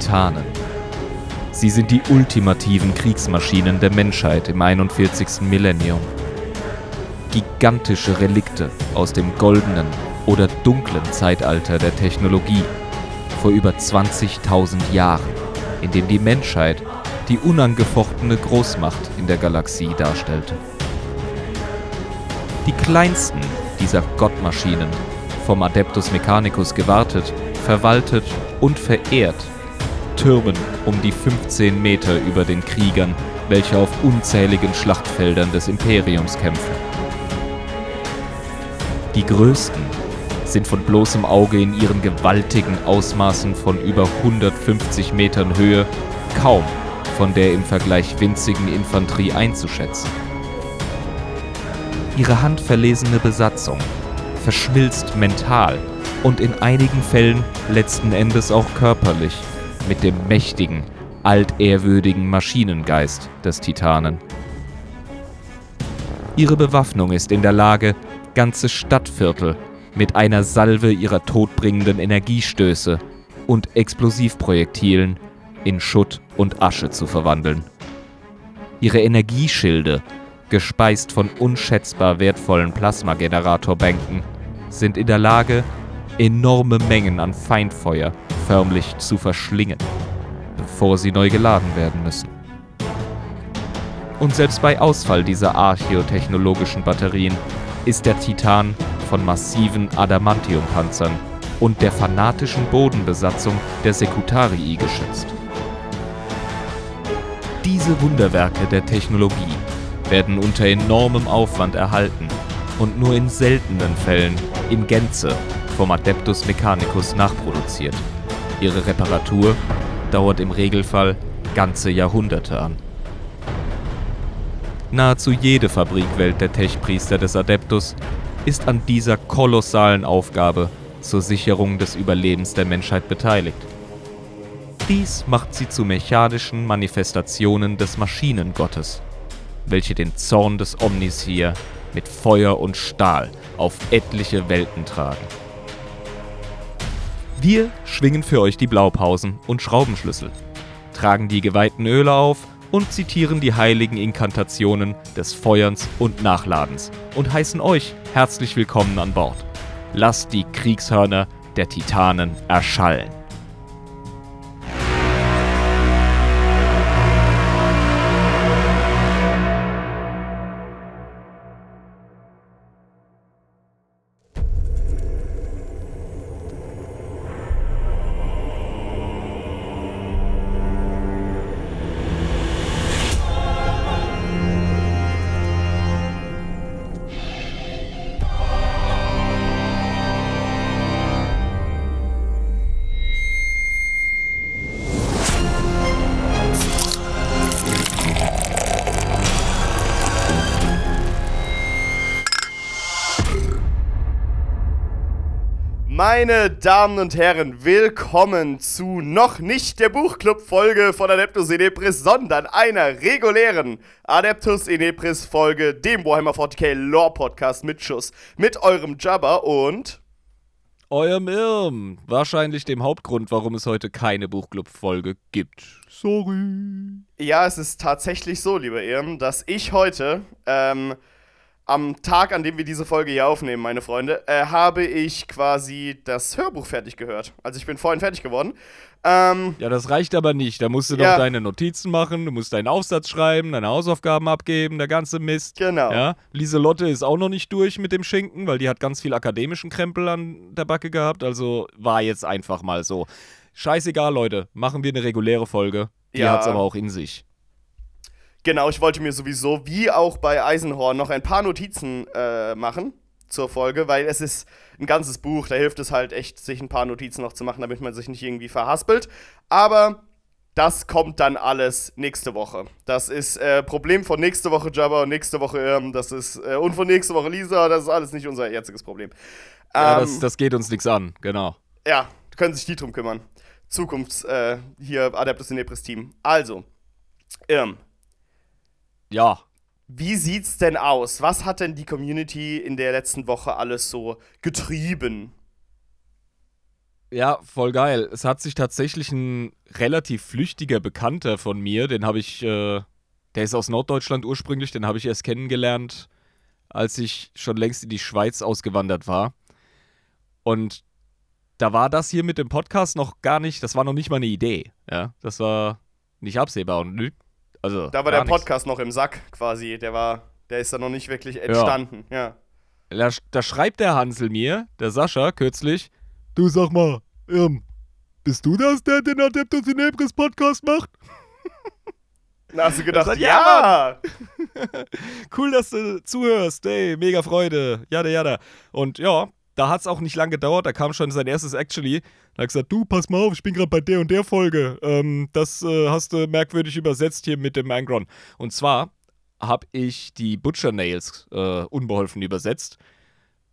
Titanen. Sie sind die ultimativen Kriegsmaschinen der Menschheit im 41. Millennium. Gigantische Relikte aus dem goldenen oder dunklen Zeitalter der Technologie vor über 20.000 Jahren, in dem die Menschheit die unangefochtene Großmacht in der Galaxie darstellte. Die kleinsten dieser Gottmaschinen, vom Adeptus Mechanicus gewartet, verwaltet und verehrt, türmen um die 15 Meter über den Kriegern, welche auf unzähligen Schlachtfeldern des Imperiums kämpfen. Die größten sind von bloßem Auge in ihren gewaltigen Ausmaßen von über 150 Metern Höhe kaum von der im Vergleich winzigen Infanterie einzuschätzen. Ihre handverlesene Besatzung verschmilzt mental und in einigen Fällen letzten Endes auch körperlich mit dem mächtigen, altehrwürdigen Maschinengeist des Titanen. Ihre Bewaffnung ist in der Lage, ganze Stadtviertel mit einer Salve ihrer todbringenden Energiestöße und Explosivprojektilen in Schutt und Asche zu verwandeln. Ihre Energieschilde, gespeist von unschätzbar wertvollen Plasmageneratorbänken, sind in der Lage, enorme Mengen an Feindfeuer förmlich zu verschlingen, bevor sie neu geladen werden müssen. Und selbst bei Ausfall dieser archeotechnologischen Batterien ist der Titan von massiven Adamantiumpanzern und der fanatischen Bodenbesatzung der Sekutarii geschützt. Diese Wunderwerke der Technologie werden unter enormem Aufwand erhalten und nur in seltenen Fällen in Gänze vom Adeptus Mechanicus nachproduziert. Ihre Reparatur dauert im Regelfall ganze Jahrhunderte an. Nahezu jede Fabrikwelt der Techpriester des Adeptus ist an dieser kolossalen Aufgabe zur Sicherung des Überlebens der Menschheit beteiligt. Dies macht sie zu mechanischen Manifestationen des Maschinengottes, welche den Zorn des Omnisier mit Feuer und Stahl auf etliche Welten tragen. Wir schwingen für euch die Blaupausen und Schraubenschlüssel, tragen die geweihten Öle auf und zitieren die heiligen Inkantationen des Feuerns und Nachladens und heißen euch herzlich willkommen an Bord. Lasst die Kriegshörner der Titanen erschallen. Meine Damen und Herren, willkommen zu noch nicht der Buchclub-Folge von Adeptus Inepris, sondern einer regulären Adeptus Inepris-Folge, dem Warhammer 40k Lore-Podcast mit Schuss, mit eurem Jabba und eurem Irm. Wahrscheinlich dem Hauptgrund, warum es heute keine Buchclub-Folge gibt. Sorry. Ja, es ist tatsächlich so, lieber Irm, dass ich heute ähm, am Tag, an dem wir diese Folge hier aufnehmen, meine Freunde, äh, habe ich quasi das Hörbuch fertig gehört. Also ich bin vorhin fertig geworden. Ähm, ja, das reicht aber nicht. Da musst du ja. doch deine Notizen machen, du musst deinen Aufsatz schreiben, deine Hausaufgaben abgeben, der ganze Mist. Genau. Ja, Lieselotte ist auch noch nicht durch mit dem Schinken, weil die hat ganz viel akademischen Krempel an der Backe gehabt. Also war jetzt einfach mal so. Scheißegal, Leute. Machen wir eine reguläre Folge. Die ja. hat's aber auch in sich. Genau, ich wollte mir sowieso, wie auch bei Eisenhorn, noch ein paar Notizen äh, machen zur Folge, weil es ist ein ganzes Buch, da hilft es halt echt, sich ein paar Notizen noch zu machen, damit man sich nicht irgendwie verhaspelt. Aber das kommt dann alles nächste Woche. Das ist äh, Problem von nächste Woche Jabba und nächste Woche Irm, das ist äh, und von nächste Woche Lisa, das ist alles nicht unser jetziges Problem. Ja, das, ähm, das, geht uns nichts an, genau. Ja, können sich die drum kümmern. Zukunfts äh, hier Adeptus Inepris Team. Also, Irm, ja. Wie sieht's denn aus? Was hat denn die Community in der letzten Woche alles so getrieben? Ja, voll geil. Es hat sich tatsächlich ein relativ flüchtiger Bekannter von mir, den habe ich, äh, der ist aus Norddeutschland ursprünglich, den habe ich erst kennengelernt, als ich schon längst in die Schweiz ausgewandert war. Und da war das hier mit dem Podcast noch gar nicht, das war noch nicht mal eine Idee. Ja, das war nicht absehbar und. Also, Da war der Podcast noch im Sack quasi. Der war, der ist da noch nicht wirklich entstanden. Ja. Da, da schreibt der Hansel mir, der Sascha, kürzlich, du sag mal, ähm, bist du das, der den Adeptus in Ebris Podcast macht? Da hast du gedacht, sagt, ja! cool, dass du zuhörst, ey, mega Freude, jada, jada. Und ja, da hat es auch nicht lange gedauert, da kam schon sein erstes Actually. Hat gesagt, du, pass mal auf, ich bin gerade bei der und der Folge. Ähm, das äh, hast du merkwürdig übersetzt hier mit dem Angron. Und zwar habe ich die Butcher Nails äh, unbeholfen übersetzt.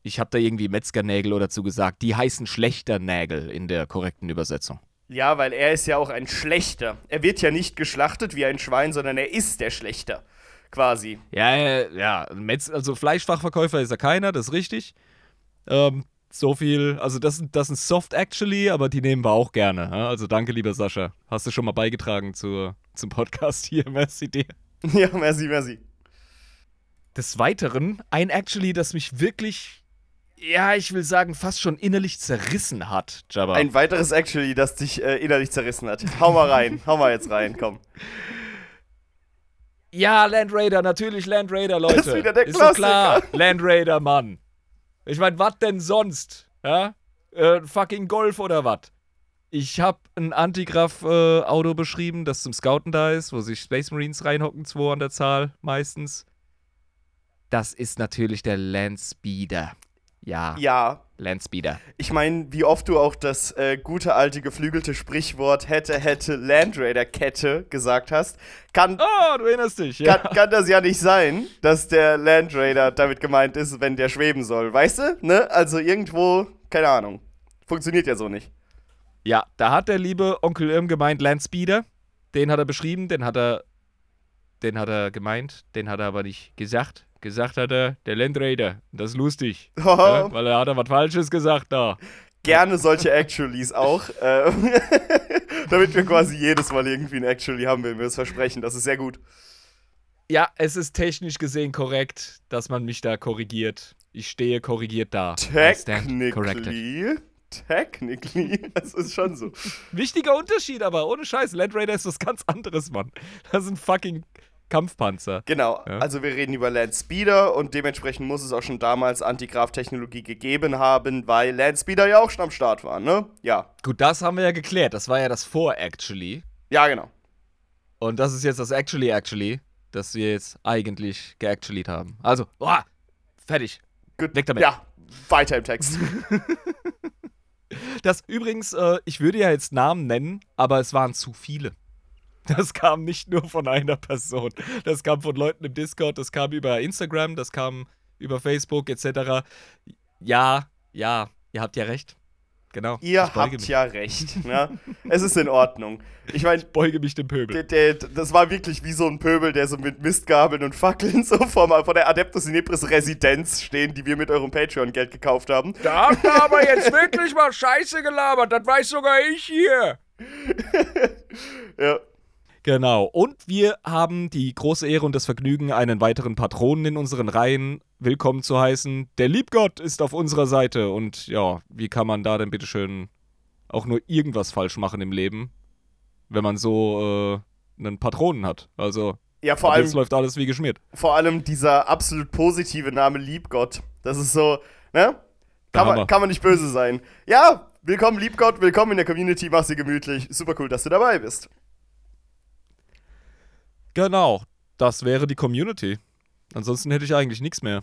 Ich habe da irgendwie Metzgernägel oder dazu gesagt. Die heißen schlechter Nägel in der korrekten Übersetzung. Ja, weil er ist ja auch ein Schlechter. Er wird ja nicht geschlachtet wie ein Schwein, sondern er ist der Schlechter. Quasi. Ja, ja, ja. Metz also Fleischfachverkäufer ist er keiner, das ist richtig. Ähm, so viel, also das, das ist Soft Actually, aber die nehmen wir auch gerne. Also danke, lieber Sascha. Hast du schon mal beigetragen zur, zum Podcast hier. Merci dir. Ja, merci, merci. Des Weiteren ein Actually, das mich wirklich, ja, ich will sagen, fast schon innerlich zerrissen hat, Jabba. Ein weiteres Actually, das dich äh, innerlich zerrissen hat. Hau mal rein, hau mal jetzt rein, komm. Ja, Land Raider, natürlich Land Raider, Leute. Das ist wieder der ist doch klar. Klassiker. Land Raider, Mann. Ich meine, was denn sonst? Ja? Äh, fucking Golf oder was? Ich habe ein Antigraph-Auto beschrieben, das zum Scouten da ist, wo sich Space Marines reinhocken, zwei an der Zahl meistens. Das ist natürlich der Landspeeder. Ja, Ja, Landspeeder. ich meine, wie oft du auch das äh, gute alte geflügelte Sprichwort hätte, hätte Land Raider Kette gesagt hast, kann, Oh, du erinnerst dich, ja. kann, kann das ja nicht sein, dass der Land Raider damit gemeint ist, wenn der schweben soll. Weißt du? Ne? Also irgendwo, keine Ahnung. Funktioniert ja so nicht. Ja, da hat der liebe Onkel Irm gemeint Landspeeder. Den hat er beschrieben, den hat er, den hat er gemeint, den hat er aber nicht gesagt. Gesagt hat er, der Land Raider. Das ist lustig. ja, weil er hat er was Falsches gesagt da. Gerne solche Actuallys auch. äh, damit wir quasi jedes Mal irgendwie ein Actually haben, wenn wir es versprechen. Das ist sehr gut. Ja, es ist technisch gesehen korrekt, dass man mich da korrigiert. Ich stehe korrigiert da. Technically. Technically. Das ist schon so. Wichtiger Unterschied aber, ohne Scheiß. Land Raider ist was ganz anderes, Mann. Das sind fucking Kampfpanzer. Genau, Ja. also wir reden über Land Speeder und dementsprechend muss es auch schon damals Antigraph-Technologie gegeben haben, weil Land Speeder ja auch schon am Start waren, ne? Ja. Gut, das haben wir ja geklärt. Das war ja das Vor-Actually. Ja, genau. Und das ist jetzt das Actually Actually, das wir jetzt eigentlich geactualied haben. Also, boah, fertig. Gut. Weg damit. Ja, weiter im Text. Das übrigens, äh, ich würde ja jetzt Namen nennen, aber es waren zu viele. Das kam nicht nur von einer Person. Das kam von Leuten im Discord, das kam über Instagram, das kam über Facebook etc. Ja, ja, ihr habt ja recht. Genau. Ihr ich habt mich, ja recht. Ne? Es ist in Ordnung. Ich meine, beuge mich dem Pöbel. der, der, das war wirklich wie so ein Pöbel, der so mit Mistgabeln und Fackeln so vor, vor der Adeptus Inepris Residenz stehen, die wir mit eurem Patreon-Geld gekauft haben. Da habt ihr aber jetzt wirklich mal Scheiße gelabert. Das weiß sogar ich hier. Ja. Genau. Und wir haben die große Ehre und das Vergnügen, einen weiteren Patronen in unseren Reihen willkommen zu heißen. Der Liebgott ist auf unserer Seite. Und ja, wie kann man da denn bitteschön auch nur irgendwas falsch machen im Leben, wenn man so äh, einen Patronen hat? Also, Ja, vor allem jetzt läuft alles wie geschmiert. vor allem dieser absolut positive Name Liebgott. Das ist so, ne? Kann man, kann man nicht böse sein. Ja, willkommen Liebgott, willkommen in der Community, mach's dir gemütlich. Super cool, dass du dabei bist. Genau. Das wäre die Community. Ansonsten hätte ich eigentlich nichts mehr.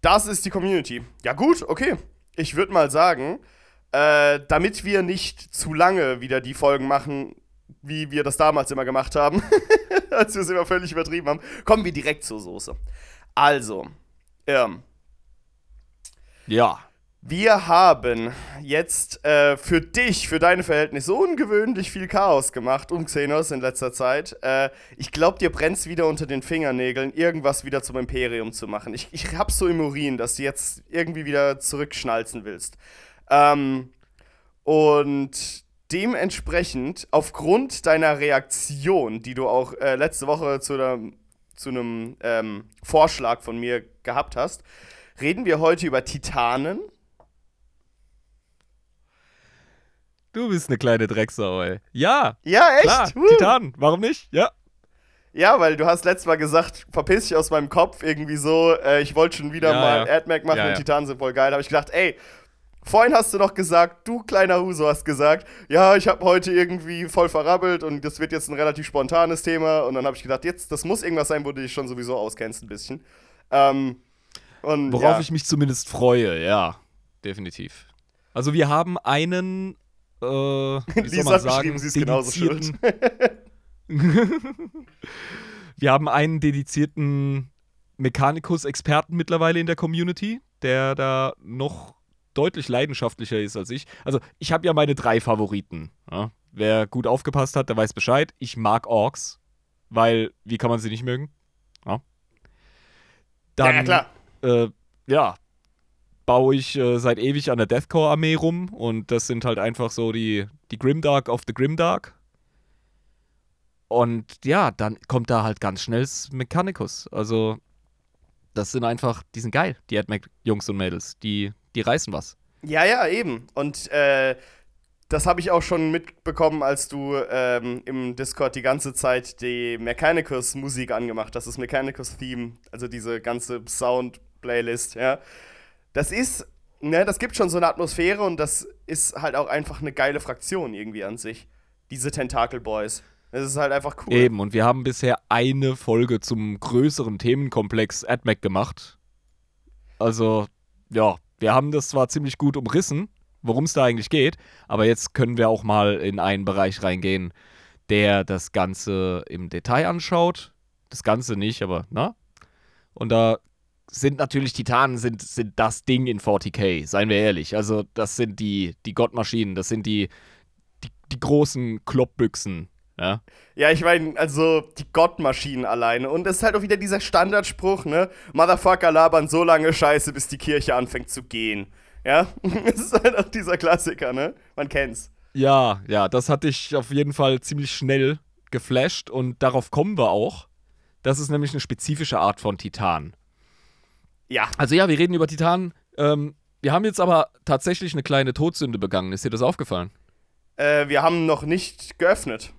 Das ist die Community. Ja gut, okay. Ich würde mal sagen, äh, damit wir nicht zu lange wieder die Folgen machen, wie wir das damals immer gemacht haben, als wir es immer völlig übertrieben haben, kommen wir direkt zur Soße. Also, ähm, Ja. Wir haben jetzt äh, für dich, für deine Verhältnisse ungewöhnlich viel Chaos gemacht um Xenos in letzter Zeit. Äh, ich glaube, dir brennt's wieder unter den Fingernägeln, irgendwas wieder zum Imperium zu machen. Ich, ich hab's so im Urin, dass du jetzt irgendwie wieder zurückschnalzen willst. Ähm, Und dementsprechend, aufgrund deiner Reaktion, die du auch äh, letzte Woche zu, der, zu einem ähm, Vorschlag von mir gehabt hast, reden wir heute über Titanen. Du bist eine kleine Drecksau, ey. Ja. Ja, echt? Klar. Titan, warum nicht? Ja. Ja, weil du hast letztes Mal gesagt, verpiss dich aus meinem Kopf, irgendwie so, äh, ich wollte schon wieder Ja, mal ja. AdMac machen Ja, und. Titanen sind voll geil. Da habe ich gedacht, ey, vorhin hast du noch gesagt, du kleiner Huso hast gesagt, ja, ich habe heute irgendwie voll verrabbelt und das wird jetzt ein relativ spontanes Thema. Und dann habe ich gedacht, jetzt, das muss irgendwas sein, wo du dich schon sowieso auskennst ein bisschen. Ähm, und Worauf ich mich zumindest freue, ja. Definitiv. Also wir haben einen, äh, wie soll Lisa man hat sagen, geschrieben, sie ist genauso dedizierten- wir haben einen dedizierten Mechanikus-Experten mittlerweile in der Community, der da noch deutlich leidenschaftlicher ist als ich. Also ich habe ja meine drei Favoriten. Ja? Wer gut aufgepasst hat, der weiß Bescheid. Ich mag Orks, weil wie kann man sie nicht mögen? Ja. Dann, ja, klar. äh, ja, baue ich äh, seit ewig an der Deathcore-Armee rum und das sind halt einfach so die, die Grimdark of the Grimdark. Und ja, dann kommt da halt ganz schnell das Mechanicus. Also, das sind einfach, die sind geil, die AdMac-Jungs und Mädels. Die, die reißen was. Ja, ja, eben. Und äh, das habe ich auch schon mitbekommen, als du ähm, im Discord die ganze Zeit die Mechanicus-Musik angemacht hast, das Mechanicus-Theme, also diese ganze Sound-Playlist, ja. Das ist, ne, das gibt schon so eine Atmosphäre und das ist halt auch einfach eine geile Fraktion irgendwie an sich. Diese Tentacle Boys. Das ist halt einfach cool. Eben, und wir haben bisher eine Folge zum größeren Themenkomplex AdMac gemacht. Also, ja, wir haben das zwar ziemlich gut umrissen, worum es da eigentlich geht, aber jetzt können wir auch mal in einen Bereich reingehen, der das Ganze im Detail anschaut. Das Ganze nicht, aber, na? Und da sind natürlich Titanen sind, sind das Ding in 40k, seien wir ehrlich. Also, das sind die, die Gottmaschinen, das sind die, die, die großen Kloppbüchsen, ja. Ja, ich meine, also die Gottmaschinen alleine. Und es ist halt auch wieder dieser Standardspruch, ne? Motherfucker labern so lange Scheiße, bis die Kirche anfängt zu gehen. Ja? Es ist halt auch dieser Klassiker, ne? Man kennt's. Ja, ja, das hat dich auf jeden Fall ziemlich schnell geflasht und darauf kommen wir auch. Das ist nämlich eine spezifische Art von Titan. Ja. Also ja, wir reden über Titan. Ähm, wir haben jetzt aber tatsächlich eine kleine Todsünde begangen. Ist dir das aufgefallen? Äh, wir haben noch nicht geöffnet.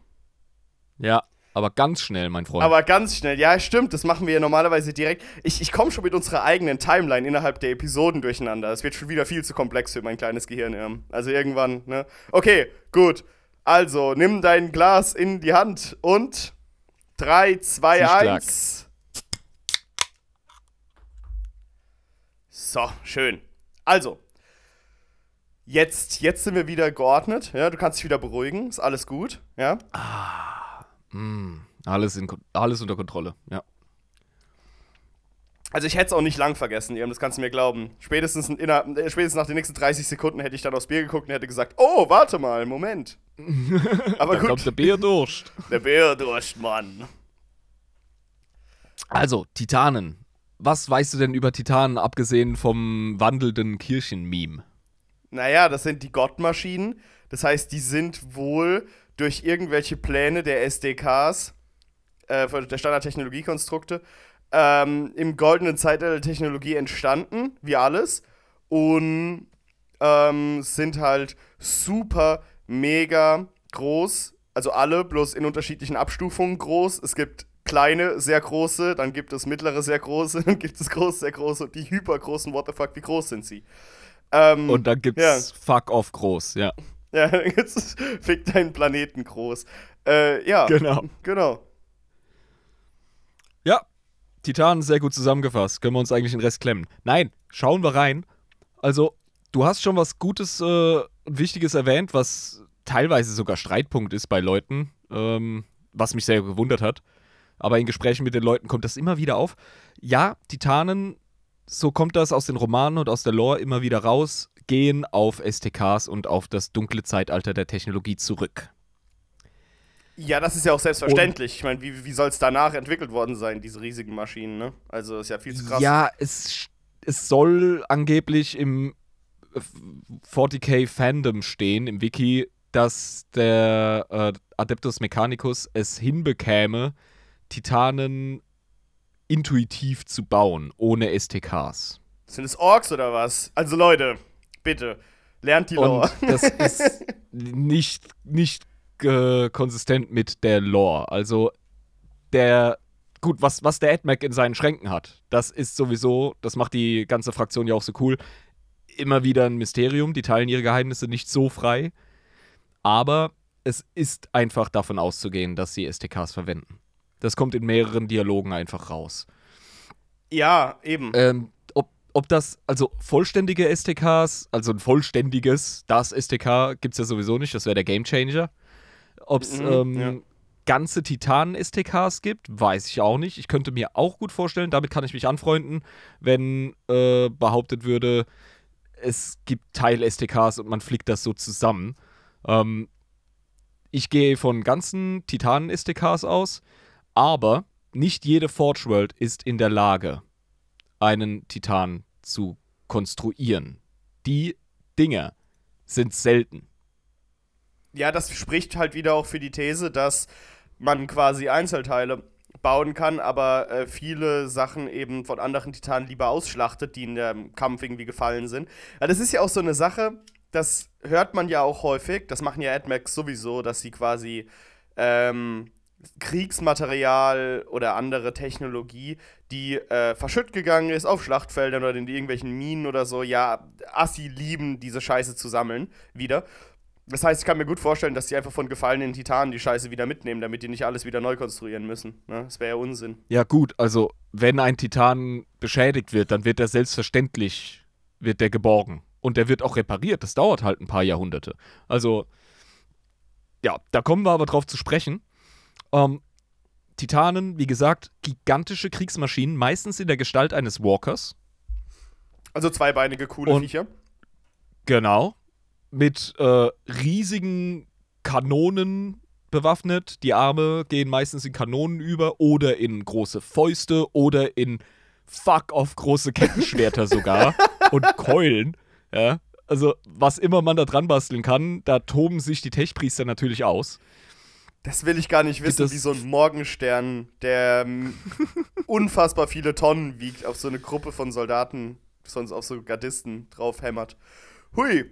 Ja, aber ganz schnell, mein Freund. Aber ganz schnell, ja, stimmt, das machen wir ja normalerweise direkt. Ich, ich komme schon mit unserer eigenen Timeline innerhalb der Episoden durcheinander. Es wird schon wieder viel zu komplex für mein kleines Gehirn. Ja. Also irgendwann, ne? Okay, gut. Also, nimm dein Glas in die Hand und 3, 2, Zieh stark. 1. So, schön. Also, jetzt, jetzt sind wir wieder geordnet. Ja, du kannst dich wieder beruhigen. Ist alles gut. Ja. Mm, alles, in, alles unter Kontrolle, ja. Also ich hätte es auch nicht lang vergessen, das kannst du mir glauben. Spätestens, in, äh, spätestens nach den nächsten 30 Sekunden hätte ich dann aufs Bier geguckt und hätte gesagt, oh, warte mal, Moment. Aber Da kommt gut, der Bierdurst. der Bierdurst, Mann. Also, Titanen. Was weißt du denn über Titanen, abgesehen vom wandelnden Kirchen-Meme? Naja, das sind die Gottmaschinen. Das heißt, die sind wohl durch irgendwelche Pläne der SDKs, äh, der Standardtechnologiekonstrukte, ähm, im goldenen Zeitalter der Technologie entstanden, wie alles. Und ähm, sind halt super, mega groß. Also alle, bloß in unterschiedlichen Abstufungen groß. Es gibt kleine, sehr große, dann gibt es mittlere, sehr große, dann gibt es große, sehr große und die hypergroßen, what the fuck, wie groß sind sie? Ähm, Und dann gibt's Ja. Fuck off groß, ja. ja, jetzt fick deinen Planeten groß. Äh, ja. Genau. Genau. Ja, Titan sehr gut zusammengefasst. Können wir uns eigentlich den Rest klemmen? Nein, schauen wir rein. Also, du hast schon was Gutes äh, und Wichtiges erwähnt, was teilweise sogar Streitpunkt ist bei Leuten, ähm, was mich sehr gewundert hat. Aber in Gesprächen mit den Leuten kommt das immer wieder auf. Ja, Titanen, so kommt das aus den Romanen und aus der Lore immer wieder raus, gehen auf STKs und auf das dunkle Zeitalter der Technologie zurück. Ja, das ist ja auch selbstverständlich. ich meine, wie, wie soll es danach entwickelt worden sein, diese riesigen Maschinen, ne? Also ist ja viel zu krass. Ja, es, es soll angeblich im 40k Fandom stehen im Wiki, dass der äh, Adeptus Mechanicus es hinbekäme, Titanen intuitiv zu bauen, ohne STKs. Sind es Orks oder was? Also Leute, bitte, lernt die Lore. Und das ist nicht, nicht äh, konsistent mit der Lore. Also der, gut, was, was der AdMac in seinen Schränken hat, das ist sowieso, das macht die ganze Fraktion ja auch so cool, immer wieder ein Mysterium. Die teilen ihre Geheimnisse nicht so frei. Aber es ist einfach davon auszugehen, dass sie STKs verwenden. Das kommt in mehreren Dialogen einfach raus. Ja, eben. Ähm, ob, ob das, also vollständige STKs, also ein vollständiges, das STK gibt es ja sowieso nicht, das wäre der Gamechanger. Ob es Mhm, ähm, ja. ganze Titanen-STKs gibt, weiß ich auch nicht. Ich könnte mir auch gut vorstellen, damit kann ich mich anfreunden, wenn äh, behauptet würde, es gibt Teil-STKs und man flickt das so zusammen. Ähm, ich gehe von ganzen Titanen-STKs aus, aber nicht jede Forge World ist in der Lage, einen Titan zu konstruieren. Die Dinger sind selten. Ja, das spricht halt wieder auch für die These, dass man quasi Einzelteile bauen kann, aber äh, viele Sachen eben von anderen Titanen lieber ausschlachtet, die in dem Kampf irgendwie gefallen sind. Ja, das ist ja auch so eine Sache, das hört man ja auch häufig, das machen ja AdMax sowieso, dass sie quasi ähm, Kriegsmaterial oder andere Technologie, die äh, verschütt gegangen ist auf Schlachtfeldern oder in irgendwelchen Minen oder so, ja, Assi lieben diese Scheiße zu sammeln wieder. Das heißt, ich kann mir gut vorstellen, dass die einfach von gefallenen Titanen die Scheiße wieder mitnehmen, damit die nicht alles wieder neu konstruieren müssen. Ne? Das wäre ja Unsinn. Ja gut, also wenn ein Titan beschädigt wird, dann wird er selbstverständlich wird der geborgen und der wird auch repariert. Das dauert halt ein paar Jahrhunderte. Also ja, da kommen wir aber drauf zu sprechen. Ähm, Titanen, wie gesagt, gigantische Kriegsmaschinen, meistens in der Gestalt eines Walkers. Also zweibeinige, coole Und- Viecher. Genau. Mit äh, riesigen Kanonen bewaffnet. Die Arme gehen meistens in Kanonen über oder in große Fäuste oder in fuck-off große Kettenschwerter sogar und Keulen. Ja. Also, was immer man da dran basteln kann, da toben sich die Techpriester natürlich aus. Das will ich gar nicht wissen, wie so ein Morgenstern, der unfassbar viele Tonnen wiegt, auf so eine Gruppe von Soldaten, sonst auf so Gardisten drauf hämmert. Hui,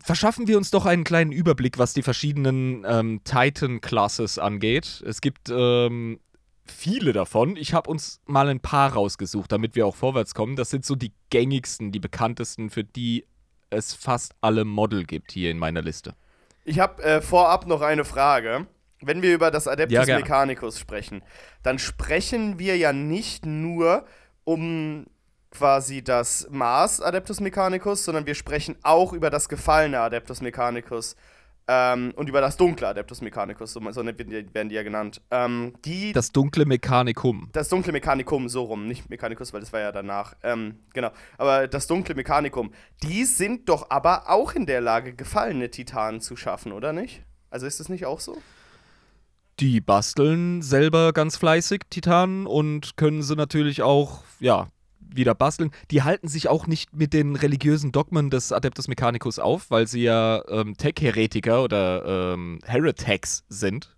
Verschaffen wir uns doch einen kleinen Überblick, was die verschiedenen ähm, Titan-Classes angeht. Es gibt ähm, viele davon. Ich habe uns mal ein paar rausgesucht, damit wir auch vorwärts kommen. Das sind so die gängigsten, die bekanntesten, für die es fast alle Model gibt hier in meiner Liste. Ich habe äh, vorab noch eine Frage. Wenn wir über das Adeptus Ja. Mechanicus sprechen, dann sprechen wir ja nicht nur um quasi das Maß Adeptus Mechanicus, sondern wir sprechen auch über das gefallene Adeptus Mechanicus ähm, und über das dunkle Adeptus Mechanicus, so, so werden die- ja genannt. Ähm, die, das, Das dunkle Mechanikum. dunkle Mechanikum, so rum, nicht Mechanicus, weil das war ja danach. Ähm, genau, aber das dunkle Mechanikum, die sind doch aber auch in der Lage, gefallene Titanen zu schaffen, oder nicht? Also ist das nicht auch so? Die basteln selber ganz fleißig Titanen und können sie natürlich auch, ja, wieder basteln. Die halten sich auch nicht mit den religiösen Dogmen des Adeptus Mechanicus auf, weil sie ja ähm, Tech-Heretiker oder ähm, Heretics sind.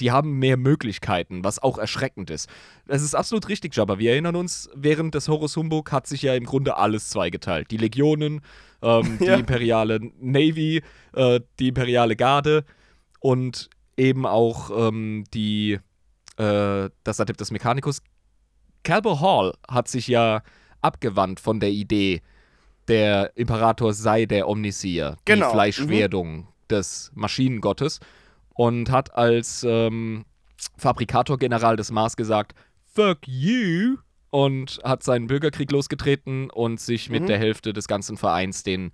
Die haben mehr Möglichkeiten, was auch erschreckend ist. Es ist absolut richtig, Jabba. Wir erinnern uns, während des Horus Humbug hat sich ja im Grunde alles zweigeteilt. Die Legionen, ähm, die Ja. imperiale Navy, äh, die imperiale Garde und eben auch ähm, die, äh, das Adeptus Mechanicus. Calbo Hall hat sich ja abgewandt von der Idee, der Imperator sei der Omnisier, Genau, die Fleischwerdung des Maschinengottes und hat als ähm, Fabrikator-General des Mars gesagt, fuck you, und hat seinen Bürgerkrieg losgetreten und sich mit Mhm. der Hälfte des ganzen Vereins den,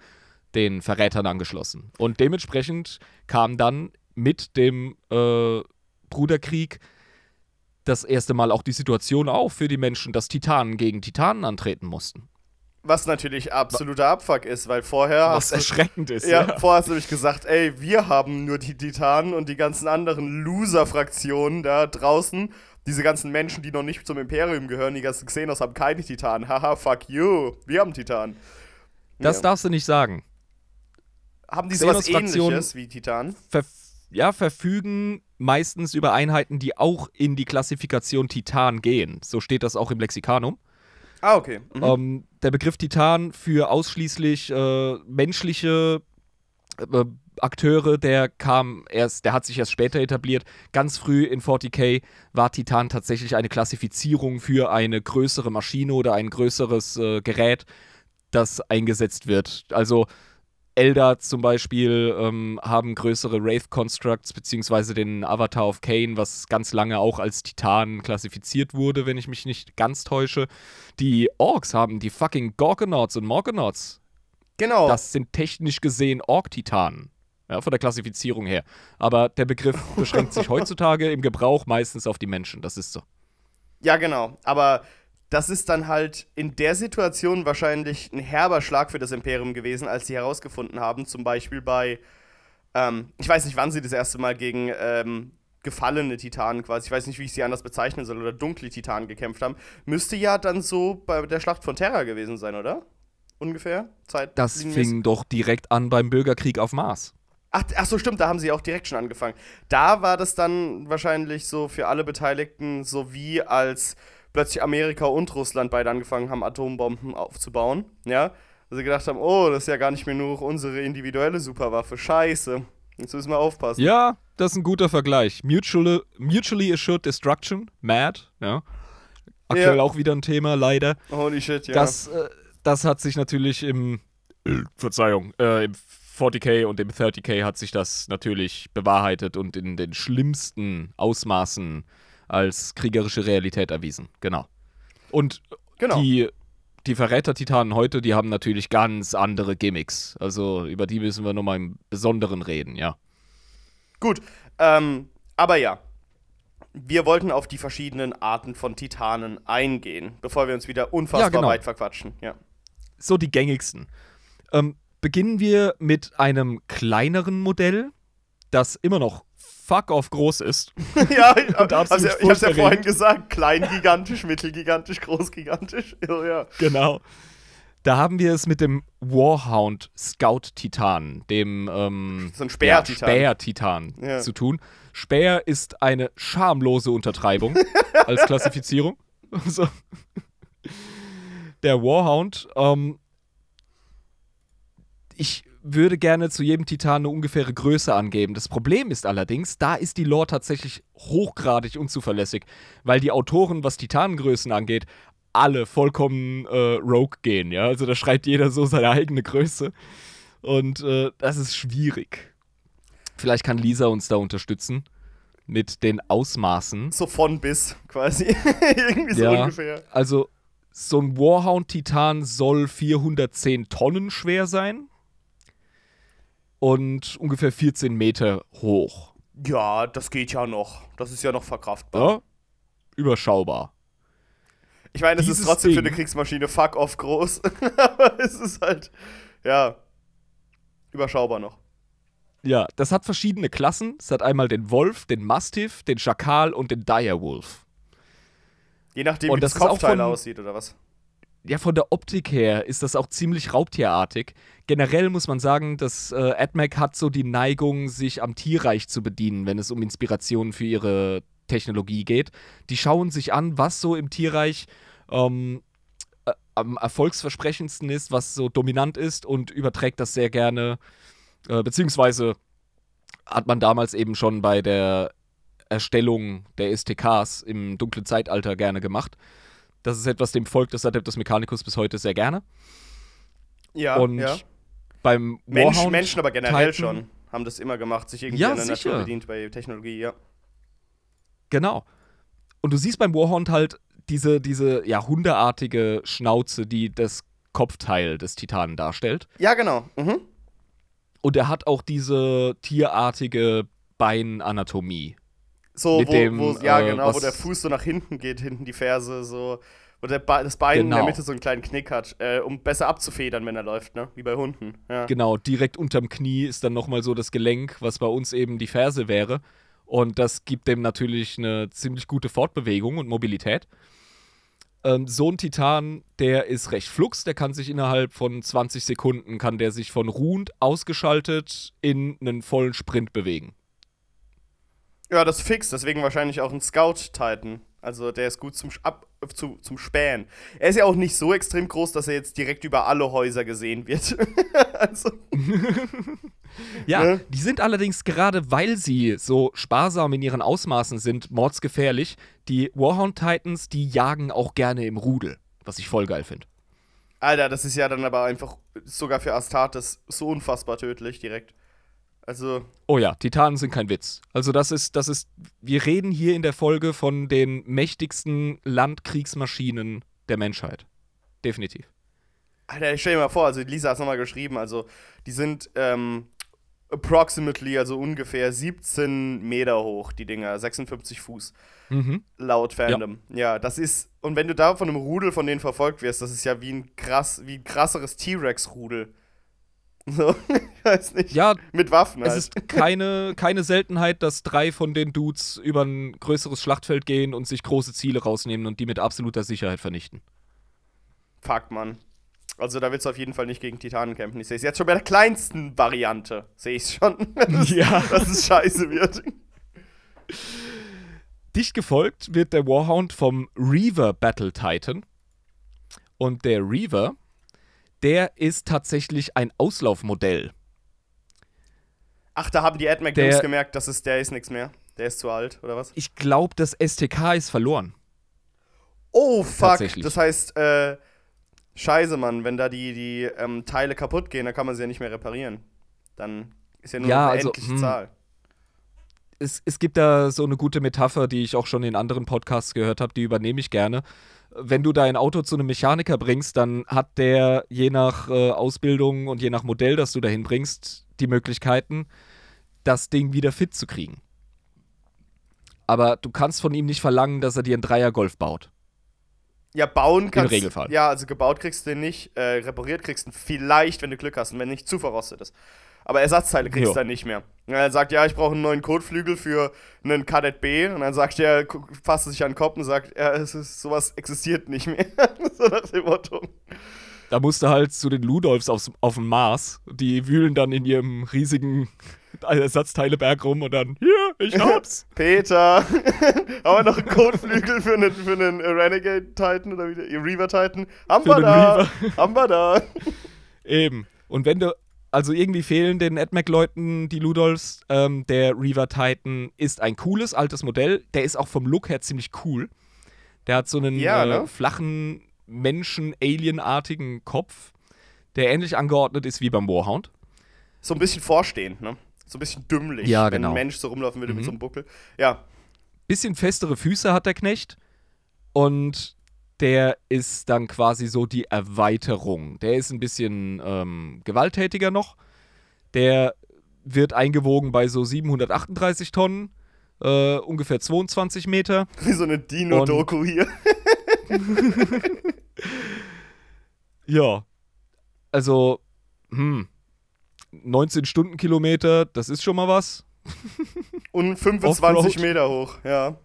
den Verrätern angeschlossen. Und dementsprechend kam dann mit dem äh, Bruderkrieg das erste Mal auch die Situation auf für die Menschen, dass Titanen gegen Titanen antreten mussten. Was natürlich absoluter Abfuck ist, weil vorher Was hast du, erschreckend ist. ja, vorher hast du nämlich gesagt, ey, wir haben nur die Titanen und die ganzen anderen Loser-Fraktionen da draußen, diese ganzen Menschen, die noch nicht zum Imperium gehören, die ganzen Xenos haben keine Titanen. Haha, fuck you, wir haben Titanen. Das Ja. darfst du nicht sagen. Haben die sowas ähnliches wie Titan? Ver ja, verfügen meistens über Einheiten, die auch in die Klassifikation Titan gehen. So steht das auch im Lexikanum. Ah, okay. Mhm. Ähm, der Begriff Titan für ausschließlich äh, menschliche äh, Akteure, der kam erst, der hat sich erst später etabliert. Ganz früh in 40k war Titan tatsächlich eine Klassifizierung für eine größere Maschine oder ein größeres äh, Gerät, das eingesetzt wird. Also Eldar zum Beispiel ähm, haben größere Wraith Constructs, beziehungsweise den Avatar of Kane, was ganz lange auch als Titan klassifiziert wurde, wenn ich mich nicht ganz täusche. Die Orks haben die fucking Gorgonauts und Morgonauts. genau. Das sind technisch gesehen Ork-Titanen. Ja, von der Klassifizierung her. Aber der Begriff beschränkt sich heutzutage im Gebrauch meistens auf die Menschen. Das ist so. Ja, genau. Aber das ist dann halt in der Situation wahrscheinlich ein herber Schlag für das Imperium gewesen, als sie herausgefunden haben, zum Beispiel bei, ähm, ich weiß nicht, wann sie das erste Mal gegen ähm, gefallene Titanen quasi, ich weiß nicht, wie ich sie anders bezeichnen soll, oder dunkle Titanen gekämpft haben, müsste ja dann so bei der Schlacht von Terra gewesen sein, oder? Ungefähr? Zeit. Das fing doch direkt an beim Bürgerkrieg auf Mars. Ach, ach so, stimmt, da haben sie auch direkt schon angefangen. Da war das dann wahrscheinlich so für alle Beteiligten so wie als plötzlich Amerika und Russland beide angefangen haben, Atombomben aufzubauen. Ja, wo sie gedacht haben, oh, das ist ja gar nicht mehr nur unsere individuelle Superwaffe. Scheiße. Jetzt müssen wir aufpassen. Ja, das ist ein guter Vergleich. Mutually, mutually Assured Destruction, MAD, ja. Aktuell Ja. auch wieder ein Thema, leider. Holy shit, ja. Das, äh, das hat sich natürlich im, äh, Verzeihung, äh, im 40k und im 30k hat sich das natürlich bewahrheitet und in den schlimmsten Ausmaßen als kriegerische Realität erwiesen. Genau. Und genau. die, die Verräter-Titanen heute, die haben natürlich ganz andere Gimmicks. Also über die müssen wir nochmal im Besonderen reden, ja. Gut, ähm, aber ja. Wir wollten auf die verschiedenen Arten von Titanen eingehen, bevor wir uns wieder unfassbar Ja, genau. weit verquatschen. Ja. so die gängigsten. Ähm, beginnen wir mit einem kleineren Modell, das immer noch fuck off groß ist. ja, ich, Und also, ich hab's ja vorhin gesagt. Klein, gigantisch, mittelgigantisch, groß, gigantisch. Ja, ja. Genau. Da haben wir es mit dem Warhound Scout Titan, dem ähm, So ein Speer-Titan. Ja, Speer-Titan Ja. zu tun. Speer ist eine schamlose Untertreibung als Klassifizierung. so. Der Warhound, ähm, ich würde gerne zu jedem Titan eine ungefähre Größe angeben. Das Problem ist allerdings, da ist die Lore tatsächlich hochgradig unzuverlässig, weil die Autoren, was Titanengrößen angeht, alle vollkommen äh, rogue gehen, ja. Also da schreibt jeder so seine eigene Größe. Und äh, das ist schwierig. Vielleicht kann Lisa uns da unterstützen mit den Ausmaßen. So von bis, quasi. Irgendwie so Ja. ungefähr. Also, so ein Warhound-Titan soll 410 Tonnen schwer sein. Und ungefähr 14 Meter hoch. Ja, das geht ja noch. Das ist ja noch verkraftbar. Ja? Überschaubar. Ich meine, es ist trotzdem für Ding- eine Kriegsmaschine fuck off groß. Aber es ist halt, ja, überschaubar noch. Ja, das hat verschiedene Klassen. Es hat einmal den Wolf, den Mastiff, den Schakal und den Direwolf. Je nachdem, wie das, das Kopfteil aussieht, oder was? Ja, von der Optik her ist das auch ziemlich raubtierartig. Generell muss man sagen, dass äh, AdMac hat so die Neigung, sich am Tierreich zu bedienen, wenn es um Inspirationen für ihre Technologie geht. Die schauen sich an, was so im Tierreich ähm, äh, am erfolgsversprechendsten ist, was so dominant ist und überträgt das sehr gerne. Äh, beziehungsweise hat man damals eben schon bei der Erstellung der STKs im dunklen Zeitalter gerne gemacht. Das ist etwas, dem folgt das Adeptus Mechanicus bis heute sehr gerne. Ja, und ja. beim Mensch, Warhound Menschen aber generell Titan- schon haben das immer gemacht, sich irgendwie Ja, an der sicher. Natur bedient bei Technologie, ja. Genau. Und du siehst beim Warhound halt diese, diese ja, hundeartige Schnauze, die das Kopfteil des Titanen darstellt. Ja, genau. Mhm. Und er hat auch diese tierartige Beinanatomie. So, wo, dem, wo, ja, äh, genau, wo der Fuß so nach hinten geht, hinten die Ferse, so, wo der Be das Bein in Genau. der Mitte so einen kleinen Knick hat, äh, um besser abzufedern, wenn er läuft, ne? Wie bei Hunden. Ja. Genau, direkt unterm Knie ist dann nochmal so das Gelenk, was bei uns eben die Ferse wäre. Und das gibt dem natürlich eine ziemlich gute Fortbewegung und Mobilität. ähm, so ein Titan, der ist recht flux, der kann sich innerhalb von 20 Sekunden, kann der sich von ruhend ausgeschaltet in einen vollen Sprint bewegen. Ja, das ist fix, deswegen wahrscheinlich auch ein Scout-Titan. Also der ist gut zum, Ab zu, zum Spähen. Er ist ja auch nicht so extrem groß, dass er jetzt direkt über alle Häuser gesehen wird. also. ja, ne? die sind allerdings gerade, weil sie so sparsam in ihren Ausmaßen sind, mordsgefährlich. Die Warhound Titans, die jagen auch gerne im Rudel, was ich voll geil finde. Alter, das ist ja dann aber einfach sogar für Astartes so unfassbar tödlich direkt. Also. Oh ja, Titanen sind kein Witz. Also, das ist, das ist. Wir reden hier in der Folge von den mächtigsten Landkriegsmaschinen der Menschheit. Definitiv. Alter, ich stell dir mal vor, also Lisa hat es nochmal geschrieben, also die sind ähm, approximately, also ungefähr 17 Meter hoch, die Dinger, 56 Fuß. Mhm. Laut Fandom. Ja. ja. das ist. Und wenn du da von einem Rudel von denen verfolgt wirst, das ist ja wie ein krass, wie ein krasseres T-Rex-Rudel. So, ich weiß nicht. Ja, mit Waffen. Halt. Es ist keine, keine Seltenheit, dass drei von den Dudes über ein größeres Schlachtfeld gehen und sich große Ziele rausnehmen und die mit absoluter Sicherheit vernichten. Fuck, Mann. Also da willst du auf jeden Fall nicht gegen Titanen kämpfen. Ich sehe es jetzt schon bei der kleinsten Variante. Sehe ich es schon. dass, ja. Dass es scheiße wird. Dicht gefolgt wird der Warhound vom Reaver Battle Titan. Und der Reaver der ist tatsächlich ein Auslaufmodell. Ach, da haben die AdMac-Jungs gemerkt, dass es, der ist nichts mehr. Der ist zu alt, oder was? Ich glaube, das STK ist verloren. Oh, fuck. Das heißt, äh, scheiße, Mann, wenn da die, die ähm, Teile kaputt gehen, dann kann man sie ja nicht mehr reparieren. Dann ist ja nur ja, eine also, endliche hm. Zahl. Es, es gibt da so eine gute Metapher, die ich auch schon in anderen Podcasts gehört habe, die übernehme ich gerne wenn du dein Auto zu einem Mechaniker bringst, dann hat der je nach äh, Ausbildung und je nach Modell, das du dahin bringst, die Möglichkeiten, das Ding wieder fit zu kriegen. Aber du kannst von ihm nicht verlangen, dass er dir einen Dreier-Golf baut. Ja, bauen kannst du. Im Regelfall. Ja, also gebaut kriegst du den nicht, äh, repariert kriegst du ihn vielleicht, wenn du Glück hast und wenn nicht zu verrostet ist aber Ersatzteile kriegst du dann nicht mehr. Und er sagt, ja, ich brauche einen neuen Kotflügel für einen Kadett B. Und dann sagt er, fasst sich an den Kopf und sagt, ja, es ist, sowas existiert nicht mehr. so nach dem Motto. Da musst du halt zu den Ludolfs aufs, auf dem Mars. Die wühlen dann in ihrem riesigen Ersatzteileberg rum und dann, hier, ich hab's. Peter, haben wir noch einen Kotflügel für einen, für einen Renegade Titan oder wie der Reaver Titan? Haben wir da. Haben wir da. Eben. Und wenn du also irgendwie fehlen den AdMac-Leuten die Ludolfs. Ähm, der Reaver Titan ist ein cooles altes Modell. Der ist auch vom Look her ziemlich cool. Der hat so einen ja, ne? äh, flachen, Menschen-Alien-artigen Kopf, der ähnlich angeordnet ist wie beim Warhound. So ein bisschen vorstehend, ne? So ein bisschen dümmlich, ja, wenn genau. ein Mensch so rumlaufen würde mhm. mit so einem Buckel. Ja. Bisschen festere Füße hat der Knecht. Und der ist dann quasi so die Erweiterung. Der ist ein bisschen ähm, gewalttätiger noch. Der wird eingewogen bei so 738 Tonnen, äh, ungefähr 22 Meter. Wie so eine Dino-Doku hier. ja. Also, hm. 19 Stundenkilometer, das ist schon mal was. Und 25 Meter hoch, ja.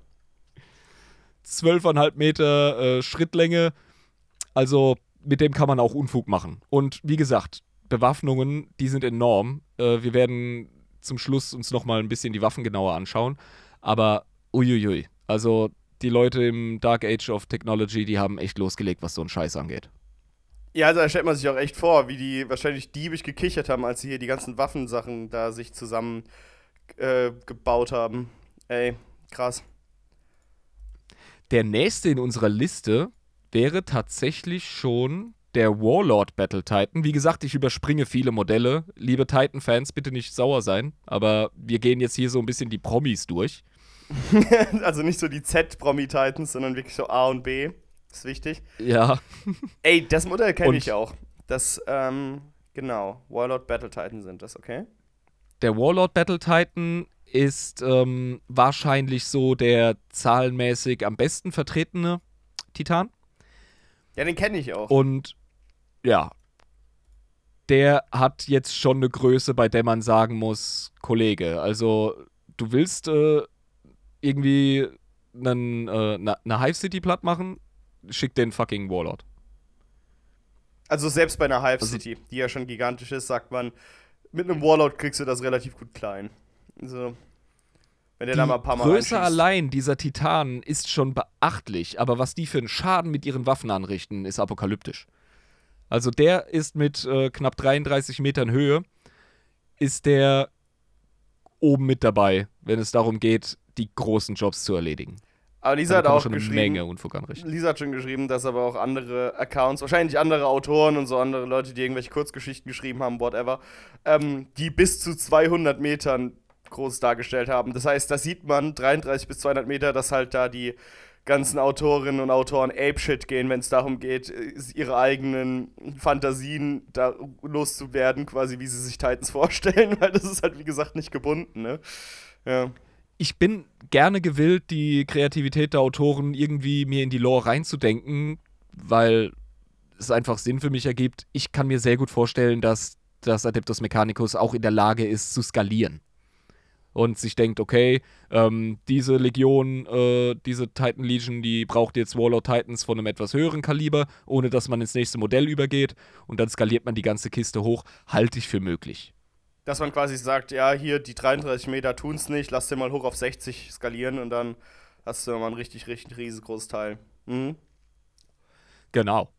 12,5 Meter äh, Schrittlänge. Also mit dem kann man auch Unfug machen. Und wie gesagt, Bewaffnungen, die sind enorm. Äh, wir werden zum Schluss uns nochmal ein bisschen die Waffen genauer anschauen. Aber uiuiui. Also die Leute im Dark Age of Technology, die haben echt losgelegt, was so ein Scheiß angeht. Ja, also da stellt man sich auch echt vor, wie die wahrscheinlich diebig gekichert haben, als sie hier die ganzen Waffensachen da sich zusammen äh, gebaut haben. Ey, krass. Der nächste in unserer Liste wäre tatsächlich schon der Warlord Battle Titan. Wie gesagt, ich überspringe viele Modelle. Liebe Titan-Fans, bitte nicht sauer sein, aber wir gehen jetzt hier so ein bisschen die Promis durch. also nicht so die Z-Promi-Titans, sondern wirklich so A und B. Ist wichtig. Ja. Ey, das Modell kenne ich auch. Das, ähm, genau, Warlord Battle Titan sind das, okay? Der Warlord Battle Titan ist ähm, wahrscheinlich so der zahlenmäßig am besten vertretene Titan. Ja, den kenne ich auch. Und ja, der hat jetzt schon eine Größe, bei der man sagen muss, Kollege, also du willst äh, irgendwie eine äh, ne Hive City platt machen, schick den fucking Warlord. Also selbst bei einer Hive Also- City, die ja schon gigantisch ist, sagt man, mit einem Warlord kriegst du das relativ gut klein. Also, wenn der da mal ein paar Mal Größe allein dieser Titanen ist schon beachtlich, aber was die für einen Schaden mit ihren Waffen anrichten, ist apokalyptisch. Also der ist mit äh, knapp 33 Metern Höhe, ist der oben mit dabei, wenn es darum geht, die großen Jobs zu erledigen. Aber Lisa hat auch schon eine geschrieben, Menge Unfug anrichten. Lisa hat schon geschrieben, dass aber auch andere Accounts, wahrscheinlich andere Autoren und so andere Leute, die irgendwelche Kurzgeschichten geschrieben haben, whatever, ähm, die bis zu 200 Metern groß dargestellt haben. Das heißt, da sieht man 33 bis 200 Meter, dass halt da die ganzen Autorinnen und Autoren apeshit gehen, wenn es darum geht, äh, ihre eigenen Fantasien da loszuwerden, quasi wie sie sich Titans vorstellen, weil das ist halt, wie gesagt, nicht gebunden, ne? Ja. Ich bin gerne gewillt, die Kreativität der Autoren irgendwie mir in die Lore reinzudenken, weil es einfach Sinn für mich ergibt. Ich kann mir sehr gut vorstellen, dass das Adeptus Mechanicus auch in der Lage ist zu skalieren. Und sich denkt, okay, ähm, diese Legion, äh, diese Titan Legion, die braucht jetzt Warlord Titans von einem etwas höheren Kaliber, ohne dass man ins nächste Modell übergeht. Und dann skaliert man die ganze Kiste hoch. Halte ich für möglich. Dass man quasi sagt, ja, hier die 33 Meter tun's nicht, lass den mal hoch auf 60 skalieren und dann hast du mal ein richtig, richtig riesengroßes Teil. Mhm. Genau.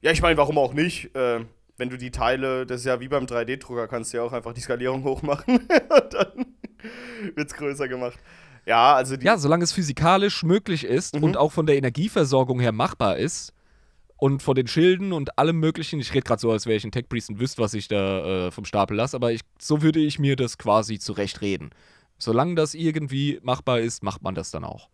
Ja, ich meine, warum auch nicht? Äh, wenn du die Teile, das ist ja wie beim 3D-Drucker, kannst du ja auch einfach die Skalierung hochmachen und dann wird's größer gemacht. Ja, also die. Ja, solange es physikalisch möglich ist Mhm. und auch von der Energieversorgung her machbar ist und von den Schilden und allem möglichen, ich rede gerade so, als wäre ich ein Tech-Priest und wüsste, was ich da äh, vom Stapel lasse, aber ich, so würde ich mir das quasi zurechtreden. Solange das irgendwie machbar ist, macht man das dann auch.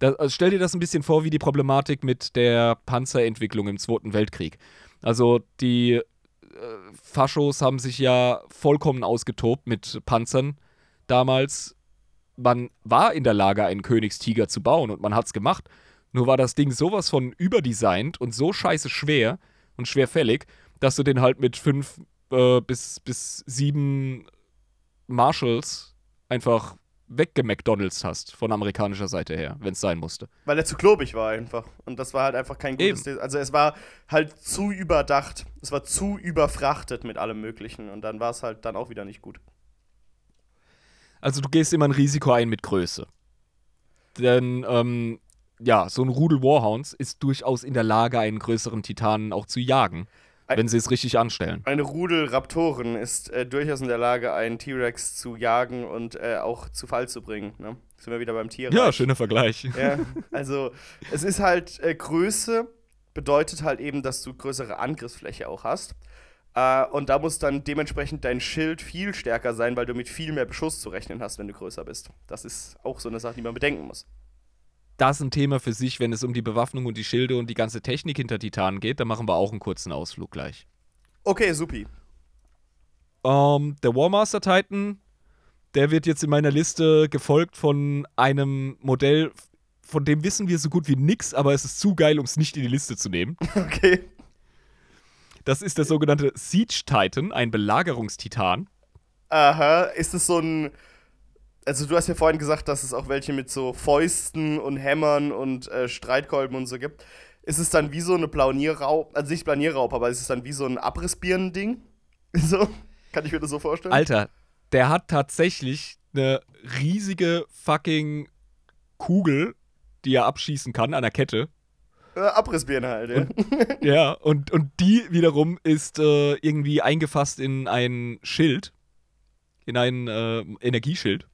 Da, also stell dir das ein bisschen vor wie die Problematik mit der Panzerentwicklung im Zweiten Weltkrieg. Also die äh, Faschos haben sich ja vollkommen ausgetobt mit Panzern damals man war in der Lage, einen Königstiger zu bauen und man hat's gemacht. Nur war das Ding sowas von überdesignt und so scheiße schwer und schwerfällig, dass du den halt mit fünf äh, bis, bis sieben Marshalls einfach weggemcDonalds hast von amerikanischer Seite her, wenn es sein musste. Weil er zu klobig war einfach. Und das war halt einfach kein gutes. Eben. Also es war halt zu überdacht. Es war zu überfrachtet mit allem Möglichen. Und dann war es halt dann auch wieder nicht gut. Also du gehst immer ein Risiko ein mit Größe. Denn, ähm, ja, so ein Rudel Warhounds ist durchaus in der Lage, einen größeren Titanen auch zu jagen, Ein- wenn sie es richtig anstellen. Eine Rudel Raptoren ist äh, durchaus in der Lage, einen T-Rex zu jagen und äh, auch zu Fall zu bringen. Ne? Sind wir wieder beim Tier. Ja, schöner Vergleich. Ja, also es ist halt äh, Größe bedeutet halt eben, dass du größere Angriffsfläche auch hast. Äh, und da muss dann dementsprechend dein Schild viel stärker sein, weil du mit viel mehr Beschuss zu rechnen hast, wenn du größer bist. Das ist auch so eine Sache, die man bedenken muss. Das ist ein Thema für sich, wenn es um die Bewaffnung und die Schilde und die ganze Technik hinter Titanen geht. Da machen wir auch einen kurzen Ausflug gleich. Okay, supi. Ähm, der Warmaster Titan, der wird jetzt in meiner Liste gefolgt von einem Modell, von dem wissen wir so gut wie nix, aber es ist zu geil, um es nicht in die Liste zu nehmen. Okay. Das ist der sogenannte Siege Titan, ein Belagerungstitan. Aha, ist es so ein. Also, du hast ja vorhin gesagt, dass es auch welche mit so Fäusten und Hämmern und äh, Streitkolben und so gibt. Ist es dann wie so eine Planierraub, also nicht Planierraub, aber ist es dann wie so ein Abrissbirnen-Ding? So? Kann ich mir das so vorstellen? Alter, der hat tatsächlich eine riesige fucking Kugel, die er abschießen kann an der Kette. Äh, Abrissbirne halt, ja. Ja, und, und die wiederum ist äh, irgendwie eingefasst in ein Schild. In ein äh, Energieschild.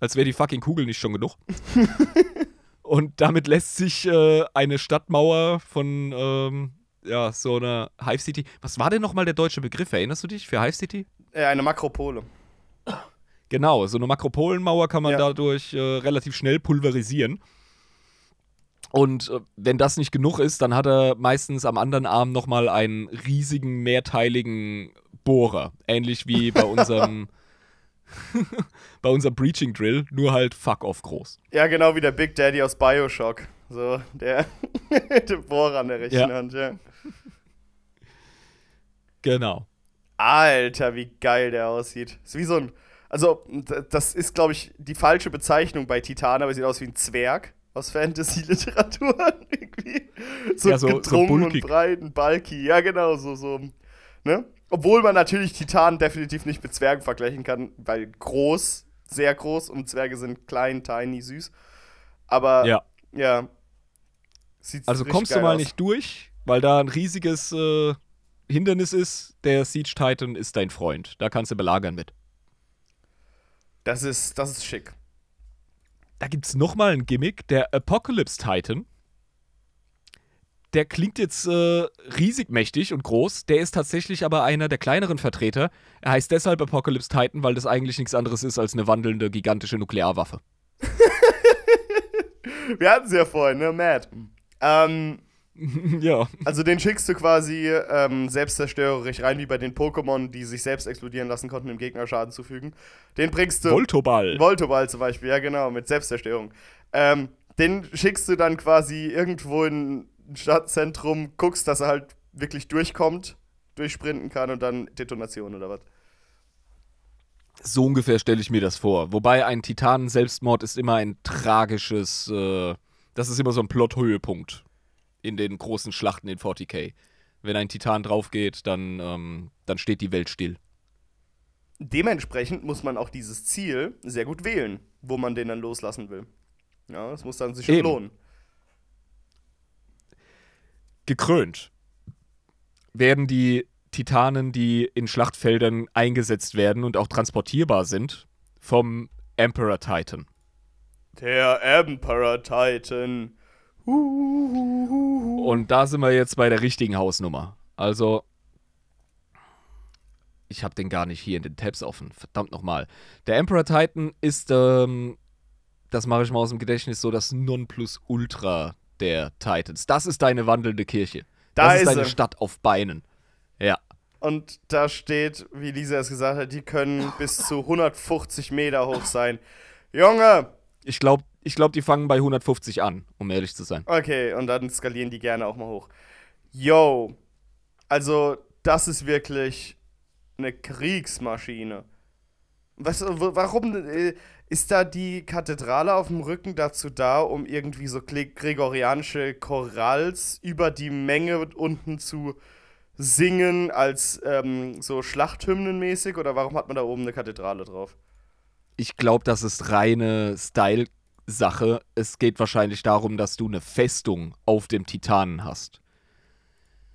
Als wäre die fucking Kugel nicht schon genug. und damit lässt sich äh, eine Stadtmauer von ähm, ja, so einer Hive City. Was war denn nochmal der deutsche Begriff? Erinnerst du dich für Hive City? äh, eine Makropole. Genau, so eine Makropolenmauer kann man Ja. dadurch äh, relativ schnell pulverisieren. Und äh, wenn das nicht genug ist, dann hat er meistens am anderen Arm nochmal einen riesigen, mehrteiligen Bohrer. Ähnlich wie bei unserem, bei unserem Breaching Drill, nur halt fuck off groß. Ja, genau wie der Big Daddy aus Bioshock. So, der dem Bohrer an der rechten Ja. Hand, ja. Genau. Alter, wie geil der aussieht. Ist wie so ein. Also, das ist, glaube ich, die falsche Bezeichnung bei Titan, aber er sieht aus wie ein Zwerg. Aus Fantasy-Literatur. irgendwie. So, Ja, so- so gedrungen bulkig. und breit und bulky. Ja, genau, so, so. Ne? Obwohl man natürlich Titanen definitiv nicht mit Zwergen vergleichen kann, weil groß, sehr groß und Zwerge sind klein, tiny, süß. Aber Ja. ja. Sieht Also kommst du mal aus. nicht durch, weil da ein riesiges äh, Hindernis ist. Der Siege Titan ist dein Freund. Da kannst du belagern mit. Das ist, das ist schick. Da gibt es nochmal ein Gimmick, der Apocalypse Titan. Der klingt jetzt äh, riesig mächtig und groß. Der ist tatsächlich aber einer der kleineren Vertreter. Er heißt deshalb Apocalypse Titan, weil das eigentlich nichts anderes ist als eine wandelnde, gigantische Nuklearwaffe. Wir hatten sie ja vorhin, ne? Mad. Ähm, ja. also den schickst du quasi ähm, selbstzerstörerisch rein, wie bei den Pokémon, die sich selbst explodieren lassen konnten, dem Gegner Schaden zufügen. Den bringst du. Voltoball. Voltoball zum Beispiel, ja genau, mit Selbstzerstörung. Ähm, den schickst du dann quasi irgendwo in ein Stadtzentrum, guckst, dass er halt wirklich durchkommt, durchsprinten kann und dann Detonation oder was. So ungefähr stelle ich mir das vor. Wobei ein Titanen-Selbstmord ist immer ein tragisches, äh, das ist immer so ein Plot-Höhepunkt in den großen Schlachten in 40k. Wenn ein Titan draufgeht, dann, ähm, dann steht die Welt still. Dementsprechend muss man auch dieses Ziel sehr gut wählen, wo man den dann loslassen will. Ja, das muss dann sich schon Eben. lohnen. Gekrönt werden die Titanen, die in Schlachtfeldern eingesetzt werden und auch transportierbar sind, vom Emperor Titan. Der Emperor Titan. Und da sind wir jetzt bei der richtigen Hausnummer. Also, ich habe den gar nicht hier in den Tabs offen. Verdammt nochmal. Der Emperor Titan ist, ähm, das mache ich mal aus dem Gedächtnis, so das Nonplusultra der Titans. Das ist deine wandelnde Kirche. Da das ist ist deine er. Stadt auf Beinen. Ja. Und da steht, wie Lisa es gesagt hat, die können bis zu 150 Meter hoch sein. Junge! Ich glaube, ich glaub, die fangen bei 150 an, um ehrlich zu sein. Okay, und dann skalieren die gerne auch mal hoch. Yo. Also, das ist wirklich eine Kriegsmaschine. Was, warum äh, ist da die Kathedrale auf dem Rücken dazu da, um irgendwie so gre- gregorianische Chorals über die Menge unten zu singen, als ähm, so Schlachthymnenmäßig? Oder warum hat man da oben eine Kathedrale drauf? Ich glaube, das ist reine Style-Sache. Es geht wahrscheinlich darum, dass du eine Festung auf dem Titanen hast.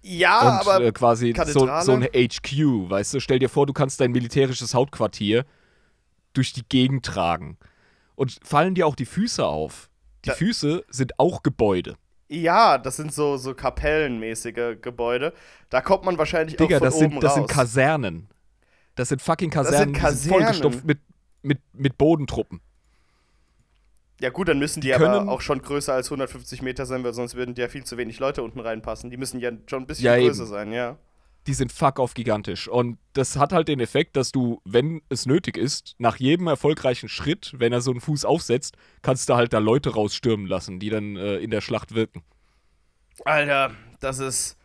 Ja, und aber äh, quasi so, Kathedrale? so eine HQ, weißt du? Stell dir vor, du kannst dein militärisches Hauptquartier durch die Gegend tragen. Und fallen dir auch die Füße auf? Die Da- Füße sind auch Gebäude. Ja, das sind so, so kapellenmäßige Gebäude. Da kommt man wahrscheinlich Digga, auch von das oben sind, das sind raus. Kasernen. Das sind fucking sind Kasernen, die sind Kasernen. vollgestopft mit, mit, mit Bodentruppen. Ja gut, dann müssen die, die aber auch schon größer als 150 Meter sein, weil sonst würden ja viel zu wenig Leute unten reinpassen. Die müssen ja schon ein bisschen Ja, größer eben. sein, ja. Die sind fuck auf gigantisch. Und das hat halt den Effekt, dass du, wenn es nötig ist, nach jedem erfolgreichen Schritt, wenn er so einen Fuß aufsetzt, kannst du halt da Leute rausstürmen lassen, die dann äh, in der Schlacht wirken. Alter, das ist.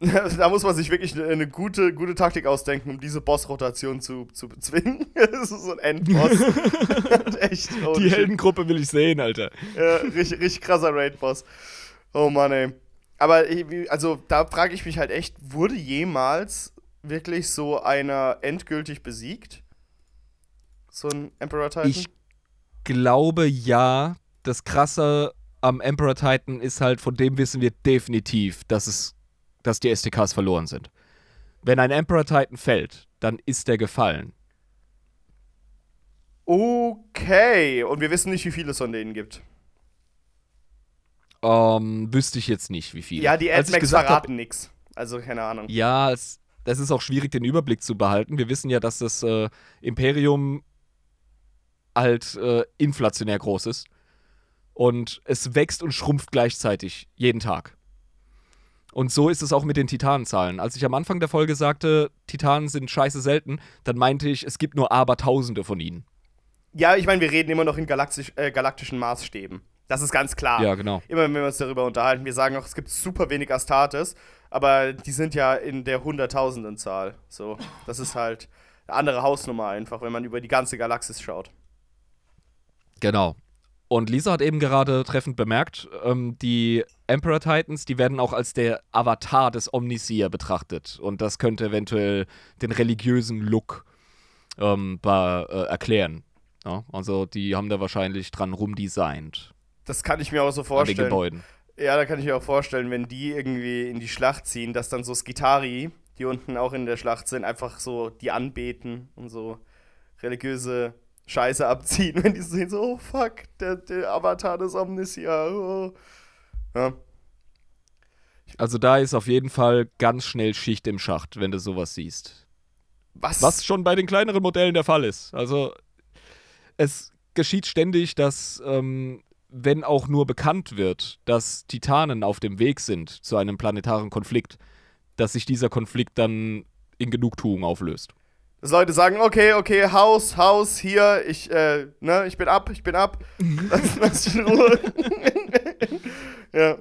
da muss man sich wirklich eine, gute, gute Taktik ausdenken, um diese Boss-Rotation zu, zu bezwingen. das ist so ein Endboss. Echt. Oh, Die Heldengruppe will ich sehen, Alter. Ja, richtig, richtig krasser Raid-Boss. Oh Mann, ey. Aber also da frage ich mich halt echt, wurde jemals wirklich so einer endgültig besiegt? So ein Emperor Titan? Ich glaube ja. Das Krasse am Emperor Titan ist halt, von dem wissen wir definitiv, dass es, dass die STKs verloren sind. Wenn ein Emperor Titan fällt, dann ist er gefallen. Okay. Und wir wissen nicht, wie viele es von denen gibt. Ähm, wüsste ich jetzt nicht, wie viele. Ja, die AdMax verraten nix. Also, keine Ahnung. Ja, es, das ist auch schwierig, den Überblick zu behalten. Wir wissen ja, dass das äh, Imperium halt äh, inflationär groß ist. Und es wächst und schrumpft gleichzeitig, jeden Tag. Und so ist es auch mit den Titanenzahlen. Als ich am Anfang der Folge sagte, Titanen sind scheiße selten, dann meinte ich, es gibt nur Abertausende von ihnen. Ja, ich meine, wir reden immer noch in galaktisch, äh, galaktischen Maßstäben. Das ist ganz klar. Ja, genau. Immer wenn wir uns darüber unterhalten, wir sagen auch, es gibt super wenig Astartes, aber die sind ja in der Hunderttausendenzahl. So, das ist halt eine andere Hausnummer einfach, wenn man über die ganze Galaxis schaut. Genau. Und Lisa hat eben gerade treffend bemerkt, ähm, die Emperor Titans, die werden auch als der Avatar des Omniseer betrachtet. Und das könnte eventuell den religiösen Look ähm, äh, erklären. Ja? Also die haben da wahrscheinlich dran rumdesignt. Das kann ich mir auch so vorstellen. An den Gebäuden. Ja, da kann ich mir auch vorstellen, wenn die irgendwie in die Schlacht ziehen, dass dann so Skitari, die unten auch in der Schlacht sind, einfach so die anbeten und so religiöse Scheiße abziehen, wenn die sehen so, oh fuck, der, der Avatar des Omnisia. Oh. Ja. Also da ist auf jeden Fall ganz schnell Schicht im Schacht, wenn du sowas siehst. Was? Was schon bei den kleineren Modellen der Fall ist. Also es geschieht ständig, dass, ähm, wenn auch nur bekannt wird, dass Titanen auf dem Weg sind zu einem planetaren Konflikt, dass sich dieser Konflikt dann in Genugtuung auflöst dass Leute sagen, okay, okay, Haus, Haus, hier, ich, äh, ne, ich bin ab, ich bin ab. lass, lass dich in Ruhe. Ja.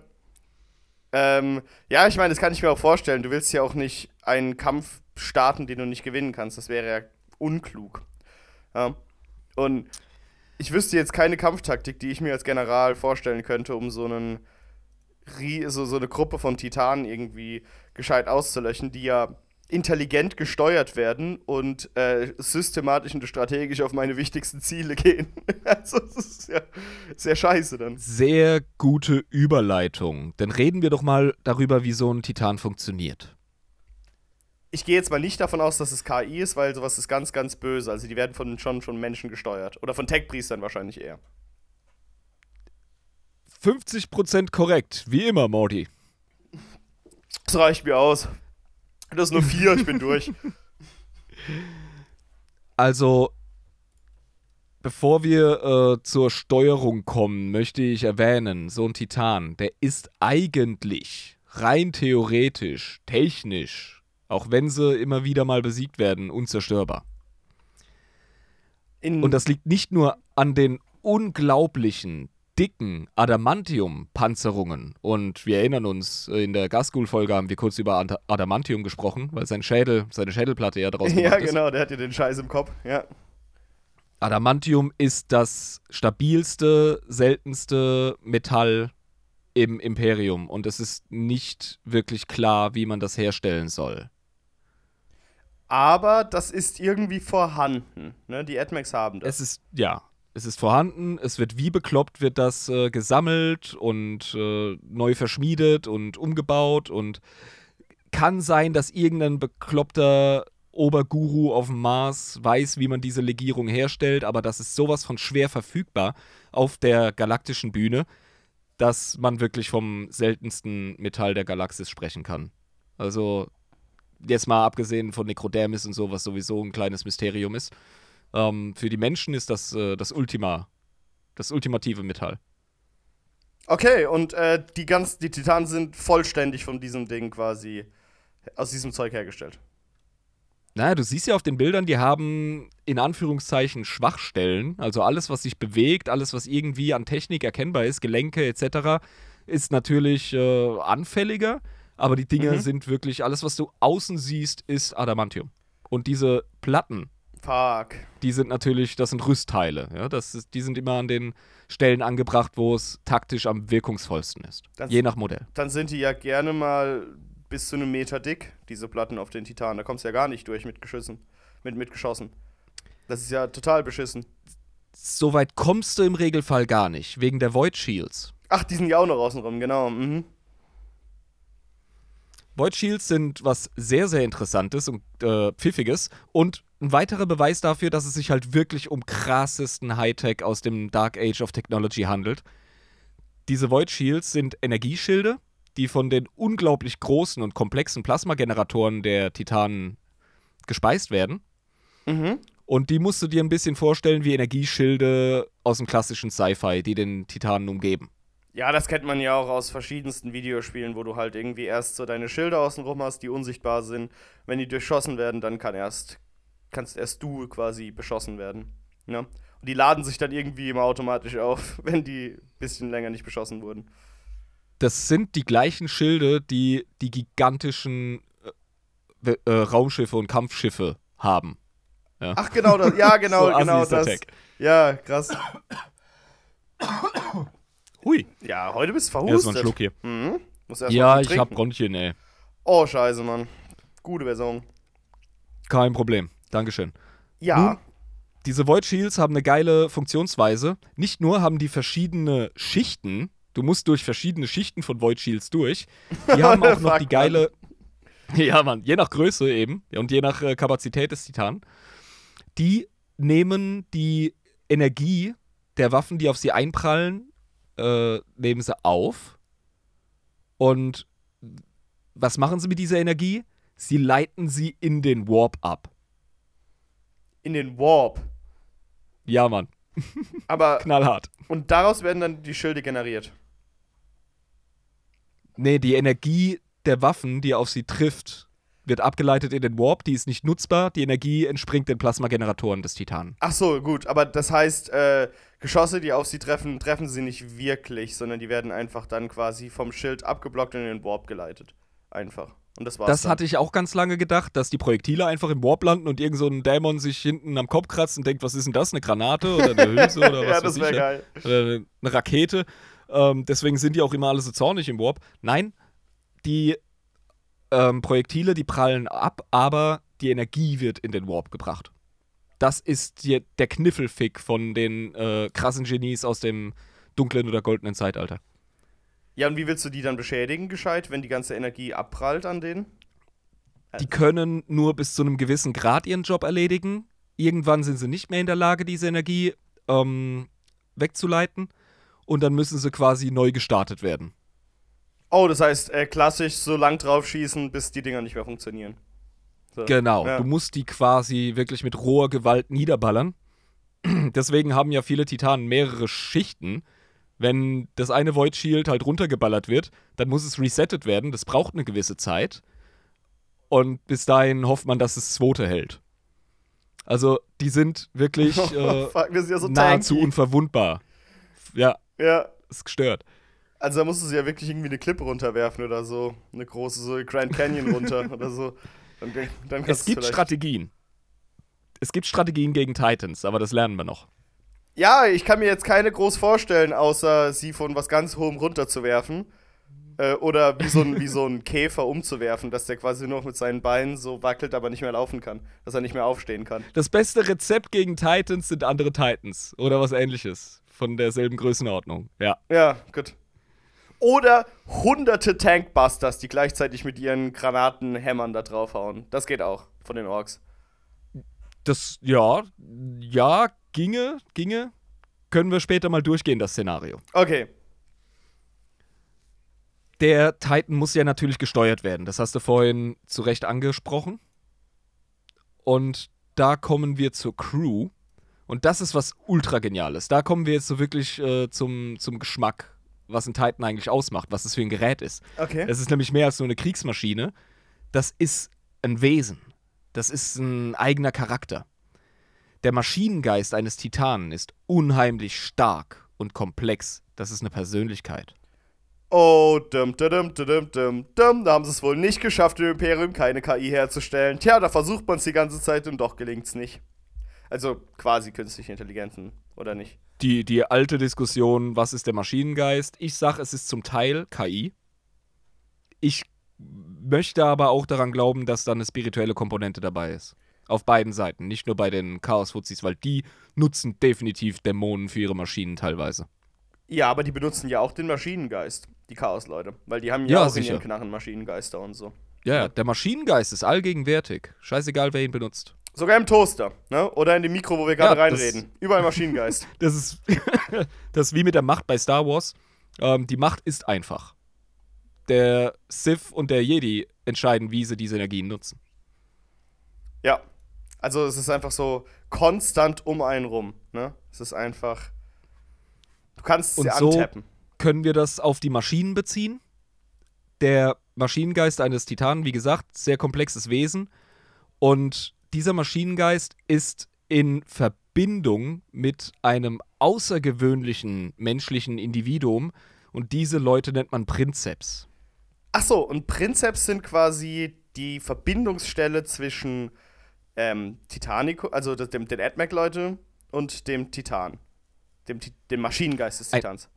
Ähm, ja, ich meine, das kann ich mir auch vorstellen. Du willst ja auch nicht einen Kampf starten, den du nicht gewinnen kannst. Das wäre ja unklug. Ja. Und ich wüsste jetzt keine Kampftaktik, die ich mir als General vorstellen könnte, um so einen so, so eine Gruppe von Titanen irgendwie gescheit auszulöschen, die ja intelligent gesteuert werden und äh, systematisch und strategisch auf meine wichtigsten Ziele gehen. also das ist ja sehr scheiße dann. Sehr gute Überleitung. Dann reden wir doch mal darüber, wie so ein Titan funktioniert. Ich gehe jetzt mal nicht davon aus, dass es KI ist, weil sowas ist ganz, ganz böse. Also die werden von, schon von Menschen gesteuert. Oder von Tech-Priestern wahrscheinlich eher. 50% korrekt, wie immer, Morty. Das reicht mir aus. Das ist nur vier, ich bin durch. Also, bevor wir äh, zur Steuerung kommen, möchte ich erwähnen, so ein Titan, der ist eigentlich rein theoretisch, technisch, auch wenn sie immer wieder mal besiegt werden, unzerstörbar. In Und das liegt nicht nur an den unglaublichen dicken Adamantium-Panzerungen. Und wir erinnern uns, äh, in der Gasgul-Folge haben wir kurz über Adamantium gesprochen, weil sein Schädel, seine Schädelplatte ja daraus Ja, genau, der hat ja den Scheiß im Kopf, ja. Adamantium ist das stabilste, seltenste Metall im Imperium und es ist nicht wirklich klar, wie man das herstellen soll. Aber das ist irgendwie vorhanden. Ne? Die AdMax haben das. Es ist, ja, es ist vorhanden, es wird wie bekloppt, wird das äh, gesammelt und äh, neu verschmiedet und umgebaut und kann sein, dass irgendein bekloppter Oberguru auf dem Mars weiß, wie man diese Legierung herstellt, aber das ist sowas von schwer verfügbar auf der galaktischen Bühne, dass man wirklich vom seltensten Metall der Galaxis sprechen kann. Also jetzt mal abgesehen von Necrodermis und so, was sowieso ein kleines Mysterium ist. Ähm, für die Menschen ist das äh, das Ultima, das ultimative Metall. Okay, und äh, die ganz, die Titanen sind vollständig von diesem Ding quasi aus diesem Zeug hergestellt. Naja, du siehst ja auf den Bildern, die haben in Anführungszeichen Schwachstellen. Also alles, was sich bewegt, alles, was irgendwie an Technik erkennbar ist, Gelenke etc., ist natürlich äh, anfälliger. Aber die Dinge mhm. sind wirklich, alles, was du außen siehst, ist Adamantium. Und diese Platten, Fuck. Die sind natürlich, das sind Rüstteile. Ja? Das ist, die sind immer an den Stellen angebracht, wo es taktisch am wirkungsvollsten ist. Das, je nach Modell. Dann sind die ja gerne mal bis zu einem Meter dick, diese Platten auf den Titanen. Da kommst du ja gar nicht durch mit Geschüssen, mit, mit geschossen. Das ist ja total beschissen. Soweit kommst du im Regelfall gar nicht, wegen der Void Shields. Ach, die sind ja auch noch außenrum, genau. Mhm. Void Shields sind was sehr, sehr Interessantes und äh, Pfiffiges und ein weiterer Beweis dafür, dass es sich halt wirklich um krassesten Hightech aus dem Dark Age of Technology handelt. Diese Void Shields sind Energieschilde, die von den unglaublich großen und komplexen Plasmageneratoren der Titanen gespeist werden. Mhm. Und die musst du dir ein bisschen vorstellen wie Energieschilde aus dem klassischen Sci-Fi, die den Titanen umgeben. Ja, das kennt man ja auch aus verschiedensten Videospielen, wo du halt irgendwie erst so deine Schilder außenrum hast, die unsichtbar sind. Wenn die durchschossen werden, dann kann erst kannst erst du quasi beschossen werden. Ne? Und die laden sich dann irgendwie immer automatisch auf, wenn die ein bisschen länger nicht beschossen wurden. Das sind die gleichen Schilde, die die gigantischen äh, äh, Raumschiffe und Kampfschiffe haben. Ja. Ach, genau, das, ja, genau, so genau das. Ja, krass. Hui. Ja, heute bist du Erstmal verhustet. einen Schluck hier. Mhm. Ja, ich hab Bronchien, ey. Oh, scheiße, Mann. Gute Version. Kein Problem. Dankeschön. Ja. Nun, Diese Void Shields haben eine geile Funktionsweise. Nicht nur haben die verschiedene Schichten, du musst durch verschiedene Schichten von Void Shields durch. Die haben auch noch die geile. Ja, Mann, je nach Größe eben und je nach äh, Kapazität des Titan. Die nehmen die Energie der Waffen, die auf sie einprallen, äh, nehmen sie auf. Und was machen sie mit dieser Energie? Sie leiten sie in den Warp ab. In den Warp. Ja, Mann, Aber, knallhart. und daraus werden dann die Schilde generiert. Nee, die Energie der Waffen, die auf sie trifft, wird abgeleitet in den Warp. Die ist nicht nutzbar. Die Energie entspringt den Plasmageneratoren des Titanen. Ach so, gut. Aber das heißt, äh, Geschosse, die auf sie treffen, treffen sie nicht wirklich, sondern die werden einfach dann quasi vom Schild abgeblockt und in den Warp geleitet. Einfach. Und das war's. Das dann. hatte ich auch ganz lange gedacht, dass die Projektile einfach im Warp landen und irgend so ein Dämon sich hinten am Kopf kratzt und denkt, was ist denn das? Eine Granate oder eine Hülse oder was ja, das wäre ja? geil. oder eine Rakete. Ähm, deswegen sind die auch immer alle so zornig im Warp. Nein, die ähm, Projektile, die prallen ab, aber die Energie wird in den Warp gebracht. Das ist die, der Kniffelfick von den äh, krassen Genies aus dem dunklen oder goldenen Zeitalter. Ja, und wie willst du die dann beschädigen, gescheit, wenn die ganze Energie abprallt an denen? Die können nur bis zu einem gewissen Grad ihren Job erledigen. Irgendwann sind sie nicht mehr in der Lage, diese Energie ähm, wegzuleiten. Und dann müssen sie quasi neu gestartet werden. Oh, das heißt, äh, klassisch so lang drauf schießen, bis die Dinger nicht mehr funktionieren. So. Genau, Ja. du musst die quasi wirklich mit roher Gewalt niederballern. Deswegen haben ja viele Titanen mehrere Schichten. Wenn das eine Void Shield halt runtergeballert wird, dann muss es resettet werden. Das braucht eine gewisse Zeit. Und bis dahin hofft man, dass das zweite hält. Also, die sind wirklich äh, Fuck, wir sind ja so nahezu tanky. unverwundbar. Ja, Ja, ist gestört. also da musst du sie ja wirklich irgendwie eine Klippe runterwerfen oder so. Eine große, so Grand Canyon runter oder so. Dann, dann Es gibt Strategien. Es gibt Strategien gegen Titans, aber das lernen wir noch. Ja, ich kann mir jetzt keine groß vorstellen, außer sie von was ganz hohem runterzuwerfen. Äh, oder wie so, ein, wie so ein Käfer umzuwerfen, dass der quasi nur noch mit seinen Beinen so wackelt, aber nicht mehr laufen kann. Dass er nicht mehr aufstehen kann. Das beste Rezept gegen Titans sind andere Titans oder was ähnliches. Von derselben Größenordnung. Ja. Ja, gut. Oder hunderte Tankbusters, die gleichzeitig mit ihren Granatenhämmern da draufhauen. Das geht auch von den Orks. Das, ja, ja, ginge, ginge. Können wir später mal durchgehen, das Szenario. Okay. Der Titan muss ja natürlich gesteuert werden. Das hast du vorhin zu Recht angesprochen. Und da kommen wir zur Crew. Und das ist was ultra geniales. Da kommen wir jetzt so wirklich äh, zum, zum Geschmack, was ein Titan eigentlich ausmacht, was es für ein Gerät ist. Okay. Es ist nämlich mehr als nur eine Kriegsmaschine. Das ist ein Wesen. Das ist ein eigener Charakter. Der Maschinengeist eines Titanen ist unheimlich stark und komplex. Das ist eine Persönlichkeit. Oh, dum, dum, dum, dum, dum. Da haben sie es wohl nicht geschafft, im Imperium keine KI herzustellen. Tja, da versucht man es die ganze Zeit und doch gelingt's nicht. Also quasi künstliche Intelligenzen, oder nicht? Die, die alte Diskussion, was ist der Maschinengeist? Ich sage, es ist zum Teil KI. Ich möchte aber auch daran glauben, dass da eine spirituelle Komponente dabei ist. Auf beiden Seiten, nicht nur bei den Chaos-Fuzis, weil die nutzen definitiv Dämonen für ihre Maschinen teilweise. Ja, aber die benutzen ja auch den Maschinengeist, die Chaos-Leute. Weil die haben ja, Ja, auch sicher. in ihren Knarren Maschinengeister und so. Ja, ja, der Maschinengeist ist allgegenwärtig. Scheißegal, wer ihn benutzt. Sogar im Toaster, ne? Oder in dem Mikro, wo wir gerade Ja, reinreden. Überall Maschinengeist. Das ist, das ist wie mit der Macht bei Star Wars. Ähm, die Macht ist einfach. Der Sith und der Jedi entscheiden, wie sie diese Energien nutzen. ja. Also es ist einfach so konstant um einen rum, ne? Es ist einfach. Du kannst Und sie so- antappen. Können wir das auf die Maschinen beziehen? Der Maschinengeist eines Titanen, wie gesagt, sehr komplexes Wesen. Und dieser Maschinengeist ist in Verbindung mit einem außergewöhnlichen menschlichen Individuum. Und diese Leute nennt man Prinzeps. Ach so, und Prinzeps sind quasi die Verbindungsstelle zwischen ähm, Titanic, also dem, den AdMac-Leute und dem Titan. dem, dem Maschinengeist des Ein- Titans.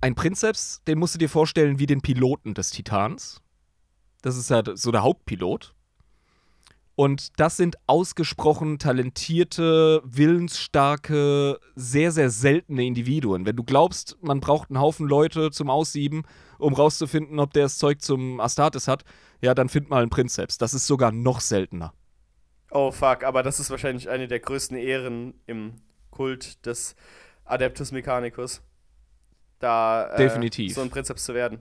Ein Prinzeps, den musst du dir vorstellen wie den Piloten des Titans. Das ist ja so der Hauptpilot. Und das sind ausgesprochen talentierte, willensstarke, sehr, sehr seltene Individuen. Wenn du glaubst, man braucht einen Haufen Leute zum Aussieben, um rauszufinden, ob der das Zeug zum Astartes hat, ja, dann find mal einen Prinzeps. Das ist sogar noch seltener. Oh fuck, aber das ist wahrscheinlich eine der größten Ehren im Kult des Adeptus Mechanicus. Da äh, Definitiv. so ein Prinzeps zu werden.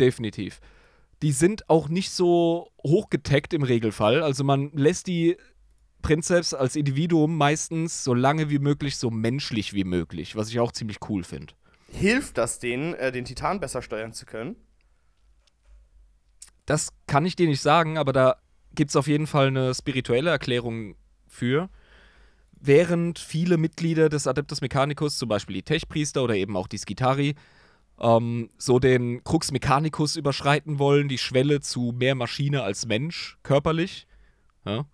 Definitiv. Die sind auch nicht so hochgetaggt im Regelfall. Also man lässt die Prinzeps als Individuum meistens so lange wie möglich, so menschlich wie möglich, was ich auch ziemlich cool finde. Hilft das denen, äh, den Titan besser steuern zu können? Das kann ich dir nicht sagen, aber da gibt es auf jeden Fall eine spirituelle Erklärung für. Während viele Mitglieder des Adeptus Mechanicus, zum Beispiel die Techpriester oder eben auch die Skitari, ähm, so den Crux Mechanicus überschreiten wollen, die Schwelle zu mehr Maschine als Mensch, körperlich, ja,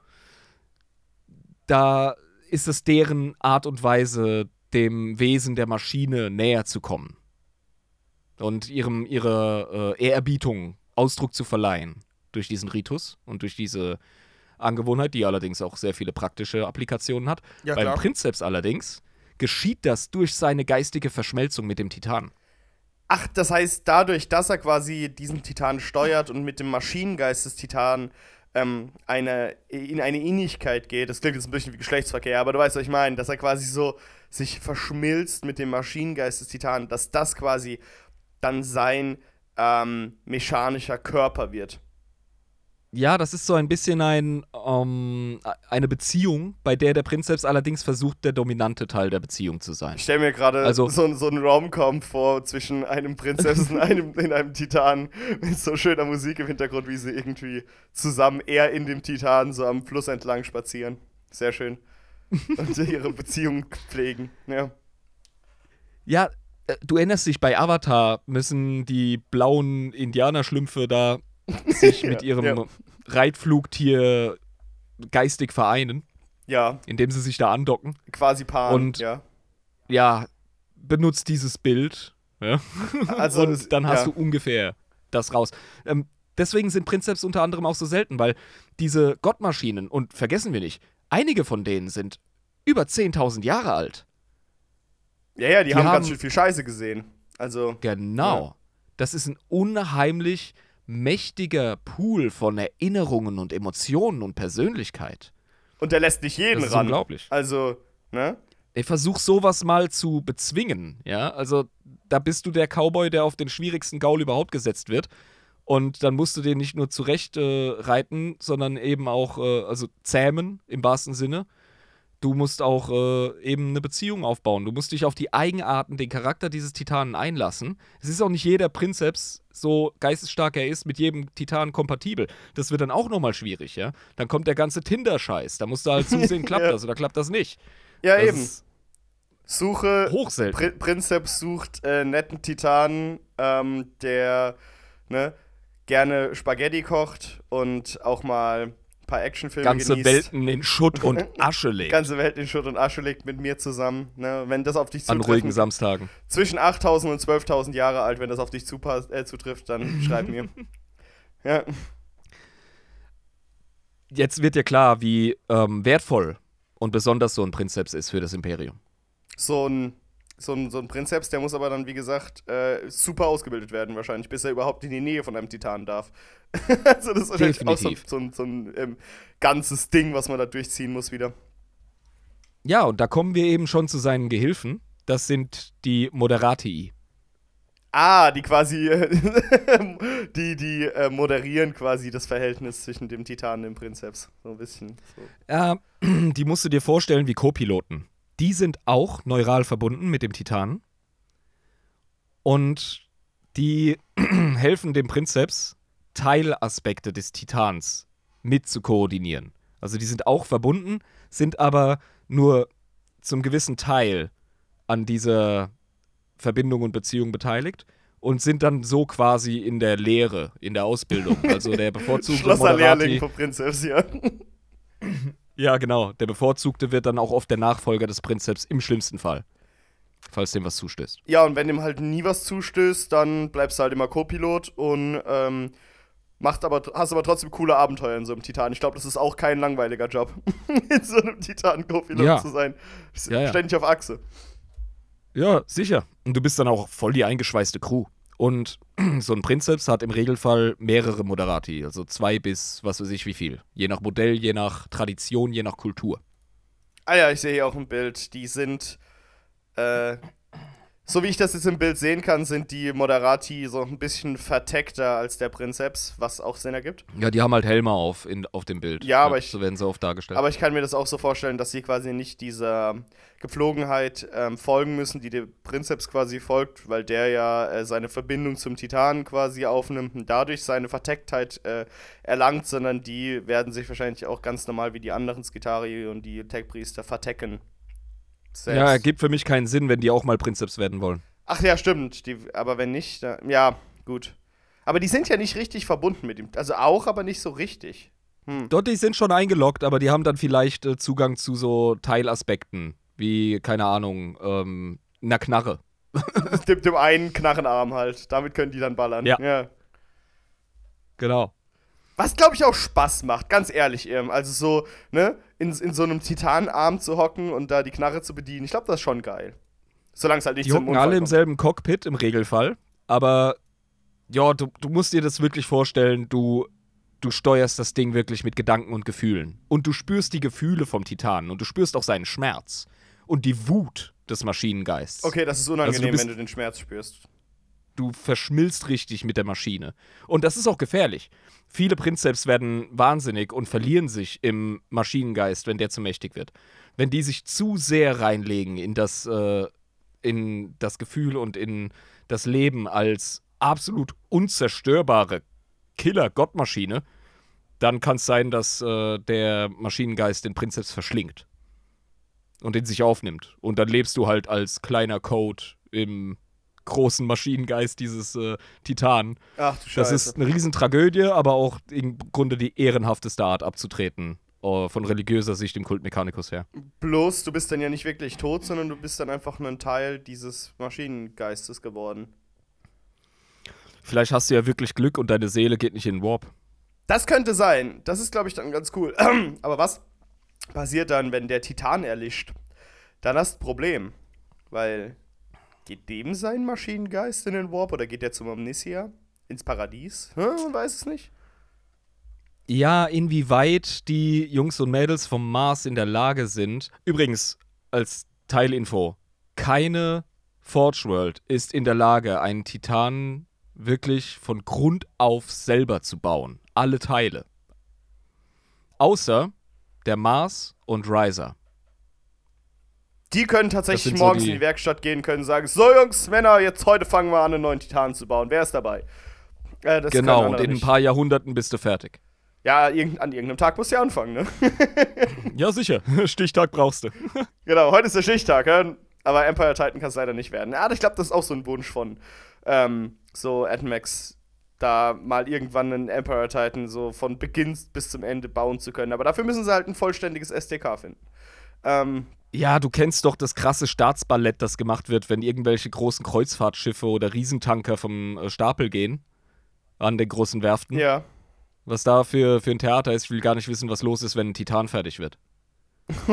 da ist es deren Art und Weise, dem Wesen der Maschine näher zu kommen und ihrem ihre äh, Ehrerbietung Ausdruck zu verleihen durch diesen Ritus und durch diese Angewohnheit, die allerdings auch sehr viele praktische Applikationen hat. Ja, Beim. Prinzeps allerdings geschieht das durch seine geistige Verschmelzung mit dem Titan. Ach, das heißt, dadurch, dass er quasi diesen Titan steuert und mit dem Maschinengeist des Titan ähm, eine, in eine Innigkeit geht, das klingt jetzt ein bisschen wie Geschlechtsverkehr, aber du weißt, was ich meine, dass er quasi so sich verschmilzt mit dem Maschinengeist des Titan, dass das quasi dann sein ähm, mechanischer Körper wird. Ja, das ist so ein bisschen ein, ähm, eine Beziehung, bei der der Prinzeps allerdings versucht, der dominante Teil der Beziehung zu sein. Ich stelle mir gerade Also- so, so einen Rom-Com vor zwischen einem Prinzessin und einem, in einem Titan mit so schöner Musik im Hintergrund, wie sie irgendwie zusammen eher in dem Titan so am Fluss entlang spazieren. Sehr schön. Und ihre Beziehung pflegen. Ja. Ja, äh, du erinnerst dich, bei Avatar müssen die blauen Indianerschlümpfe da sich mit ihrem ja. Reitflugtier geistig vereinen, Ja, indem sie sich da andocken. quasi Pan. Und- ja. Ja, benutzt dieses Bild. Ja? Also, und dann hast ja. du ungefähr das raus. Ähm, deswegen sind Prinzeps unter anderem auch so selten, weil diese Gottmaschinen, und vergessen wir nicht, einige von denen sind über 10.000 Jahre alt. Ja, ja, die, Die haben, ganz haben- schön viel Scheiße gesehen. Also, Genau. Ja. Das ist ein unheimlich mächtiger Pool von Erinnerungen und Emotionen und Persönlichkeit. und der lässt nicht jeden Das ist ran. unglaublich. Also, ne? Ich versuch sowas mal zu bezwingen, ja? Also, da bist du der Cowboy, der auf den schwierigsten Gaul überhaupt gesetzt wird. Und dann musst du den nicht nur zurecht äh, reiten, sondern eben auch, äh, also zähmen im wahrsten Sinne. Du musst auch äh, eben eine Beziehung aufbauen. Du musst dich auf die Eigenarten, den Charakter dieses Titanen einlassen. Es ist auch nicht jeder Prinzeps, so geistesstark er ist, mit jedem Titan kompatibel. Das wird dann auch nochmal schwierig, ja? Dann kommt der ganze Tinder-Scheiß. Da musst du halt zusehen, klappt Ja. das oder klappt das nicht. Ja, Das eben. Suche hochselten. Pri Prinzeps sucht äh, netten Titanen, ähm, der ne, gerne Spaghetti kocht und auch mal paar Actionfilme ganze genießt. Welten in Schutt und Asche legt. Ganze Welt in Schutt und Asche legt mit mir zusammen. Ne? Wenn das auf dich An zutrifft, ruhigen Samstagen. zwischen 8000 und 12.000 Jahre alt, wenn das auf dich zupass äh, zutrifft, dann schreib mir. Ja, Jetzt wird dir klar, wie ähm, wertvoll und besonders so ein Prinzeps ist für das Imperium. so ein, so ein, so ein Prinzeps, der muss aber dann, wie gesagt, äh, super ausgebildet werden, wahrscheinlich, bis er überhaupt in die Nähe von einem Titan darf. also, das ist wahrscheinlich Definitiv. auch so, so, ein- so ein ähm, ganzes Ding, was man da durchziehen muss wieder. Ja, und da kommen wir eben schon zu seinen Gehilfen. Das sind die Moderatii. Ah, die quasi, die, die äh, moderieren quasi das Verhältnis zwischen dem Titan und dem Prinzeps. So ein bisschen. So. Äh, die musst du dir vorstellen wie Co-Piloten. Die sind auch neural verbunden mit dem Titanen. Und die helfen dem Prinzeps, Teilaspekte des Titans mit zu koordinieren. Also die sind auch verbunden, sind aber nur zum gewissen Teil an dieser Verbindung und Beziehung beteiligt und sind dann so quasi in der Lehre, in der Ausbildung. Also der bevorzugte Schlosserlehrling von Prinzeps, ja. Ja, genau. Der Bevorzugte wird dann auch oft der Nachfolger des Prinzeps im schlimmsten Fall. Falls dem was zustößt. Ja, und wenn dem halt nie was zustößt, dann bleibst du halt immer Co-Pilot und ähm, macht aber, hast aber trotzdem coole Abenteuer in so einem Titan. Ich glaube, das ist auch kein langweiliger Job, in so einem Titan Co-Pilot Ja. zu sein. Ja, ja. Ständig auf Achse. Ja, sicher. Und du bist dann auch voll die eingeschweißte Crew. Und so ein Prinzeps hat im Regelfall mehrere Moderati, also zwei bis was weiß ich wie viel. Je nach Modell, je nach Tradition, je nach Kultur. Ah ja, ich sehe hier auch ein Bild. Die sind, äh, so wie ich das jetzt im Bild sehen kann, sind die Moderati so ein bisschen verteckter als der Prinzeps, was auch Sinn ergibt. Ja, die haben halt Helme auf, in, auf dem Bild. Ja, aber ich- So werden sie oft dargestellt. Aber ich kann mir das auch so vorstellen, dass sie quasi nicht dieser Gepflogenheit ähm, folgen müssen, die der Prinzeps quasi folgt, weil der ja äh, seine Verbindung zum Titan quasi aufnimmt und dadurch seine Vertecktheit äh, erlangt, sondern die werden sich wahrscheinlich auch ganz normal wie die anderen Skitari und die Tech-Priester vertecken. Selbst. ja, ergibt für mich keinen Sinn, wenn die auch mal Prinzeps werden wollen. Ach ja, stimmt. Die, aber wenn nicht, dann, ja, gut. Aber die sind ja nicht richtig verbunden mit ihm. Also auch, aber nicht so richtig. Hm. Dort, die sind schon eingeloggt, aber die haben dann vielleicht äh, Zugang zu so Teilaspekten, wie, keine Ahnung, ähm, einer Knarre. dem, dem einen Knarrenarm halt. Damit können die dann ballern. Ja. ja. Genau. Was, glaube ich, auch Spaß macht, ganz ehrlich, Irm. Also so, ne, in, in so einem Titanarm zu hocken und da die Knarre zu bedienen. Ich glaube, das ist schon geil. Solange es halt nicht Die hocken alle im kommt. selben Cockpit im Regelfall, aber ja, du, du musst dir das wirklich vorstellen, du, du steuerst das Ding wirklich mit Gedanken und Gefühlen. Und du spürst die Gefühle vom Titanen und du spürst auch seinen Schmerz und die Wut des Maschinengeists. Okay, das ist unangenehm, Also du bist- wenn du den Schmerz spürst. du verschmilzt richtig mit der Maschine. Und das ist auch gefährlich. Viele Prinzeps werden wahnsinnig und verlieren sich im Maschinengeist, wenn der zu mächtig wird. Wenn die sich zu sehr reinlegen in das, äh, in das Gefühl und in das Leben als absolut unzerstörbare Killer-Gottmaschine, dann kann es sein, dass äh, der Maschinengeist den Prinzeps verschlingt und in sich aufnimmt. Und dann lebst du halt als kleiner Code im großen Maschinengeist dieses äh, Titan. Ach du Das Scheiße. ist eine Riesentragödie, aber auch im Grunde die ehrenhafteste Art abzutreten. äh, von religiöser Sicht im Kult Mechanicus her. Bloß, du bist dann ja nicht wirklich tot, sondern du bist dann einfach nur ein Teil dieses Maschinengeistes geworden. Vielleicht hast du ja wirklich Glück und deine Seele geht nicht in den Warp. Das könnte sein. Das ist, glaube ich, dann ganz cool. Aber was passiert dann, wenn der Titan erlischt? Dann hast du ein Problem. Weil geht dem sein Maschinengeist in den Warp oder geht der zum Omnisia? Ins Paradies? Hm, man weiß es nicht. Ja, inwieweit die Jungs und Mädels vom Mars in der Lage sind. Übrigens, als Teilinfo, keine Forge World ist in der Lage, einen Titan wirklich von Grund auf selber zu bauen. Alle Teile. Außer der Mars und Riser. Die können tatsächlich sind so morgens die- in die Werkstatt gehen, können sagen: So, Jungs, Männer, jetzt heute fangen wir an, einen neuen Titan zu bauen. Wer ist dabei? Äh, genau, und in ein nicht. paar Jahrhunderten bist du fertig. Ja, an irgendeinem Tag musst du ja anfangen, ne? Ja, sicher. Stichtag brauchst du. Genau, heute ist der Stichtag, ja? aber Empire Titan kann es leider nicht werden. Ja, ich glaube, das ist auch so ein Wunsch von ähm, so AdMax, da mal irgendwann einen Empire Titan so von Beginn bis zum Ende bauen zu können. Aber dafür müssen sie halt ein vollständiges SDK finden. Ähm, Ja, du kennst doch das krasse Staatsballett, das gemacht wird, wenn irgendwelche großen Kreuzfahrtschiffe oder Riesentanker vom äh, Stapel gehen. An den großen Werften. ja. Was da für, für ein Theater ist, ich will gar nicht wissen, was los ist, wenn ein Titan fertig wird.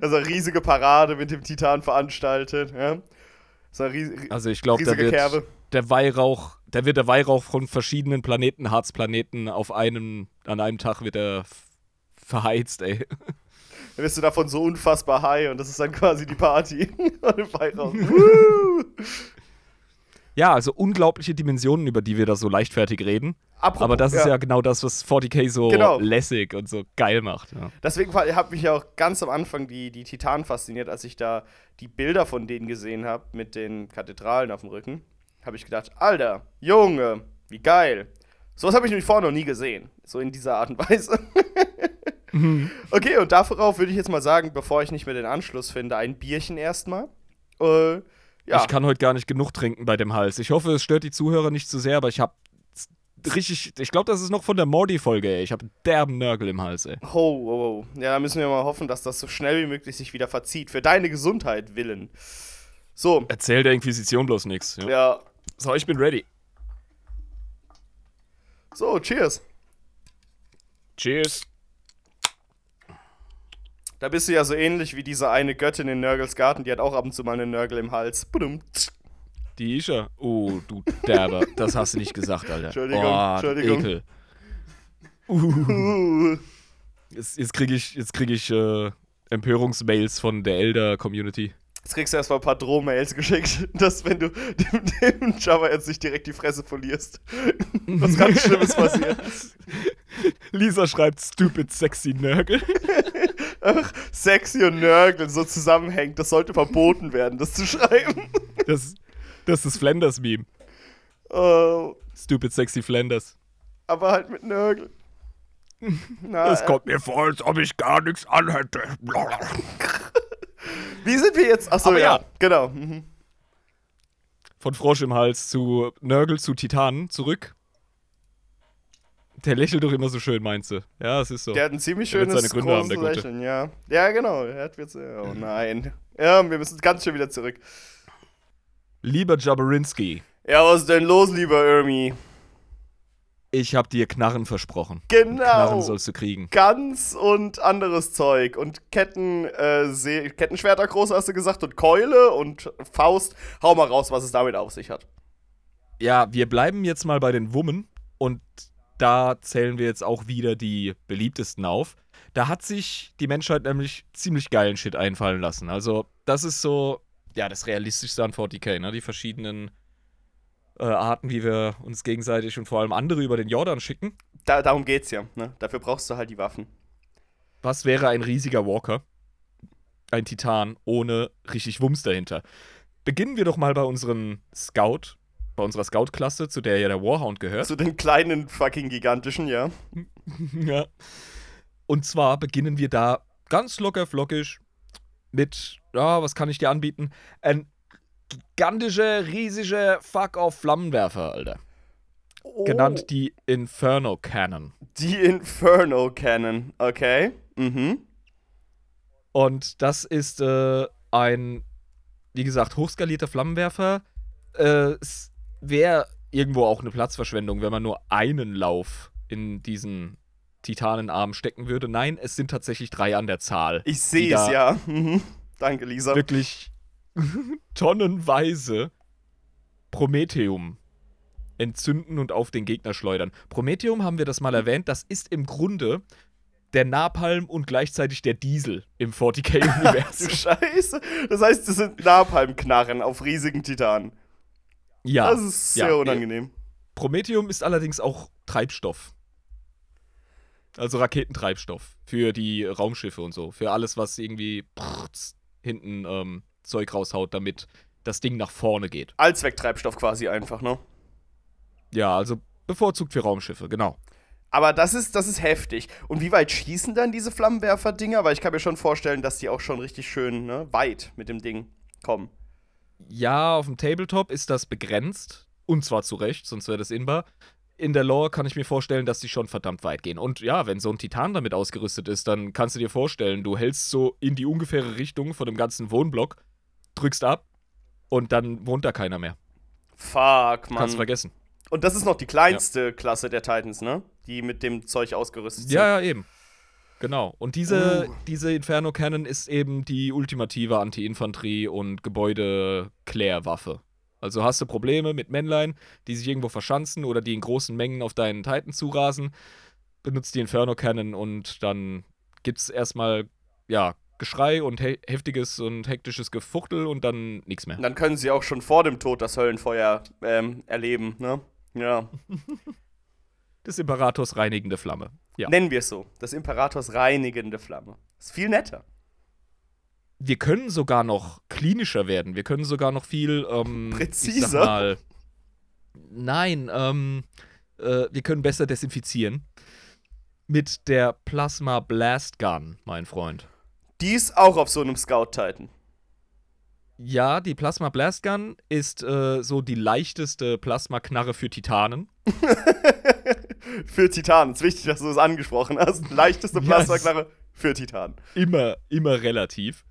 also eine riesige Parade mit dem Titan veranstaltet. Ja? So Also ich glaube, da riesige wird Kerbe. der Weihrauch, da wird der Weihrauch von verschiedenen Planeten, Harzplaneten auf einem, an einem Tag wird er verheizt, ey. Dann bist du davon so unfassbar high und das ist dann quasi die Party. Und im Weihrauch. Woo! Ja, also unglaubliche Dimensionen, über die wir da so leichtfertig reden. Apropos, Aber das ist ja genau das, was 40k so Genau. lässig und so geil macht. Ja. Deswegen hat mich ja auch ganz am Anfang die, die Titanen fasziniert, als ich da die Bilder von denen gesehen habe mit den Kathedralen auf dem Rücken. Habe ich gedacht, Alter, Junge, wie geil. Sowas habe ich nämlich vorher noch nie gesehen. So in dieser Art und Weise. okay, und darauf würde ich jetzt mal sagen, bevor ich nicht mehr den Anschluss finde, ein Bierchen erstmal. Äh, ja. Ich kann heute gar nicht genug trinken bei dem Hals. Ich hoffe, es stört die Zuhörer nicht zu sehr, aber ich habe richtig, ich glaube, das ist noch von der Morty-Folge, ey. Ich habe derben Nörgel im Hals, ey. Oh, oh, oh. Ja, da müssen wir mal hoffen, dass das so schnell wie möglich sich wieder verzieht. Für deine Gesundheit willen. So. Erzähl der Inquisition bloß nichts. Ja. Ja. So, ich bin ready. So, cheers. Cheers. Da bist du ja so ähnlich wie diese eine Göttin in Nörgels Garten, die hat auch ab und zu mal einen Nörgel im Hals. Die ist er. Oh, du Derber. Das hast du nicht gesagt, Alter. Entschuldigung, oh, Entschuldigung. Ekel. Uh. Jetzt, jetzt kriege ich, jetzt krieg ich äh, Empörungsmails von der Elder-Community. Jetzt kriegst du erstmal ein paar Drohmails geschickt, dass wenn du dem, dem Java jetzt nicht direkt die Fresse polierst, was ganz Schlimmes passiert. Lisa schreibt stupid sexy Nörgel. Ach, sexy und Nörgel so zusammenhängt, das sollte verboten werden, das zu schreiben. Das, das ist Flanders-Meme. Oh, Stupid sexy Flanders. aber halt mit Nörgel. Na, Das äh, kommt mir vor, als ob ich gar nichts anhätte. Wie sind wir jetzt? Achso, Aber ja. ja. Genau. Mhm. Von Frosch im Hals zu Nörgel zu Titanen zurück. Der lächelt doch immer so schön, meinst du? Ja, es ist so. Der hat ein ziemlich schönes seine Gründe haben, der Gute. Lächeln, ja. Ja, genau. Er hat jetzt, oh nein. Ja, wir müssen ganz schön wieder zurück. Lieber Jabarinsky, Ja, was ist denn los, lieber Irmi? Ich hab dir Knarren versprochen. Knarren Genau. sollst du kriegen. Ganz und anderes Zeug. Und Ketten, äh, Kettenschwerter groß, hast du gesagt, und Keule und Faust. Hau mal raus, was es damit auf sich hat. Ja, wir bleiben jetzt mal bei den Wummen und da zählen wir jetzt auch wieder die beliebtesten auf. Da hat sich die Menschheit nämlich ziemlich geilen Shit einfallen lassen. Also, das ist so, ja, das Realistischste an 40k, ne? Die verschiedenen äh, Arten, wie wir uns gegenseitig und vor allem andere über den Jordan schicken. Da, darum geht's ja. Ne? Dafür brauchst du halt die Waffen. Was wäre ein riesiger Walker? Ein Titan ohne richtig Wumms dahinter. Beginnen wir doch mal bei unserem Scout, bei unserer Scout-Klasse, zu der ja der Warhound gehört. Zu den kleinen fucking gigantischen, ja. Ja. Und zwar beginnen wir da ganz locker flockig mit, ja, was kann ich dir anbieten? Ein gigantischer, riesiger Fuck-off-Flammenwerfer, Alter. Oh, Genannt die Inferno Cannon. Die Inferno Cannon, okay. Mhm. Und das ist äh, ein, wie gesagt, hochskalierter Flammenwerfer. Äh, es wäre irgendwo auch eine Platzverschwendung, wenn man nur einen Lauf in diesen Titanenarm stecken würde. Nein, es sind tatsächlich drei an der Zahl. Ich sehe es, ja. Mhm. Danke, Lisa. Wirklich tonnenweise Prometheum entzünden und auf den Gegner schleudern. Prometheum, haben wir das mal erwähnt, das ist im Grunde der Napalm und gleichzeitig der Diesel im Du 40k-Universum. Scheiße. Das heißt, das sind Napalmknarren auf riesigen Titanen. ja. Das ist sehr ja. unangenehm. Prometheum ist allerdings auch Treibstoff. Also Raketentreibstoff für die Raumschiffe und so. Für alles, was irgendwie prrz, hinten ähm, Zeug raushaut, damit das Ding nach vorne geht. Allzwecktreibstoff quasi einfach, ne? Ja, also bevorzugt für Raumschiffe, genau. Aber das ist, das ist heftig. Und wie weit schießen dann diese Flammenwerfer-Dinger? Weil ich kann mir schon vorstellen, dass die auch schon richtig schön ne, weit mit dem Ding kommen. Ja, auf dem Tabletop ist das begrenzt. Und zwar zu Recht, sonst wäre das inbar. In der Lore kann ich mir vorstellen, dass die schon verdammt weit gehen. Und ja, wenn so ein Titan damit ausgerüstet ist, dann kannst du dir vorstellen, du hältst so in die ungefähre Richtung von dem ganzen Wohnblock, drückst ab und dann wohnt da keiner mehr. Fuck, Kannst Mann. vergessen. Und das ist noch die kleinste Klasse der Titans, ne? Die mit dem Zeug ausgerüstet sind. Ja, ja, eben. Genau. Und diese, Uh. diese Inferno Cannon ist eben die ultimative Anti-Infanterie- und Gebäude-Klärwaffe. Also hast du Probleme mit Männlein, die sich irgendwo verschanzen oder die in großen Mengen auf deinen Titan zurasen, benutzt die Inferno Cannon und dann gibt's erstmal, ja, Geschrei und he heftiges und hektisches Gefuchtel und dann nichts mehr. Dann können sie auch schon vor dem Tod das Höllenfeuer ähm, erleben, ne? Ja. Des Imperators reinigende Flamme. Ja. Nennen wir es so. Das Imperators reinigende Flamme. Ist viel netter. wir können sogar noch klinischer werden. Wir können sogar noch viel ähm, Präziser? mal, nein, ähm, äh, wir können besser desinfizieren. Mit der Plasma Blast Gun, mein Freund. Die ist auch auf so einem Scout-Titan. Ja, die Plasma Blast Gun ist äh, so die leichteste Plasmaknarre für Titanen. für Titanen. Es ist wichtig, dass du es angesprochen hast. Leichteste Plasmaknarre für Titanen. Immer, immer relativ.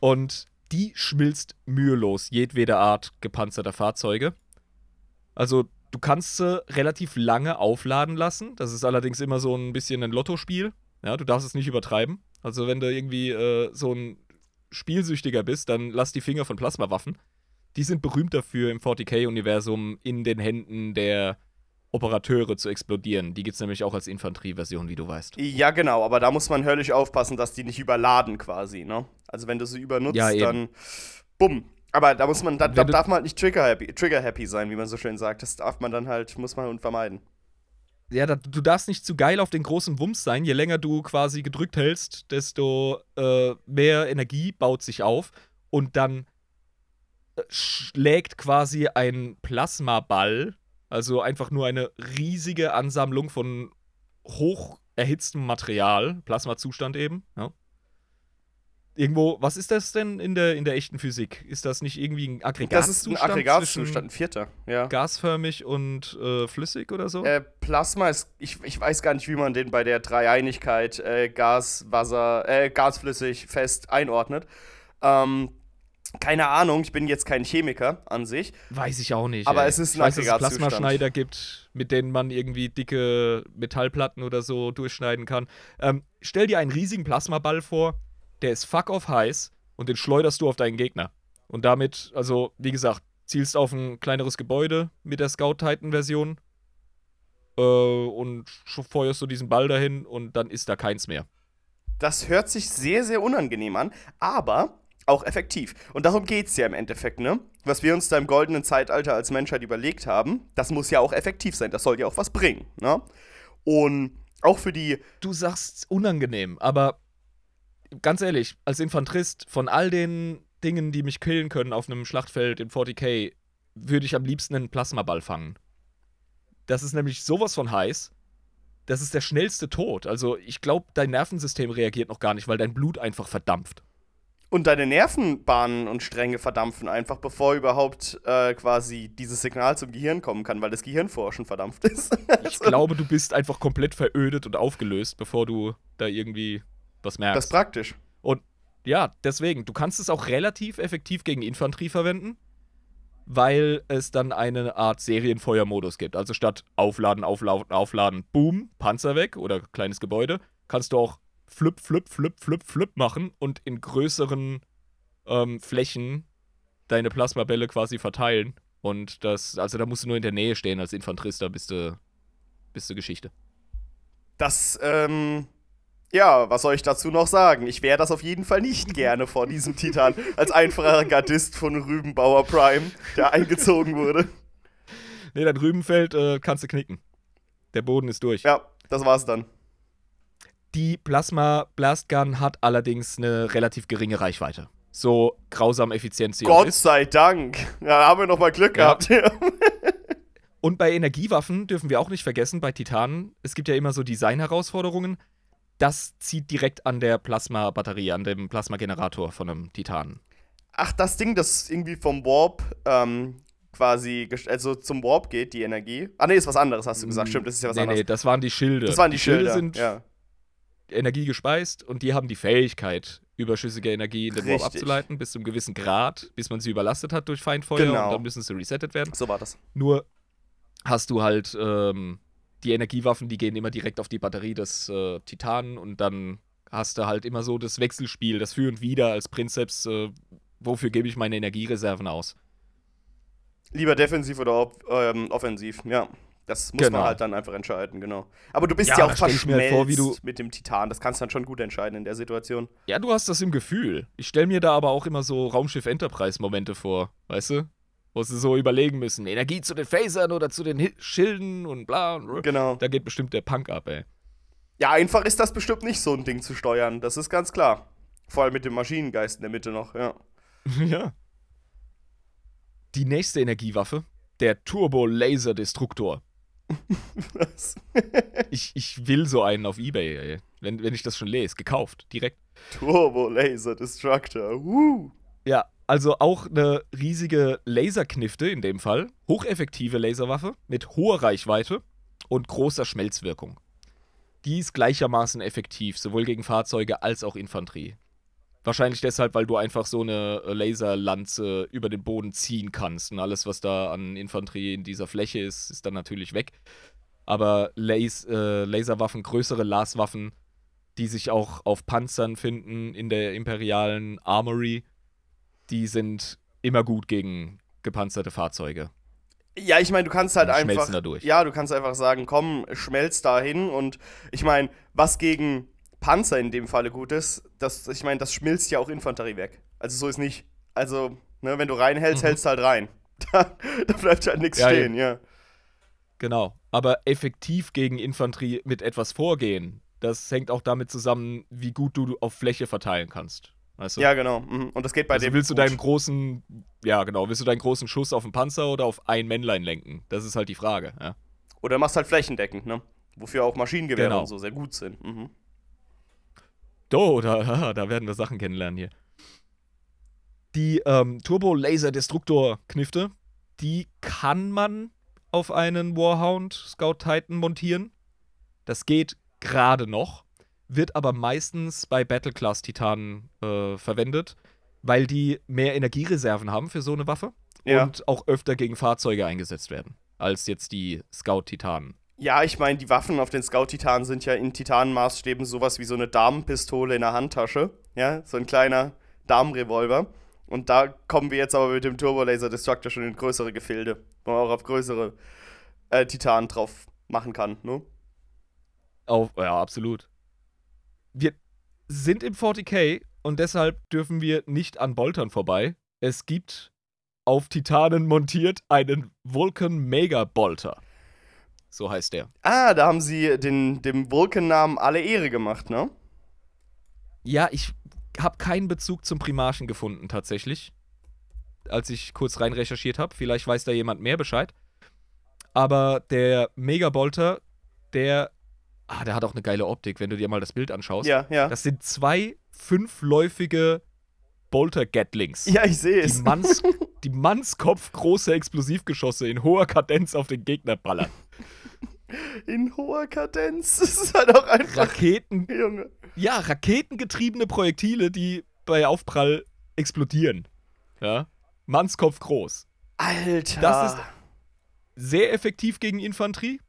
Und die schmilzt mühelos jedwede Art gepanzerter Fahrzeuge. Also, du kannst sie relativ lange aufladen lassen. Das ist allerdings immer so ein bisschen ein Lottospiel. Ja, du darfst es nicht übertreiben. Also, wenn du irgendwie äh, so ein spielsüchtiger bist, dann lass die Finger von Plasmawaffen. Die sind berühmt dafür, im 40k-Universum in den Händen der Operateure zu explodieren. Die gibt es nämlich auch als Infanterieversion, wie du weißt. Ja, genau, aber da muss man höllisch aufpassen, dass die nicht überladen quasi, ne? Also wenn du sie übernutzt, ja, dann bumm. Aber da muss man, da, da darf man halt nicht trigger-happy trigger -happy sein, wie man so schön sagt. Das darf man dann halt, muss man vermeiden. Ja, da, du darfst nicht zu geil auf den großen Wumms sein. Je länger du quasi gedrückt hältst, desto äh, mehr Energie baut sich auf. Und dann äh, schlägt quasi ein Plasmaball, also einfach nur eine riesige Ansammlung von hoch erhitztem Material, Plasmazustand eben, ja, irgendwo, was ist das denn in der, in der echten Physik? Ist das nicht irgendwie ein Aggregatzustand? Das ist ein Aggregatzustand, ein vierter, ja. Gasförmig und äh, flüssig oder so? Äh, Plasma ist, ich, ich weiß gar nicht, wie man den bei der Dreieinigkeit äh, Gas, Wasser, äh, gasflüssig fest einordnet. Ähm, keine Ahnung, ich bin jetzt kein Chemiker an sich. Weiß ich auch nicht. Aber ey. es ist ein ich weiß, dass es Plasmaschneider gibt, mit denen man irgendwie dicke Metallplatten oder so durchschneiden kann. Ähm, stell dir einen riesigen Plasmaball vor, der ist fuck off heiß und den schleuderst du auf deinen Gegner. Und damit, also, wie gesagt, zielst auf ein kleineres Gebäude mit der Scout Titan-Version äh, und feuerst du diesen Ball dahin und dann ist da keins mehr. Das hört sich sehr, sehr unangenehm an, aber auch effektiv. Und darum geht es ja im Endeffekt, ne? Was wir uns da im goldenen Zeitalter als Menschheit überlegt haben, das muss ja auch effektiv sein. Das soll ja auch was bringen, ne? Und auch für die. Du sagst unangenehm, aber ganz ehrlich, als Infanterist, von all den Dingen, die mich killen können auf einem Schlachtfeld in 40k, würde ich am liebsten einen Plasmaball fangen. Das ist nämlich sowas von heiß. Das ist der schnellste Tod. Also, ich glaube, dein Nervensystem reagiert noch gar nicht, weil dein Blut einfach verdampft. Und deine Nervenbahnen und Stränge verdampfen einfach, bevor überhaupt äh, quasi dieses Signal zum Gehirn kommen kann, weil das Gehirn vorher schon verdampft ist. ich glaube, du bist einfach komplett verödet und aufgelöst, bevor du da irgendwie was merkst. Das ist praktisch. Und ja, deswegen, du kannst es auch relativ effektiv gegen Infanterie verwenden, weil es dann eine Art Serienfeuermodus gibt. Also statt aufladen, aufladen, aufladen, boom, Panzer weg oder kleines Gebäude, kannst du auch flip, flip, flip, flip, flip machen und in größeren ähm, Flächen deine Plasmabälle quasi verteilen. Und das, also da musst du nur in der Nähe stehen als Infanterist, da bist du, bist du Geschichte. Das, ähm, ja, was soll ich dazu noch sagen? Ich wäre das auf jeden Fall nicht gerne vor diesem Titan als einfacher Gardist von Rübenbauer Prime, der eingezogen wurde. Nee, dein Rübenfeld äh, kannst du knicken. Der Boden ist durch. Ja, das war's dann. Die Plasma Blast Gun hat allerdings eine relativ geringe Reichweite. So grausam effizient sie Gott ist. sei Dank. Ja, da haben wir noch mal Glück ja. gehabt. Und bei Energiewaffen dürfen wir auch nicht vergessen, bei Titanen, es gibt ja immer so Design-Herausforderungen das zieht direkt an der Plasma-Batterie, an dem Plasma-Generator von einem Titan. Ach, das Ding, das irgendwie vom Warp ähm, quasi, also zum Warp geht, die Energie. Ah, nee, ist was anderes, hast du gesagt. Stimmt, das ist ja was nee, anderes. Nee, das waren die Schilde. Das waren die, die Schilde, Schilde sind ja. Energie gespeist und die haben die Fähigkeit, überschüssige Energie in den Warp abzuleiten, bis zu einem gewissen Grad, bis man sie überlastet hat durch Feindfeuer genau. und dann müssen sie resettet werden. So war das. Nur hast du halt ähm, die Energiewaffen, die gehen immer direkt auf die Batterie des äh, Titanen und dann hast du halt immer so das Wechselspiel, das Für und Wider als Prinzeps, äh, wofür gebe ich meine Energiereserven aus. Lieber defensiv oder ähm, offensiv, ja. Das muss genau. man halt dann einfach entscheiden, genau. Aber du bist ja, ja auch verschmelzt halt vor, mit dem Titan. Das kannst du dann schon gut entscheiden in der Situation. Ja, du hast das im Gefühl. Ich stelle mir da aber auch immer so Raumschiff Enterprise-Momente vor, weißt du? Wo sie so überlegen müssen, Energie zu den Phasern oder zu den Schilden und bla. Und genau. Da geht bestimmt der Punk ab, ey. Ja, einfach ist das bestimmt nicht so ein Ding zu steuern, das ist ganz klar. Vor allem mit dem Maschinengeist in der Mitte noch, ja. ja. Die nächste Energiewaffe, der Turbo-Laser-Destruktor. Was? ich, ich will so einen auf Ebay, ey. Wenn, wenn ich das schon lese. Gekauft, direkt. Turbo Laser Destructor. Woo. Ja, Also auch eine riesige Laserknifte in dem Fall. Hocheffektive Laserwaffe mit hoher Reichweite und großer Schmelzwirkung. Die ist gleichermaßen effektiv, sowohl gegen Fahrzeuge als auch Infanterie. Wahrscheinlich deshalb, weil du einfach so eine Laserlanze über den Boden ziehen kannst. Und alles, was da an Infanterie in dieser Fläche ist, ist dann natürlich weg. Aber Las äh, Laserwaffen, größere Laswaffen, die sich auch auf Panzern finden in der imperialen Armory, die sind immer gut gegen gepanzerte Fahrzeuge. Ja, ich meine, du kannst halt einfach. Dadurch. Ja, du kannst einfach sagen, komm, schmelz da hin. Und ich meine, was gegen Panzer in dem Falle gut ist, das, ich meine, das schmilzt ja auch Infanterie weg. Also so ist nicht. Also, ne, wenn du reinhältst, mhm. hältst halt rein. Da, da bleibt halt nichts ja, stehen, ja. Genau. Aber effektiv gegen Infanterie mit etwas vorgehen, das hängt auch damit zusammen, wie gut du auf Fläche verteilen kannst. Weißt du? Ja, genau. Mhm. Und das geht bei also dem. Willst du deinen großen, ja genau, willst du deinen großen Schuss auf den Panzer oder auf ein Männlein lenken? Das ist halt die Frage, ja. Oder machst halt flächendeckend, ne? Wofür auch Maschinengewehre genau. und so sehr gut sind. Mhm. Do, da, da werden wir Sachen kennenlernen hier. Die ähm, Turbo-Laser-Destruktor-Knifte, die kann man auf einen Warhound Scout Titan montieren. Das geht gerade noch, wird aber meistens bei Battleclass Titanen äh, verwendet, weil die mehr Energiereserven haben für so eine Waffe ja. und auch öfter gegen Fahrzeuge eingesetzt werden als jetzt die Scout Titanen. Ja, ich meine, die Waffen auf den Scout-Titanen sind ja in Titanenmaßstäben sowas wie so eine Damenpistole in der Handtasche. Ja, so ein kleiner Damenrevolver. Und da kommen wir jetzt aber mit dem Turbo Laser Destructor schon in größere Gefilde, wo man auch auf größere äh, Titanen drauf machen kann, ne? Auf, ja, absolut. Wir sind im 40k und deshalb dürfen wir nicht an Boltern vorbei. Es gibt auf Titanen montiert einen Vulcan Mega Bolter. So heißt der. Ah, da haben sie den, dem Vulcan-Namen alle Ehre gemacht, ne? Ja, ich habe keinen Bezug zum Primarchen gefunden, tatsächlich. Als ich kurz rein recherchiert habe. Vielleicht weiß da jemand mehr Bescheid. Aber der Megabolter, der. Ah, der hat auch eine geile Optik, wenn du dir mal das Bild anschaust. Ja, ja. Das sind zwei fünfläufige Bolter-Gatlings. Ja, ich sehe es. Die, Manns, die Mannskopf große Explosivgeschosse in hoher Kadenz auf den Gegner ballern. In hoher Kadenz. Das ist halt auch einfach. Raketen. Junge. Ja, raketengetriebene Projektile, die bei Aufprall explodieren. Ja. Mannskopf groß. Alter. Das ist sehr effektiv gegen Infanterie.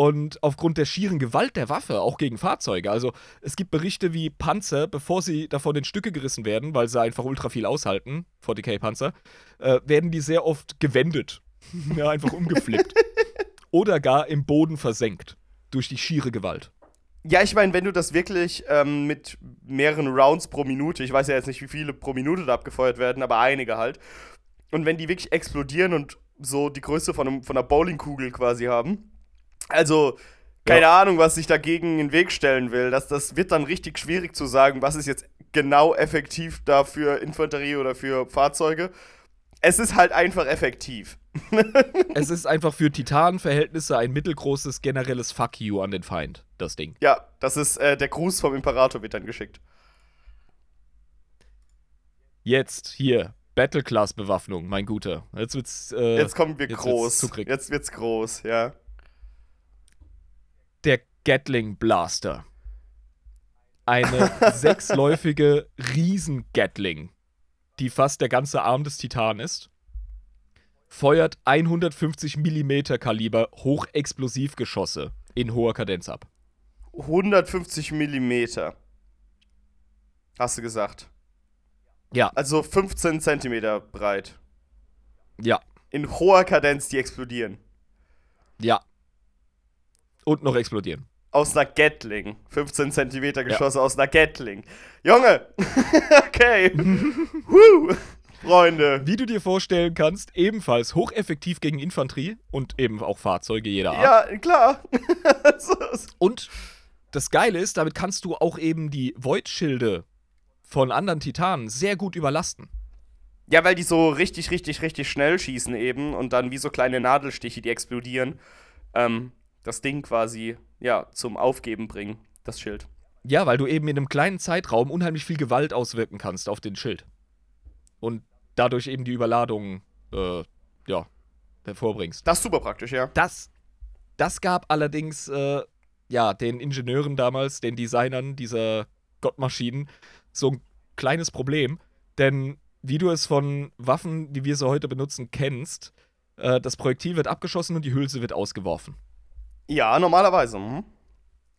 Und aufgrund der schieren Gewalt der Waffe, auch gegen Fahrzeuge. Also es gibt Berichte wie Panzer, bevor sie davon in Stücke gerissen werden, weil sie einfach ultra viel aushalten, 40k-Panzer, äh, werden die sehr oft gewendet. ja, einfach umgeflippt. oder gar im Boden versenkt durch die schiere Gewalt. Ja, ich meine, wenn du das wirklich ähm, mit mehreren Rounds pro Minute, ich weiß ja jetzt nicht, wie viele pro Minute da abgefeuert werden, aber einige halt, und wenn die wirklich explodieren und so die Größe von, einem, von einer Bowlingkugel quasi haben, also keine ja. Ahnung, was sich dagegen in den Weg stellen will, das, das wird dann richtig schwierig zu sagen, was ist jetzt genau effektiv da für Infanterie oder für Fahrzeuge. Es ist halt einfach effektiv. es ist einfach für Titanenverhältnisse ein mittelgroßes generelles Fuck you an den Feind, das Ding. Ja, das ist äh, der Gruß vom Imperator wird dann geschickt. Jetzt hier Battleclass-Bewaffnung, mein Guter. Jetzt wird's. Äh, jetzt kommen wir jetzt groß. Wird's jetzt wird's groß, ja. Gatling Blaster. Eine sechsläufige Riesen-Gatling, die fast der ganze Arm des Titan ist feuert 150 mm Kaliber Hochexplosivgeschosse in hoher Kadenz ab. 150 mm. Hast du gesagt? Ja. Also 15 cm breit. Ja. In hoher Kadenz, die explodieren. Ja. Und noch explodieren. Aus einer Gatling. 15 cm Geschosse ja. aus einer Gatling. Junge! okay. Woo! Freunde. Wie du dir vorstellen kannst, ebenfalls hocheffektiv gegen Infanterie und eben auch Fahrzeuge jeder Art. Ja, klar. und das Geile ist, damit kannst du auch eben die Void-Schilde von anderen Titanen sehr gut überlasten. Ja, weil die so richtig, richtig, richtig schnell schießen eben und dann wie so kleine Nadelstiche, die explodieren, ähm, das Ding quasi, ja, zum Aufgeben bringen, das Schild. Ja, weil du eben in einem kleinen Zeitraum unheimlich viel Gewalt auswirken kannst auf den Schild. und dadurch eben die Überladung äh, ja, hervorbringst. Das ist super praktisch, ja. Das, das gab allerdings äh, ja, den Ingenieuren damals, den Designern dieser Gottmaschinen, so ein kleines Problem. Denn wie du es von Waffen, die wir so heute benutzen, kennst, äh, das Projektil wird abgeschossen und die Hülse wird ausgeworfen. Ja, normalerweise. Mhm.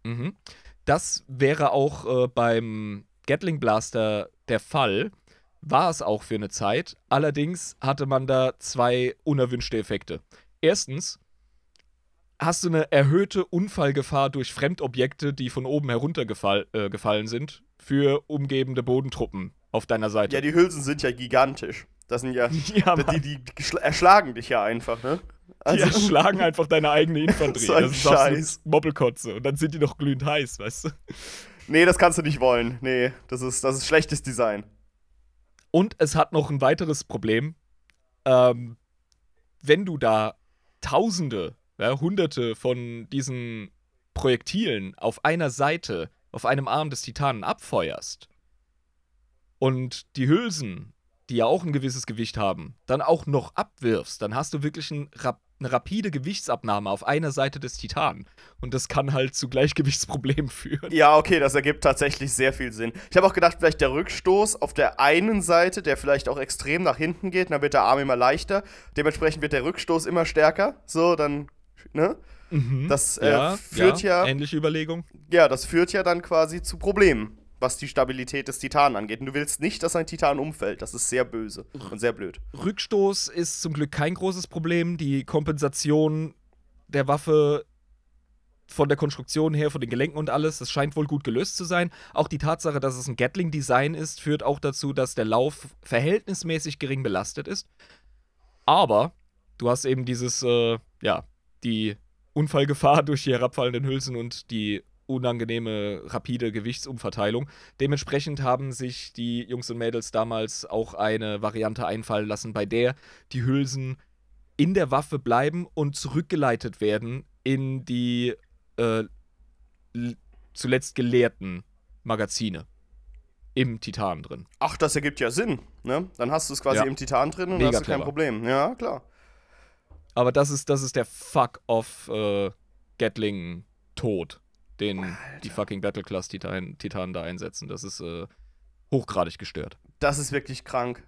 Mhm. Das wäre auch äh, beim Gatling Blaster der Fall. War es auch für eine Zeit. Allerdings hatte man da zwei unerwünschte Effekte. Erstens hast du eine erhöhte Unfallgefahr durch Fremdobjekte, die von oben heruntergefallen äh, sind, für umgebende Bodentruppen auf deiner Seite. Ja, die Hülsen sind ja gigantisch. Das sind ja, Ja, die, die, die erschlagen dich ja einfach, ne? Die erschlagen einfach deine eigene Infanterie. So das ist Scheiß. so Mobbelkotze. Und dann sind die noch glühend heiß, weißt du? Nee, das kannst du nicht wollen. Nee, das ist, das ist schlechtes Design. Und es hat noch ein weiteres Problem. Ähm, wenn du da Tausende, ja, Hunderte von diesen Projektilen auf einer Seite, auf einem Arm des Titanen abfeuerst und die Hülsen, die ja auch ein gewisses Gewicht haben, dann auch noch abwirfst, dann hast du wirklich ein, rap eine rapide Gewichtsabnahme auf einer Seite des Titanen. Und das kann halt zu Gleichgewichtsproblemen führen. Ja, okay, das ergibt tatsächlich sehr viel Sinn. Ich habe auch gedacht, vielleicht der Rückstoß auf der einen Seite, der vielleicht auch extrem nach hinten geht, dann wird der Arm immer leichter. Dementsprechend wird der Rückstoß immer stärker. So, dann, ne? Mhm. Das äh, führt ja, Ähnliche Überlegung. ja, das führt ja dann quasi zu Problemen, was die Stabilität des Titanen angeht. Und du willst nicht, dass ein Titan umfällt. Das ist sehr böse und sehr blöd. Rückstoß ist zum Glück kein großes Problem. Die Kompensation der Waffe von der Konstruktion her, von den Gelenken und alles, das scheint wohl gut gelöst zu sein. Auch die Tatsache, dass es ein Gatling-Design ist, führt auch dazu, dass der Lauf verhältnismäßig gering belastet ist. Aber du hast eben dieses, äh, ja, die Unfallgefahr durch die herabfallenden Hülsen und die unangenehme, rapide Gewichtsumverteilung. Dementsprechend haben sich die Jungs und Mädels damals auch eine Variante einfallen lassen, bei der die Hülsen in der Waffe bleiben und zurückgeleitet werden in die äh, zuletzt geleerten Magazine im Titan drin. Ach, das ergibt ja Sinn, ne? Dann hast du es quasi Ja. im Titan drin und Mega hast du kein clever. Problem. Ja, klar. Aber das ist, das ist der Fuck-off äh, den die fucking Battleclass-Titanen Titanen da einsetzen. Das ist äh, hochgradig gestört. Das ist wirklich krank.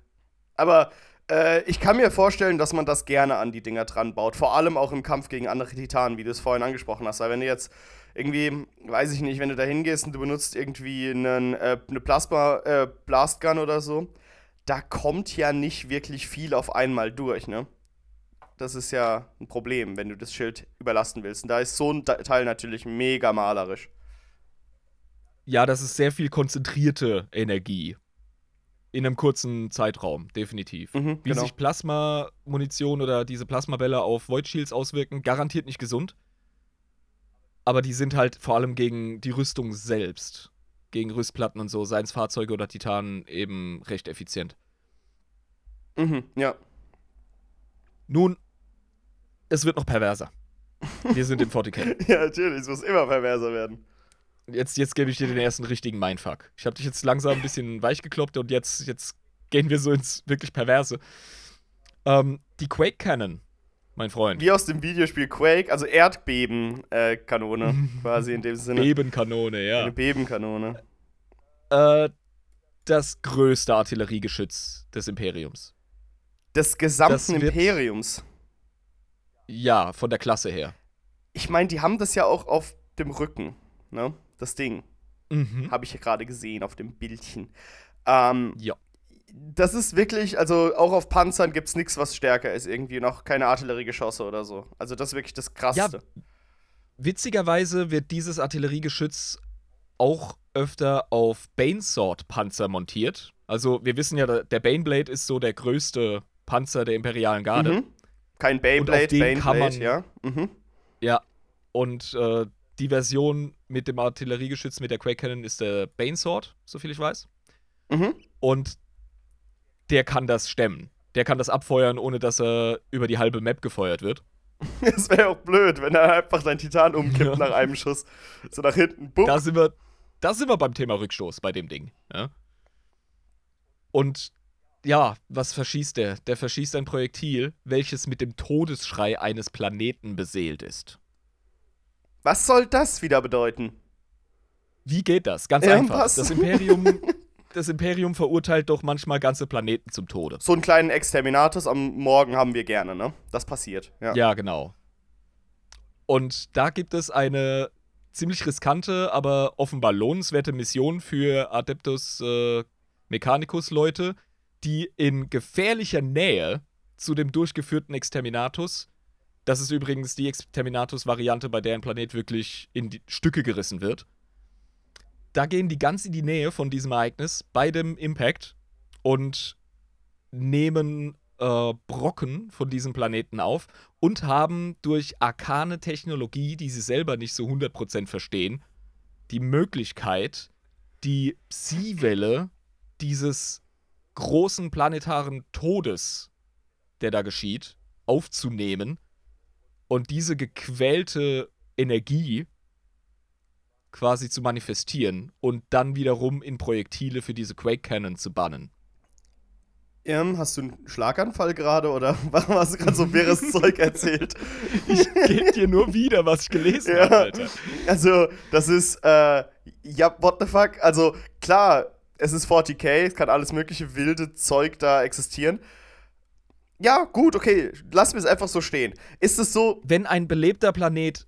Aber äh, ich kann mir vorstellen, dass man das gerne an die Dinger dran baut. Vor allem auch im Kampf gegen andere Titanen, wie du es vorhin angesprochen hast. Weil wenn du jetzt irgendwie, weiß ich nicht, wenn du da hingehst und du benutzt irgendwie einen, äh, eine Plasma äh, Blastgun oder so, da kommt ja nicht wirklich viel auf einmal durch, ne? Das ist ja ein Problem, wenn du das Schild überlasten willst. Und da ist so ein Teil natürlich mega malerisch. Ja, das ist sehr viel konzentrierte Energie. In einem kurzen Zeitraum, definitiv. Mhm, Wie genau. sich Plasma-Munition oder diese Plasmabälle auf Void Shields auswirken, garantiert nicht gesund. Aber die sind halt vor allem gegen die Rüstung selbst, gegen Rüstplatten und so, seien es Fahrzeuge oder Titanen, eben recht effizient. Mhm, ja. Nun, es wird noch perverser. Wir sind in 40k. Ja, natürlich, es muss immer perverser werden. Jetzt, jetzt gebe ich dir den ersten richtigen Mindfuck. Ich habe dich jetzt langsam ein bisschen weich gekloppt und jetzt, jetzt gehen wir so ins wirklich Perverse. Ähm, die Quake Cannon, mein Freund. Wie aus dem Videospiel Quake, also Erdbeben-Kanone, quasi in dem Sinne. Bebenkanone, ja. Eine Bebenkanone. Äh, das größte Artilleriegeschütz des Imperiums. Des gesamten Das Imperiums. Ja, von der Klasse her. Ich meine, die haben das ja auch auf dem Rücken, ne? Das Ding. Mhm. Habe ich ja gerade gesehen auf dem Bildchen. Ähm, Ja. das ist wirklich, also auch auf Panzern gibt es nichts, was stärker ist irgendwie. Noch keine Artilleriegeschosse oder so. Also das ist wirklich das Krasseste. Witzigerweise wird dieses Artilleriegeschütz auch öfter auf Banesword-Panzer montiert. Also, wir wissen ja, der Baneblade ist so der größte Panzer der Imperialen Garde. Mhm. Kein Beyblade, man- ja. Mhm. Ja. Und äh, die Version mit dem Artilleriegeschütz mit der Quake Cannon ist der Banesword, soviel ich weiß. Mhm. Und der kann das stemmen. Der kann das abfeuern, ohne dass er über die halbe Map gefeuert wird. Das wäre auch blöd, wenn er einfach dein Titan umkippt Ja. nach einem Schuss. So nach hinten, bupp. Da sind wir, da sind wir beim Thema Rückstoß bei dem Ding. Ja? Und ja, was verschießt der? Der verschießt ein Projektil, welches mit dem Todesschrei eines Planeten beseelt ist. Was soll das wieder bedeuten? Wie geht das? Ganz Ja, einfach. Das Imperium, das Imperium verurteilt doch manchmal ganze Planeten zum Tode. So einen kleinen Exterminatus am Morgen haben wir gerne, ne? Das passiert. Ja. Ja, genau. Und da gibt es eine ziemlich riskante, aber offenbar lohnenswerte Mission für Adeptus äh, Mechanicus-Leute, die in gefährlicher Nähe zu dem durchgeführten Exterminatus, das ist übrigens die Exterminatus-Variante, bei der ein Planet wirklich in Stücke gerissen wird, da gehen die ganz in die Nähe von diesem Ereignis bei dem Impact und nehmen äh, Brocken von diesem Planeten auf und haben durch arkane Technologie, die sie selber nicht so 100% verstehen, die Möglichkeit, die Psi-Welle dieses großen planetaren Todes, der da geschieht, aufzunehmen und diese gequälte Energie quasi zu manifestieren und dann wiederum in Projektile für diese Quake Cannon zu bannen. Ähm, hast du einen Schlaganfall gerade oder warum hast du gerade so wirres Zeug erzählt? Ich gebe dir nur wieder, was ich gelesen Ja. habe, Alter. Also, das ist, äh, ja, what the fuck? Also, klar, es ist 40k, es kann alles mögliche wilde Zeug da existieren. Ja, gut, okay, lass mir es einfach so stehen. Ist es so, Wenn ein belebter Planet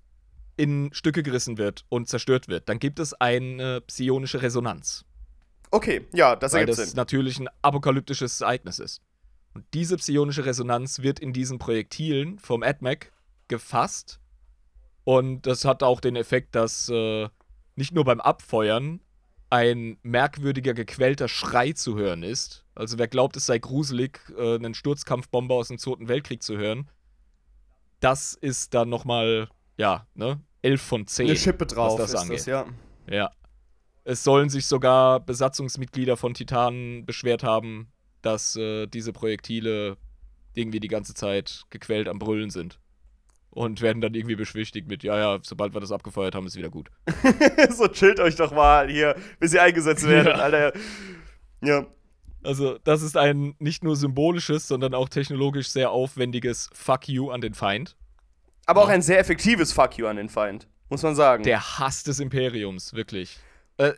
in Stücke gerissen wird und zerstört wird, dann gibt es eine psionische Resonanz. okay, ja, das weil ergibt das Sinn. natürlich ein apokalyptisches Ereignis ist. Und diese psionische Resonanz wird in diesen Projektilen vom AdMac gefasst. Und das hat auch den Effekt, dass äh, nicht nur beim Abfeuern ein merkwürdiger, gequälter Schrei zu hören ist. Also wer glaubt, es sei gruselig, äh, einen Sturzkampfbomber aus dem Zweiten Weltkrieg zu hören, das ist dann nochmal, ja, ne, 11 von 10. Eine Schippe drauf das ist angeht. das, ja. Ja. Es sollen sich sogar Besatzungsmitglieder von Titanen beschwert haben, dass äh, diese Projektile irgendwie die ganze Zeit gequält am Brüllen sind. Und werden dann irgendwie beschwichtigt mit, ja, ja, sobald wir das abgefeuert haben, ist wieder gut. so chillt euch doch mal hier, bis ihr eingesetzt werdet, Ja. Alter. Ja. Also, das ist ein nicht nur symbolisches, sondern auch technologisch sehr aufwendiges Fuck you an den Feind. Aber auch ein sehr effektives Fuck you an den Feind, muss man sagen. Der Hass des Imperiums, wirklich. Äh,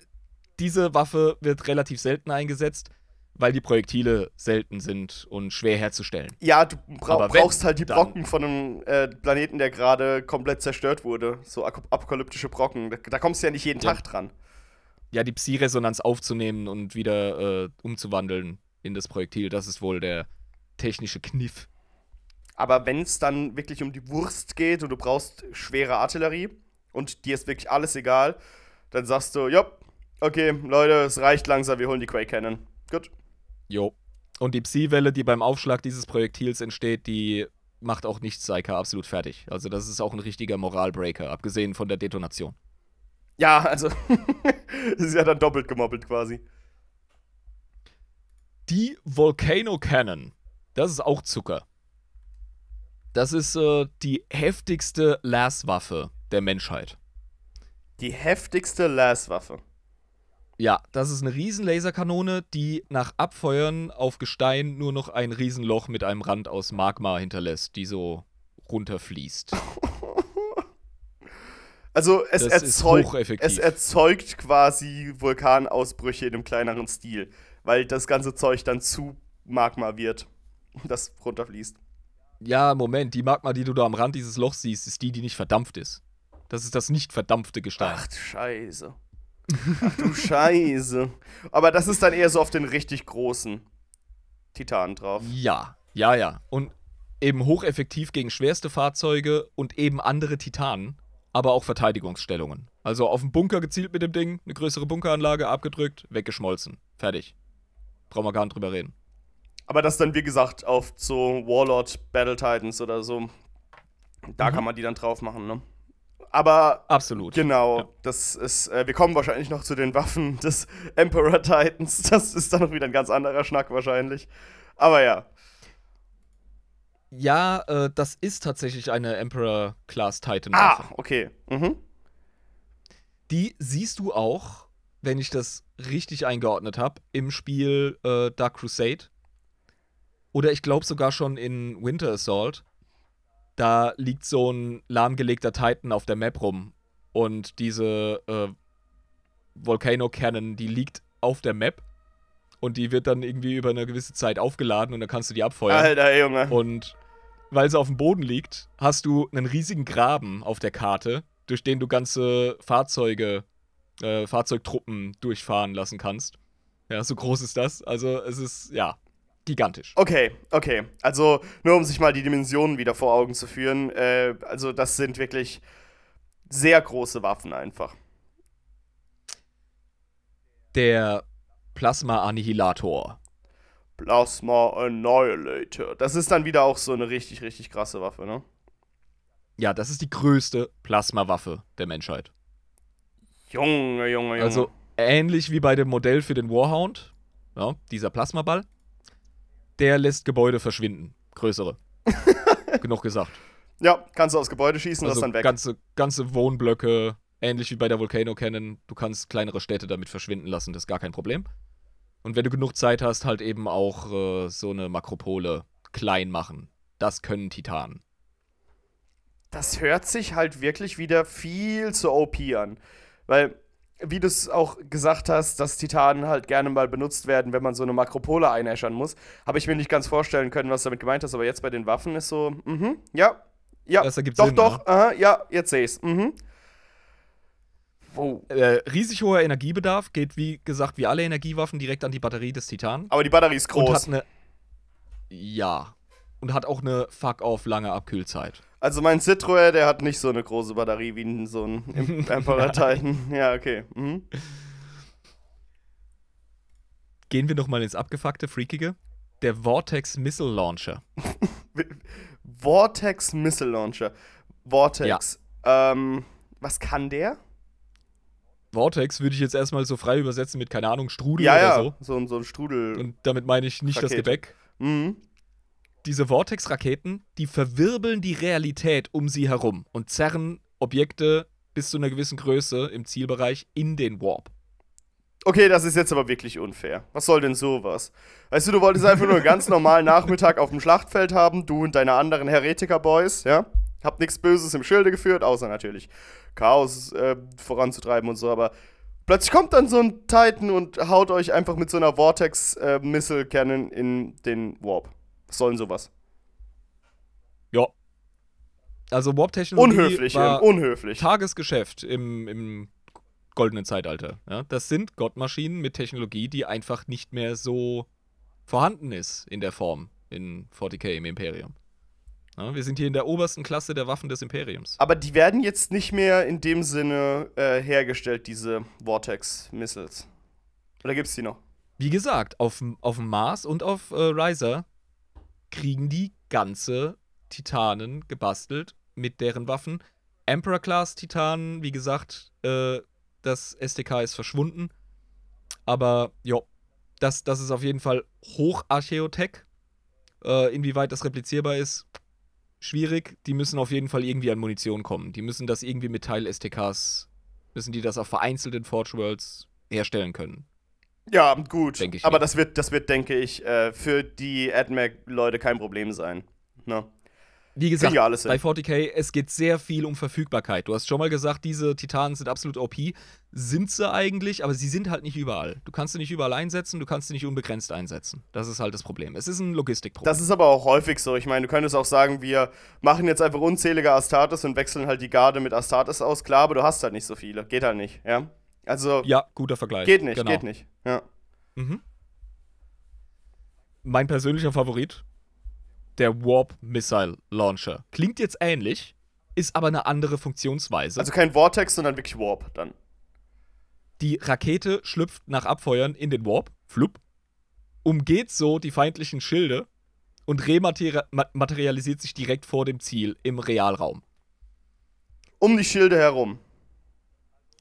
diese Waffe wird relativ selten eingesetzt, weil die Projektile selten sind und schwer herzustellen. Ja, du bra brauchst halt die Brocken von einem äh, Planeten, der gerade komplett zerstört wurde. So apokalyptische Brocken. Da, da kommst du ja nicht jeden Ja. Tag dran. ja, die Psi-Resonanz aufzunehmen und wieder äh, umzuwandeln in das Projektil, das ist wohl der technische Kniff. Aber wenn es dann wirklich um die Wurst geht und du brauchst schwere Artillerie und dir ist wirklich alles egal, dann sagst du, ja, okay, Leute, es reicht langsam, wir holen die Quake Cannon. Gut. Jo. Und die Psi-Welle, die beim Aufschlag dieses Projektils entsteht, die macht auch nicht Psyker absolut fertig. Also das ist auch ein richtiger Moralbreaker, abgesehen von der Detonation. Ja, also, das ist ja dann doppelt gemoppelt quasi. Die Volcano Cannon, das ist auch Zucker. Das ist äh, die heftigste Las-Waffe der Menschheit. Die heftigste Laswaffe. Ja, das ist eine riesen Laserkanone, die nach Abfeuern auf Gestein nur noch ein Riesenloch mit einem Rand aus Magma hinterlässt, die so runterfließt. Also es Das erzeugt, es erzeugt quasi Vulkanausbrüche in einem kleineren Stil, weil das ganze Zeug dann zu Magma wird, das runterfließt. Ja, Moment, die Magma, die du da am Rand dieses Lochs siehst, ist die, die nicht verdampft ist. Das ist das nicht verdampfte Gestein. Ach Scheiße. Ach du Scheiße. Aber das ist dann eher so auf den richtig großen Titanen drauf. Ja, ja, ja. Und eben hocheffektiv gegen schwerste Fahrzeuge und eben andere Titanen, aber auch Verteidigungsstellungen. Also auf den Bunker gezielt mit dem Ding, eine größere Bunkeranlage abgedrückt, weggeschmolzen. Fertig. Brauchen wir gar nicht drüber reden. Aber das dann, wie gesagt, auf so Warlord Battle Titans oder so. Da Mhm. kann man die dann drauf machen, ne? Aber Absolut. Genau, Ja. das ist, äh, wir kommen wahrscheinlich noch zu den Waffen des Emperor Titans. Das ist dann noch wieder ein ganz anderer Schnack wahrscheinlich. Aber ja, Ja, äh, das ist tatsächlich eine Emperor-Class Titan. ah, okay. Mhm. Die siehst du auch, wenn ich das richtig eingeordnet habe, im Spiel äh, Dark Crusade. oder ich glaube sogar schon in Winter Assault, da liegt so ein lahmgelegter Titan auf der Map rum. Und diese äh, Volcano Cannon, die liegt auf der Map. Und die wird dann irgendwie über eine gewisse Zeit aufgeladen und dann kannst du die abfeuern. Alter, Junge. Und weil sie auf dem Boden liegt, hast du einen riesigen Graben auf der Karte, durch den du ganze Fahrzeuge, äh, Fahrzeugtruppen durchfahren lassen kannst. Ja, so groß ist das. Also es ist, ja, gigantisch. Okay, okay. Also nur um sich mal die Dimensionen wieder vor Augen zu führen. Äh, also das sind wirklich sehr große Waffen einfach. Der Plasma Annihilator. Plasma Annihilator. Das ist dann wieder auch so eine richtig, richtig krasse Waffe, ne? Ja, das ist die größte Plasmawaffe der Menschheit. Junge, Junge, Junge. Also ähnlich wie bei dem Modell für den Warhound, ja, dieser Plasmaball, der lässt Gebäude verschwinden. Größere. Genug gesagt. Ja, kannst du aufs Gebäude schießen, also das dann weg. Ganze, ganze Wohnblöcke, ähnlich wie bei der Volcano Cannon. Du kannst kleinere Städte damit verschwinden lassen, das ist gar kein Problem. Und wenn du genug Zeit hast, halt eben auch äh, so eine Makropole klein machen. Das können Titanen. Das hört sich halt wirklich wieder viel zu OP an. Weil, wie du es auch gesagt hast, dass Titanen halt gerne mal benutzt werden, wenn man so eine Makropole einäschern muss, habe ich mir nicht ganz vorstellen können, was du damit gemeint hast. Aber jetzt bei den Waffen ist so, mhm, ja, ja, das ergibt doch, Sinn, doch, ne? aha, ja, jetzt sehe ich's. Mhm. Wow. Äh, riesig hoher Energiebedarf geht, wie gesagt, wie alle Energiewaffen direkt an die Batterie des Titanen. Aber die Batterie ist Und groß. hat eine. Ja. Und hat auch eine fuck-off lange Abkühlzeit. Also mein Citroën, der hat nicht so eine große Batterie wie so ein Emperor Titan. Ja, okay. Mhm. Gehen wir nochmal ins abgefuckte, freakige. Der Vortex Missile Launcher. Vortex Missile Launcher. Vortex. Ähm, was kann der? Vortex würde ich jetzt erstmal so frei übersetzen mit, keine Ahnung, Strudel ja, oder ja. so. So, ein- so ein Strudel. Und damit meine ich nicht das Rakete. Gebäck. mhm. Diese Vortex-Raketen, die verwirbeln die Realität um sie herum und zerren Objekte bis zu einer gewissen Größe im Zielbereich in den Warp. Okay, das ist jetzt aber wirklich unfair. Was soll denn sowas? Weißt du, du wolltest einfach nur einen ganz normalen Nachmittag auf dem Schlachtfeld haben, du und deine anderen Heretiker-Boys, ja? Habt nichts Böses im Schilde geführt, außer natürlich Chaos äh, voranzutreiben und so, aber plötzlich kommt dann so ein Titan und haut euch einfach mit so einer Vortex-Missile-Cannon in den Warp. Was soll denn sowas? Ja. Also Warp-Technologie Unhöflich, war unhöflich. Tagesgeschäft im, im goldenen Zeitalter. Ja? Das sind Gottmaschinen mit Technologie, die einfach nicht mehr so vorhanden ist in der Form in 40k im Imperium. Ja, wir sind hier in der obersten Klasse der Waffen des Imperiums. Aber die werden jetzt nicht mehr in dem Sinne äh, hergestellt, diese Vortex-Missiles. Oder gibt's die noch? Wie gesagt, auf, dem- auf dem Mars und auf äh, Ryza kriegen die ganze Titanen gebastelt mit deren Waffen. Emperor-Class-Titanen, wie gesagt, äh, das STK ist verschwunden. Aber ja, das, das ist auf jeden Fall Hocharchäotech. Äh, inwieweit das replizierbar ist, schwierig. Die müssen auf jeden Fall irgendwie an Munition kommen. Die müssen das irgendwie mit Teil-STKs, müssen die das auf vereinzelten Forge Worlds herstellen können. Ja, gut. Denk ich Aber das wird, das wird, denke ich, äh, für die AdMac-Leute kein Problem sein. Ne? Wie gesagt, bei 40k, es geht sehr viel um Verfügbarkeit. Du hast schon mal gesagt, diese Titanen sind absolut OP. Sind sie eigentlich, aber sie sind halt nicht überall. Du kannst sie nicht überall einsetzen, du kannst sie nicht unbegrenzt einsetzen. Das ist halt das Problem. Es ist ein Logistikproblem. Das ist aber auch häufig so. Ich meine, du könntest auch sagen, wir machen jetzt einfach unzählige Astartes und wechseln halt die Garde mit Astartes aus. Klar, aber du hast halt nicht so viele. Geht halt nicht, ja? Also, ja, guter Vergleich. geht nicht, genau. geht nicht. Ja. Mhm. Mein persönlicher Favorit, der Warp Missile Launcher. Klingt jetzt ähnlich, ist aber eine andere Funktionsweise. Also kein Vortex, sondern wirklich Warp dann. Die Rakete schlüpft nach Abfeuern in den Warp, flupp, umgeht so die feindlichen Schilde und rematerialisiert sich direkt vor dem Ziel im Realraum. Um die Schilde herum.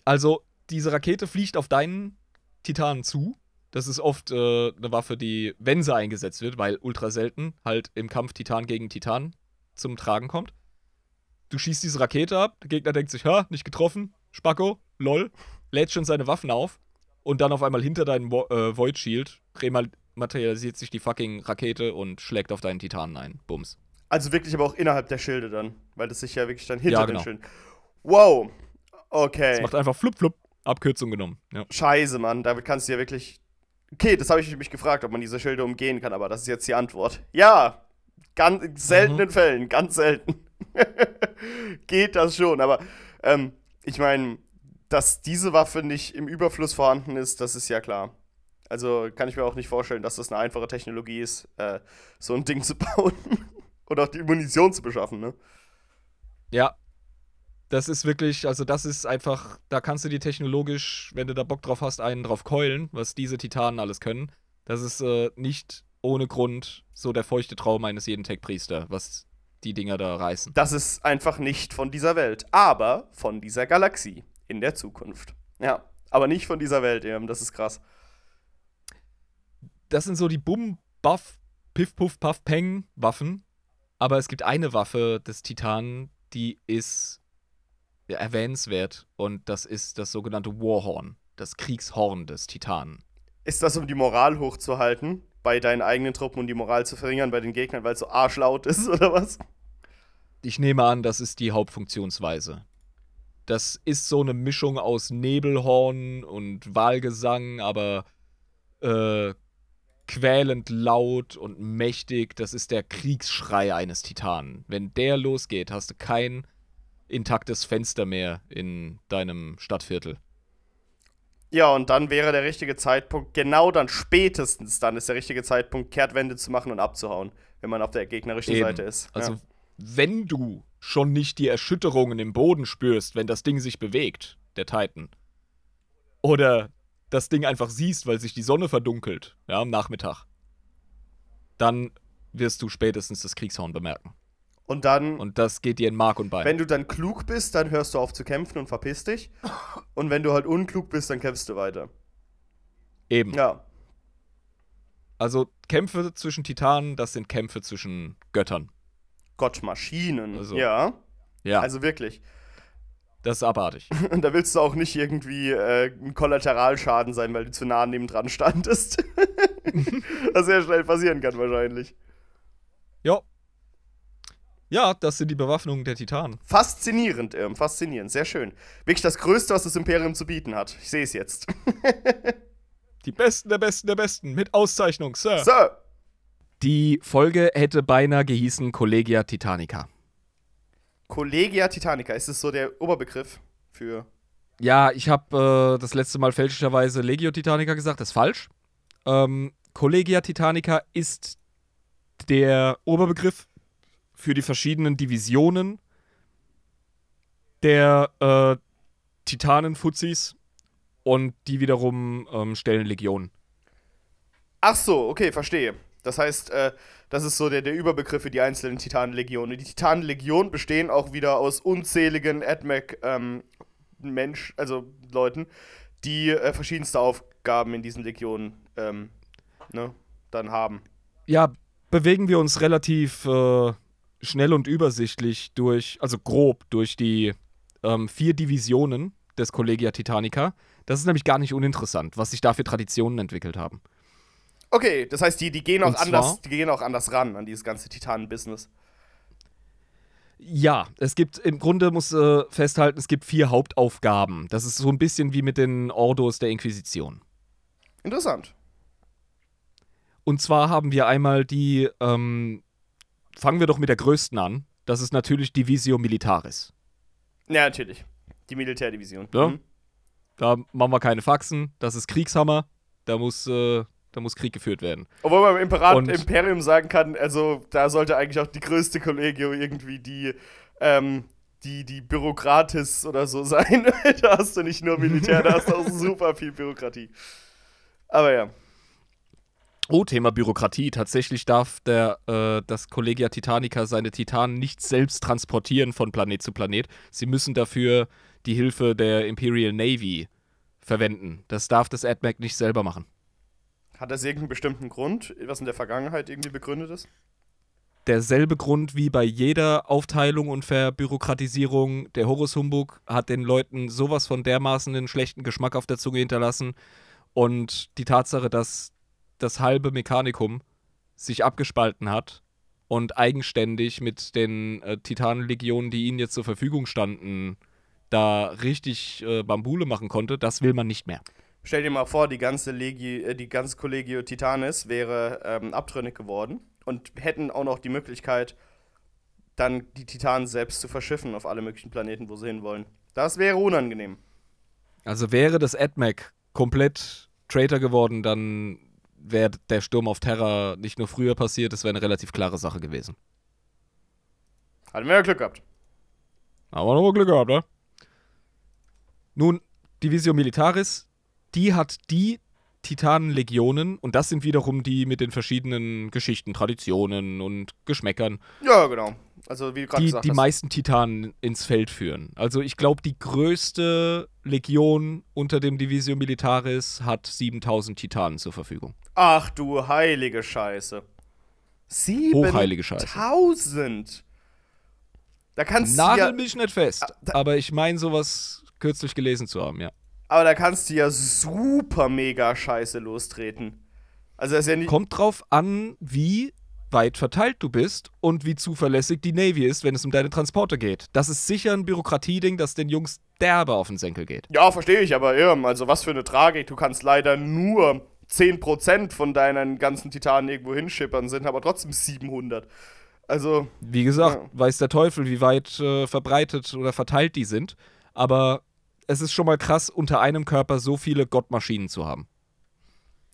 Also, diese Rakete fliegt auf deinen Titanen zu. Das ist oft äh, eine Waffe, die, wenn sie eingesetzt wird, weil ultra selten, halt im Kampf Titan gegen Titan zum Tragen kommt. Du schießt diese Rakete ab, der Gegner denkt sich, ha, nicht getroffen, Spacko, lol, lädt schon seine Waffen auf und dann auf einmal hinter deinem Vo äh, Void Shield materialisiert sich die fucking Rakete und schlägt auf deinen Titanen ein. Bums. Also wirklich aber auch innerhalb der Schilde dann, weil das sich ja wirklich dann hinter Ja, den genau. Schilden. Wow. Okay. macht einfach flup, flup. Abkürzung genommen. Ja. Scheiße, Mann. Damit kannst du ja wirklich. Okay, das habe ich mich gefragt, ob man diese Schilde umgehen kann, aber das ist jetzt die Antwort. Ja. Ganz in seltenen Fällen, ganz selten. Geht das schon, aber ähm, ich meine, dass diese Waffe nicht im Überfluss vorhanden ist, das ist ja klar. Also kann ich mir auch nicht vorstellen, dass das eine einfache Technologie ist, äh, so ein Ding zu bauen. Und auch die Munition zu beschaffen, ne? Ja. Das ist wirklich, also das ist einfach, da kannst du dir technologisch, wenn du da Bock drauf hast, einen drauf keulen, was diese Titanen alles können. Das ist äh, nicht ohne Grund so der feuchte Traum eines jeden Tech-Priester, was die Dinger da reißen. Das ist einfach nicht von dieser Welt, aber von dieser Galaxie in der Zukunft. Ja, aber nicht von dieser Welt, eben. Das ist krass. Das sind so die Bum, Buff, Piff, Puff, Puff, Peng Waffen. Aber es gibt eine Waffe des Titanen, die ist erwähnenswert. Und das ist das sogenannte Warhorn. Das Kriegshorn des Titanen. Ist das, um die Moral hochzuhalten bei deinen eigenen Truppen und die Moral zu verringern bei den Gegnern, weil es so arschlaut ist oder was? Ich nehme an, das ist die Hauptfunktionsweise. Das ist so eine Mischung aus Nebelhorn und Wahlgesang, aber äh, quälend laut und mächtig. Das ist der Kriegsschrei eines Titanen. Wenn der losgeht, hast du kein intaktes Fenster mehr in deinem Stadtviertel. Ja, und dann wäre der richtige Zeitpunkt, genau dann spätestens dann ist der richtige Zeitpunkt, Kehrtwende zu machen und abzuhauen, wenn man auf der gegnerischen Eben. Seite ist. Also, ja. wenn du schon nicht die Erschütterungen im Boden spürst, wenn das Ding sich bewegt, der Titan, oder das Ding einfach siehst, weil sich die Sonne verdunkelt, ja, am Nachmittag, dann wirst du spätestens das Kriegshorn bemerken. Und dann, Und das geht dir in Mark und Bein. wenn du dann klug bist, dann hörst du auf zu kämpfen und verpiss dich. Und wenn du halt unklug bist, dann kämpfst du weiter. Eben. Ja. Also Kämpfe zwischen Titanen, das sind Kämpfe zwischen Göttern. Gottmaschinen. Also- ja. Ja, Also wirklich. das ist abartig. Und da willst du auch nicht irgendwie äh, ein Kollateralschaden sein, weil du zu nah neben dran standest. Was sehr schnell passieren kann, wahrscheinlich. ja. Ja, das sind die Bewaffnungen der Titanen. Faszinierend, Irm, faszinierend, sehr schön. Wirklich das Größte, was das Imperium zu bieten hat. Ich sehe es jetzt. Die Besten der Besten der Besten mit Auszeichnung, Sir. Sir! Die Folge hätte beinahe gehießen Collegia Titanica. Collegia Titanica, ist es so der Oberbegriff für. Ja, ich habe äh, das letzte Mal fälschlicherweise Legio Titanica gesagt, das ist falsch. Ähm, Collegia Titanica ist der Oberbegriff für die verschiedenen Divisionen der äh, Titanen-Fuzis und die wiederum ähm, stellen Legionen. Ach so, okay, verstehe. Das heißt, äh, das ist so der, der Überbegriff für die einzelnen Titanenlegionen. Die Titanenlegionen bestehen auch wieder aus unzähligen AdMac ähm, Mensch, also Leuten, die äh, verschiedenste Aufgaben in diesen Legionen ähm, ne, dann haben. Ja, bewegen wir uns relativ äh, schnell und übersichtlich durch, also grob durch die ähm, vier Divisionen des Collegia Titanica. Das ist nämlich gar nicht uninteressant, was sich da für Traditionen entwickelt haben. Okay, das heißt, die, die gehen auch zwar- anders, die gehen auch anders ran an dieses ganze Titanen-Business. Ja, es gibt, im Grunde muss äh, festhalten, es gibt vier Hauptaufgaben. Das ist so ein bisschen wie mit den Ordos der Inquisition. Interessant. Und zwar haben wir einmal die, ähm, fangen wir doch mit der größten an. Das ist natürlich Divisio Militaris. Ja, natürlich. Die Militärdivision. Ja. Mhm. Da machen wir keine Faxen. Das ist Kriegshammer. Da muss, äh, da muss Krieg geführt werden. Obwohl man im Imperat Und- Imperium sagen kann, also da sollte eigentlich auch die größte Kollegio irgendwie die, ähm, die, die Bürokratis oder so sein. da hast du nicht nur Militär, da hast du auch super viel Bürokratie. Aber ja. Oh, Thema Bürokratie. Tatsächlich darf der, äh, das Collegia Titanica seine Titanen nicht selbst transportieren von Planet zu Planet. Sie müssen dafür die Hilfe der Imperial Navy verwenden. Das darf das AdMac nicht selber machen. Hat das irgendeinen bestimmten Grund, was in der Vergangenheit irgendwie begründet ist? Derselbe Grund wie bei jeder Aufteilung und Verbürokratisierung. Der Horus Humbug hat den Leuten sowas von dermaßen einen schlechten Geschmack auf der Zunge hinterlassen. Und die Tatsache, dass das halbe Mechanikum sich abgespalten hat und eigenständig mit den äh, Titanenlegionen, die ihnen jetzt zur Verfügung standen, da richtig äh, Bambule machen konnte, das will man nicht mehr. Stell dir mal vor, die ganze, Legi äh, die ganze Collegio Titanis wäre ähm, abtrünnig geworden und hätten auch noch die Möglichkeit, dann die Titanen selbst zu verschiffen auf alle möglichen Planeten, wo sie hinwollen. Das wäre unangenehm. Also wäre das AdMac komplett Traitor geworden, dann wäre der Sturm auf Terra nicht nur früher passiert, das wäre eine relativ klare Sache gewesen. Hatten wir ja Glück gehabt. Aber nochmal Glück gehabt, ne? Nun, Divisio Militaris, die hat die Titanenlegionen und das sind wiederum die mit den verschiedenen Geschichten, Traditionen und Geschmäckern, Ja, genau. Also, wie du die die meisten Titanen ins Feld führen. Also ich glaube, die größte Legion unter dem Divisio Militaris hat 7000 Titanen zur Verfügung. Ach du heilige Scheiße. Hochheilige Scheiße. 7000. Da kannst du Nagel ja, mich nicht fest, Ah, da- aber ich meine sowas kürzlich gelesen zu haben, ja. aber da kannst du ja super mega Scheiße lostreten. Also das ist ja nicht Kommt drauf an, wie weit verteilt du bist und wie zuverlässig die Navy ist, wenn es um deine Transporte geht. Das ist sicher ein Bürokratieding, das den Jungs derbe auf den Senkel geht. Ja, verstehe ich, aber irm, also was für eine Tragik. Du kannst leider nur 10% von deinen ganzen Titanen irgendwo hinschippern, sind aber trotzdem 700. Also, Wie gesagt, Ja. weiß der Teufel, wie weit äh, verbreitet oder verteilt die sind. Aber es ist schon mal krass, unter einem Körper so viele Gottmaschinen zu haben.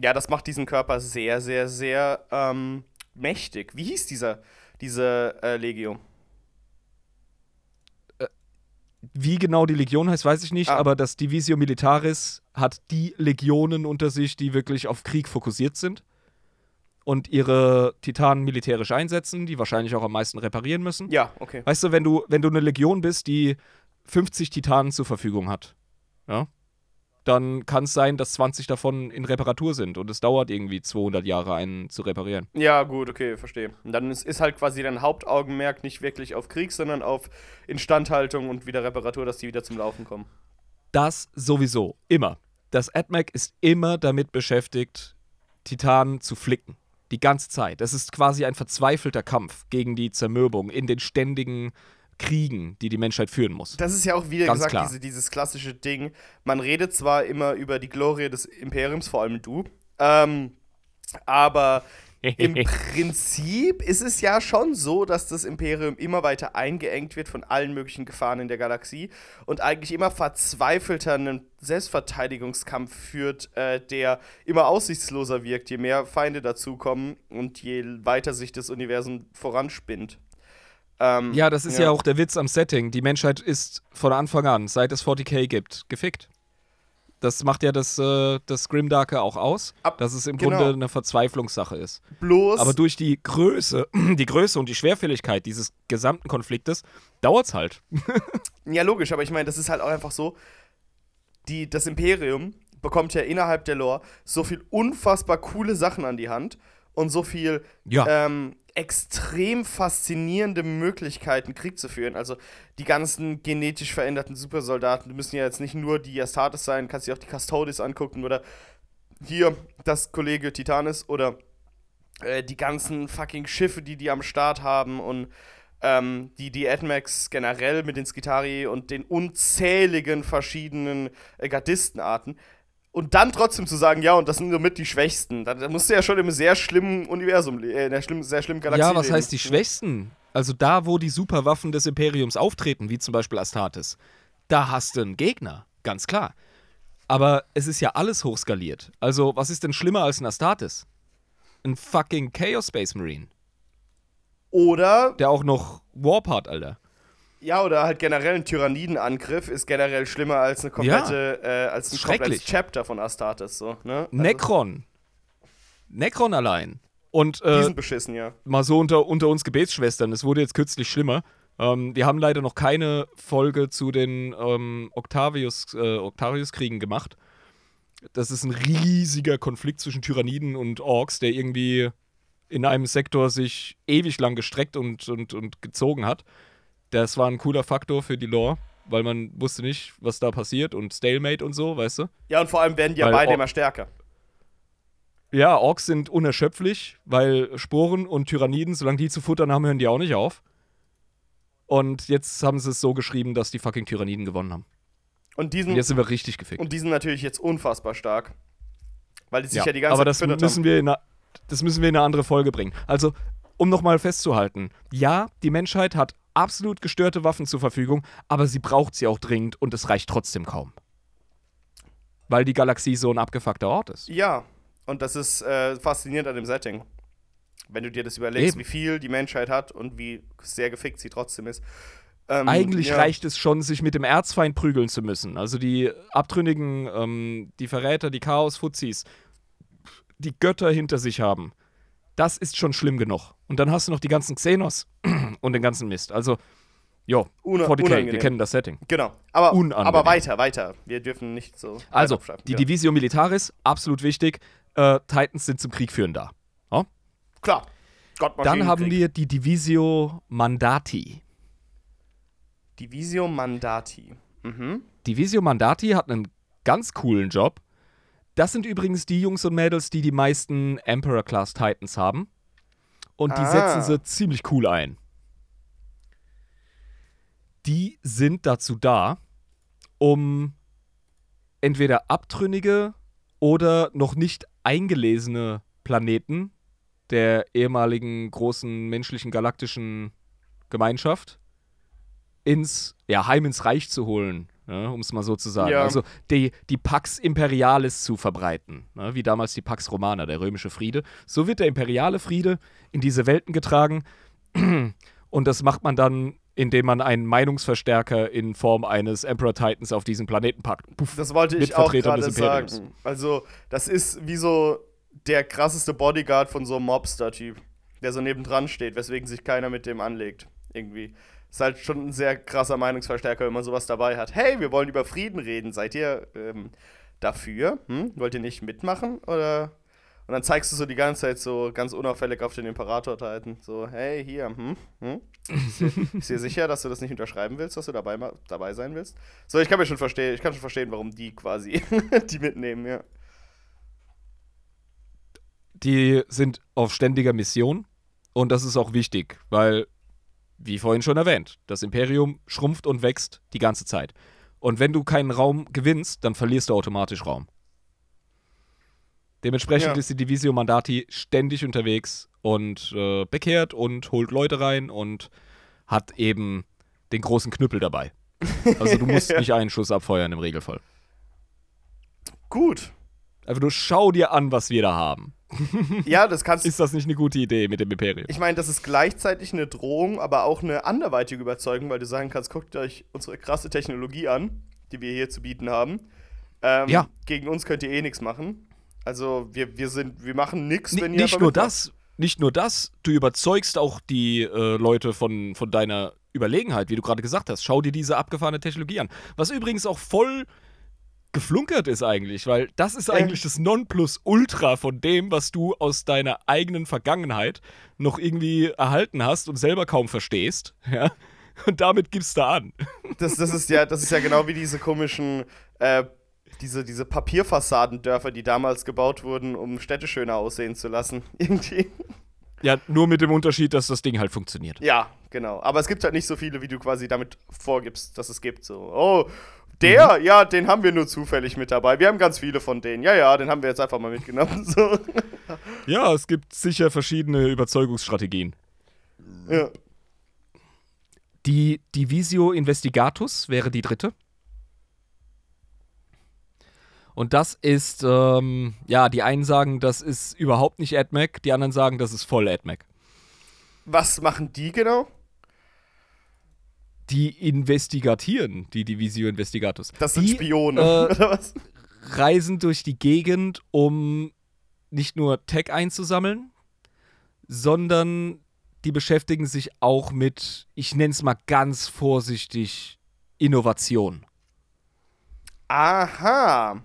ja, das macht diesen Körper sehr, sehr, sehr ähm, mächtig. Wie hieß dieser, diese äh, Legio? Wie genau die Legion heißt, weiß ich nicht, Ah. aber das Divisio Militaris hat die Legionen unter sich, die wirklich auf Krieg fokussiert sind und ihre Titanen militärisch einsetzen, die wahrscheinlich auch am meisten reparieren müssen. Ja, okay. Weißt du, wenn du, wenn du eine Legion bist, die 50 Titanen zur Verfügung hat, ja, dann kann es sein, dass 20 davon in Reparatur sind und es dauert irgendwie 200 Jahre, einen zu reparieren. Ja, gut, okay, verstehe. Und dann ist, ist halt quasi dein Hauptaugenmerk nicht wirklich auf Krieg, sondern auf Instandhaltung und wieder Reparatur, dass die wieder zum Laufen kommen. Das sowieso, immer. Das AdMac ist immer damit beschäftigt, Titanen zu flicken. Die ganze Zeit. Es ist quasi ein verzweifelter Kampf gegen die Zermürbung in den ständigen Kriegen, die die Menschheit führen muss. Das ist ja auch wieder Ganz gesagt, diese, dieses klassische Ding. Man redet zwar immer über die Glorie des Imperiums, vor allem du, ähm, aber im Prinzip ist es ja schon so, dass das Imperium immer weiter eingeengt wird von allen möglichen Gefahren in der Galaxie und eigentlich immer verzweifelter einen Selbstverteidigungskampf führt, äh, der immer aussichtsloser wirkt, je mehr Feinde dazukommen und je weiter sich das Universum voranspinnt. Ähm, Ja, das ist ja. auch der Witz am Setting. Die Menschheit ist von Anfang an, seit es 40k gibt, gefickt. Das macht ja das, äh, das Grimdarker auch aus, Ab- dass es im genau. Grunde eine Verzweiflungssache ist. bloß Aber durch die Größe, die Größe und die Schwerfälligkeit dieses gesamten Konfliktes dauert's halt. Ja, logisch, aber ich meine, das ist halt auch einfach so, die, das Imperium bekommt ja innerhalb der Lore so viel unfassbar coole Sachen an die Hand und so viel Ja. ähm, extrem faszinierende Möglichkeiten, Krieg zu führen. Also die ganzen genetisch veränderten Supersoldaten, die müssen ja jetzt nicht nur die Astartes sein, kannst dir auch die Custodes angucken oder hier das Kollege Titanis oder äh, die ganzen fucking Schiffe, die die am Start haben und ähm, die, die AdMax generell mit den Skitari und den unzähligen verschiedenen äh, Gardistenarten. Und dann trotzdem zu sagen, ja, und das sind somit die Schwächsten. Da, da musst du ja schon im sehr schlimmen Universum, äh, in der schlimm, sehr schlimmen Galaxie Ja, was leben. heißt die Schwächsten? Also da, wo die Superwaffen des Imperiums auftreten, wie zum Beispiel Astartes, da hast du einen Gegner, ganz klar. Aber es ist ja alles hochskaliert. Also, was ist denn schlimmer als ein Astartes? Ein fucking Chaos Space Marine, Oder, der auch noch Warp hat, Alter. Ja, oder halt generell ein Tyrannidenangriff ist generell schlimmer als eine komplette, äh, als ein komplettes Chapter von Astartes, so, ne? Also, Necron. Necron allein. Und Die äh, sind beschissen, ja. mal so unter, unter uns Gebetsschwestern, es wurde jetzt kürzlich schlimmer. Ähm, wir haben leider noch keine Folge zu den ähm, Octavius, äh, Octavius-Kriegen gemacht. Das ist ein riesiger Konflikt zwischen Tyranniden und Orks, der irgendwie in einem Sektor sich ewig lang gestreckt und, und, und gezogen hat. Das war ein cooler Faktor für die Lore, weil man wusste nicht, was da passiert und Stalemate und so, weißt du? Ja, und vor allem werden die ja beide immer stärker. Ja, Orks sind unerschöpflich, weil Sporen und Tyranniden, solange die zu futtern haben, hören die auch nicht auf. Und jetzt haben sie es so geschrieben, dass die fucking Tyranniden gewonnen haben. Und, diesen, Und jetzt sind wir richtig gefickt. und die sind natürlich jetzt unfassbar stark. Weil die sich ja, die ganze aber Zeit das gefüttert müssen, haben. wir in eine, das müssen wir in eine andere Folge bringen. Also, um nochmal festzuhalten, ja, die Menschheit hat absolut gestörte Waffen zur Verfügung, aber sie braucht sie auch dringend und es reicht trotzdem kaum. Weil die Galaxie so ein abgefuckter Ort ist. Ja, und das ist äh, faszinierend an dem Setting. Wenn du dir das überlegst, Eben. wie viel die Menschheit hat und wie sehr gefickt sie trotzdem ist. Ähm, Eigentlich ja. reicht es schon, sich mit dem Erzfeind prügeln zu müssen. Also die Abtrünnigen, ähm, die Verräter, die Chaos-Fuzis, die Götter hinter sich haben. Das ist schon schlimm genug. Und dann hast du noch die ganzen Xenos und den ganzen Mist. Also, jo, Una- 40k, wir unangenehm. kennen das Setting. Genau. Aber, Unangenehm. aber weiter, weiter. Wir dürfen nicht so. Also, die ja. Divisio Militaris, absolut wichtig. Äh, Titans sind zum Krieg führen da. Ja? Klar. Gottmaschinen Dann haben wir die Divisio Mandati. Divisio Mandati. Mhm. Divisio Mandati hat einen ganz coolen Job. Das sind übrigens die Jungs und Mädels, die die meisten Emperor-Class Titans haben. Und die Ah. setzen sie ziemlich cool ein. Die sind dazu da, um entweder abtrünnige oder noch nicht eingelesene Planeten der ehemaligen großen menschlichen galaktischen Gemeinschaft ins, ja, heim ins Reich zu holen, ne, um es mal so zu sagen. Ja. Also die, die Pax Imperialis zu verbreiten, ne, wie damals die Pax Romana, der römische Friede. So wird der imperiale Friede in diese Welten getragen und das macht man dann, indem man einen Meinungsverstärker in Form eines Emperor Titans auf diesen Planeten packt. Puff. Das wollte ich auch gerade sagen. Also, das ist wie so der krasseste Bodyguard von so einem Mobster-Typ, der so nebendran steht, weswegen sich keiner mit dem anlegt. Irgendwie. Ist halt schon ein sehr krasser Meinungsverstärker, wenn man sowas dabei hat. Hey, wir wollen über Frieden reden. Seid ihr ähm, dafür? Hm? Wollt ihr nicht mitmachen? Oder. Und dann zeigst du so die ganze Zeit so ganz unauffällig auf den Imperator Titan. So, hey, hier, hm? hm? Ist dir, sicher, dass du das nicht unterschreiben willst, dass du dabei, dabei sein willst? So, ich kann mir schon verstehen, ich kann schon verstehen, warum die quasi die mitnehmen, ja. Die sind auf ständiger Mission und das ist auch wichtig, weil, wie vorhin schon erwähnt, das Imperium schrumpft und wächst die ganze Zeit. Und wenn du keinen Raum gewinnst, dann verlierst du automatisch Raum. Dementsprechend Ja. ist die Divisio Mandati ständig unterwegs und äh, bekehrt und holt Leute rein und hat eben den großen Knüppel dabei. Also du musst nicht einen Schuss abfeuern im Regelfall. Gut. Einfach nur schau dir an, was wir da haben. Ja, das kannst Ist das nicht eine gute Idee mit dem Imperium? Ich meine, das ist gleichzeitig eine Drohung, aber auch eine anderweitige Überzeugung, weil du sagen kannst, guckt euch unsere krasse Technologie an, die wir hier zu bieten haben. Ähm, Ja. Gegen uns könnt ihr eh nichts machen. Also wir, wir sind, wir machen nichts, Ni- wenn ihr nicht nur das, nicht nur das, du überzeugst auch die äh, Leute von, von deiner Überlegenheit, wie du gerade gesagt hast. Schau dir diese abgefahrene Technologie an. Was übrigens auch voll geflunkert ist eigentlich, weil das ist eigentlich das Nonplusultra von dem, was du aus deiner eigenen Vergangenheit noch irgendwie erhalten hast und selber kaum verstehst. Ja? Und damit gibst du an. Das, das, ist ja, das ist ja genau wie diese komischen, äh, diese, diese Papierfassadendörfer, die damals gebaut wurden, um Städte schöner aussehen zu lassen. Irgendwie. Ja, nur mit dem Unterschied, dass das Ding halt funktioniert. Ja, genau. Aber es gibt halt nicht so viele, wie du quasi damit vorgibst, dass es gibt. So, oh, der, Mhm. ja, den haben wir nur zufällig mit dabei. Wir haben ganz viele von denen. Ja, ja, den haben wir jetzt einfach mal mitgenommen. So. Ja, es gibt sicher verschiedene Überzeugungsstrategien. ja. Die Divisio Investigatus wäre die dritte. Und das ist, ähm, ja, die einen sagen, das ist überhaupt nicht AdMac, die anderen sagen, das ist voll AdMac. Was machen die genau? Die investigatieren, die Divisio Investigatus. Das sind die, Spione, äh, oder was? reisen durch die Gegend, um nicht nur Tech einzusammeln, sondern die beschäftigen sich auch mit, ich nenne es mal ganz vorsichtig, Innovation. Aha.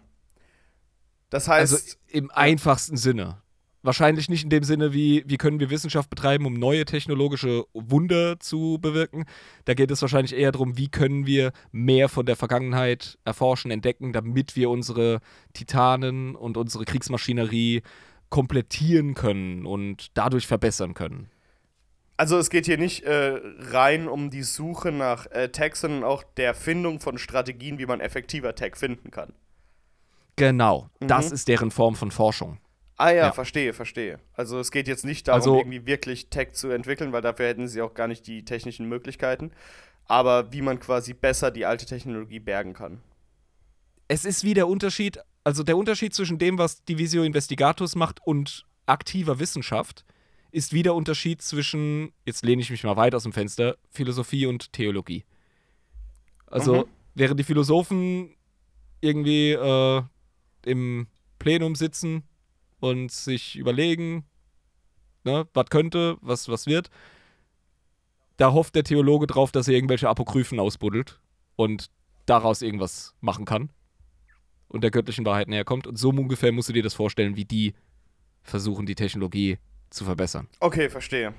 Das heißt, Also im einfachsten Sinne. Wahrscheinlich nicht in dem Sinne, wie, wie können wir Wissenschaft betreiben, um neue technologische Wunder zu bewirken. Da geht es wahrscheinlich eher darum, wie können wir mehr von der Vergangenheit erforschen, entdecken, damit wir unsere Titanen und unsere Kriegsmaschinerie komplettieren können und dadurch verbessern können. Also es geht hier nicht äh, rein um die Suche nach äh, Tech, sondern auch der Findung von Strategien, wie man effektiver Tech finden kann. Genau, Mhm. das ist deren Form von Forschung. Ah ja, Ja. verstehe, verstehe. Also es geht jetzt nicht darum, Also- irgendwie wirklich Tech zu entwickeln, weil dafür hätten sie auch gar nicht die technischen Möglichkeiten. Aber wie man quasi besser die alte Technologie bergen kann. Es ist wie der Unterschied, also der Unterschied zwischen dem, was Divisio Investigatus macht und aktiver Wissenschaft, ist wie der Unterschied zwischen, jetzt lehne ich mich mal weit aus dem Fenster, Philosophie und Theologie. Also, Mhm. während die Philosophen irgendwie äh, im Plenum sitzen und sich überlegen, ne, was könnte, was, was wird, da hofft der Theologe drauf, dass er irgendwelche Apokryphen ausbuddelt und daraus irgendwas machen kann und der göttlichen Wahrheit näher kommt. Und so ungefähr musst du dir das vorstellen, wie die versuchen, die Technologie zu verbessern. Okay, verstehe.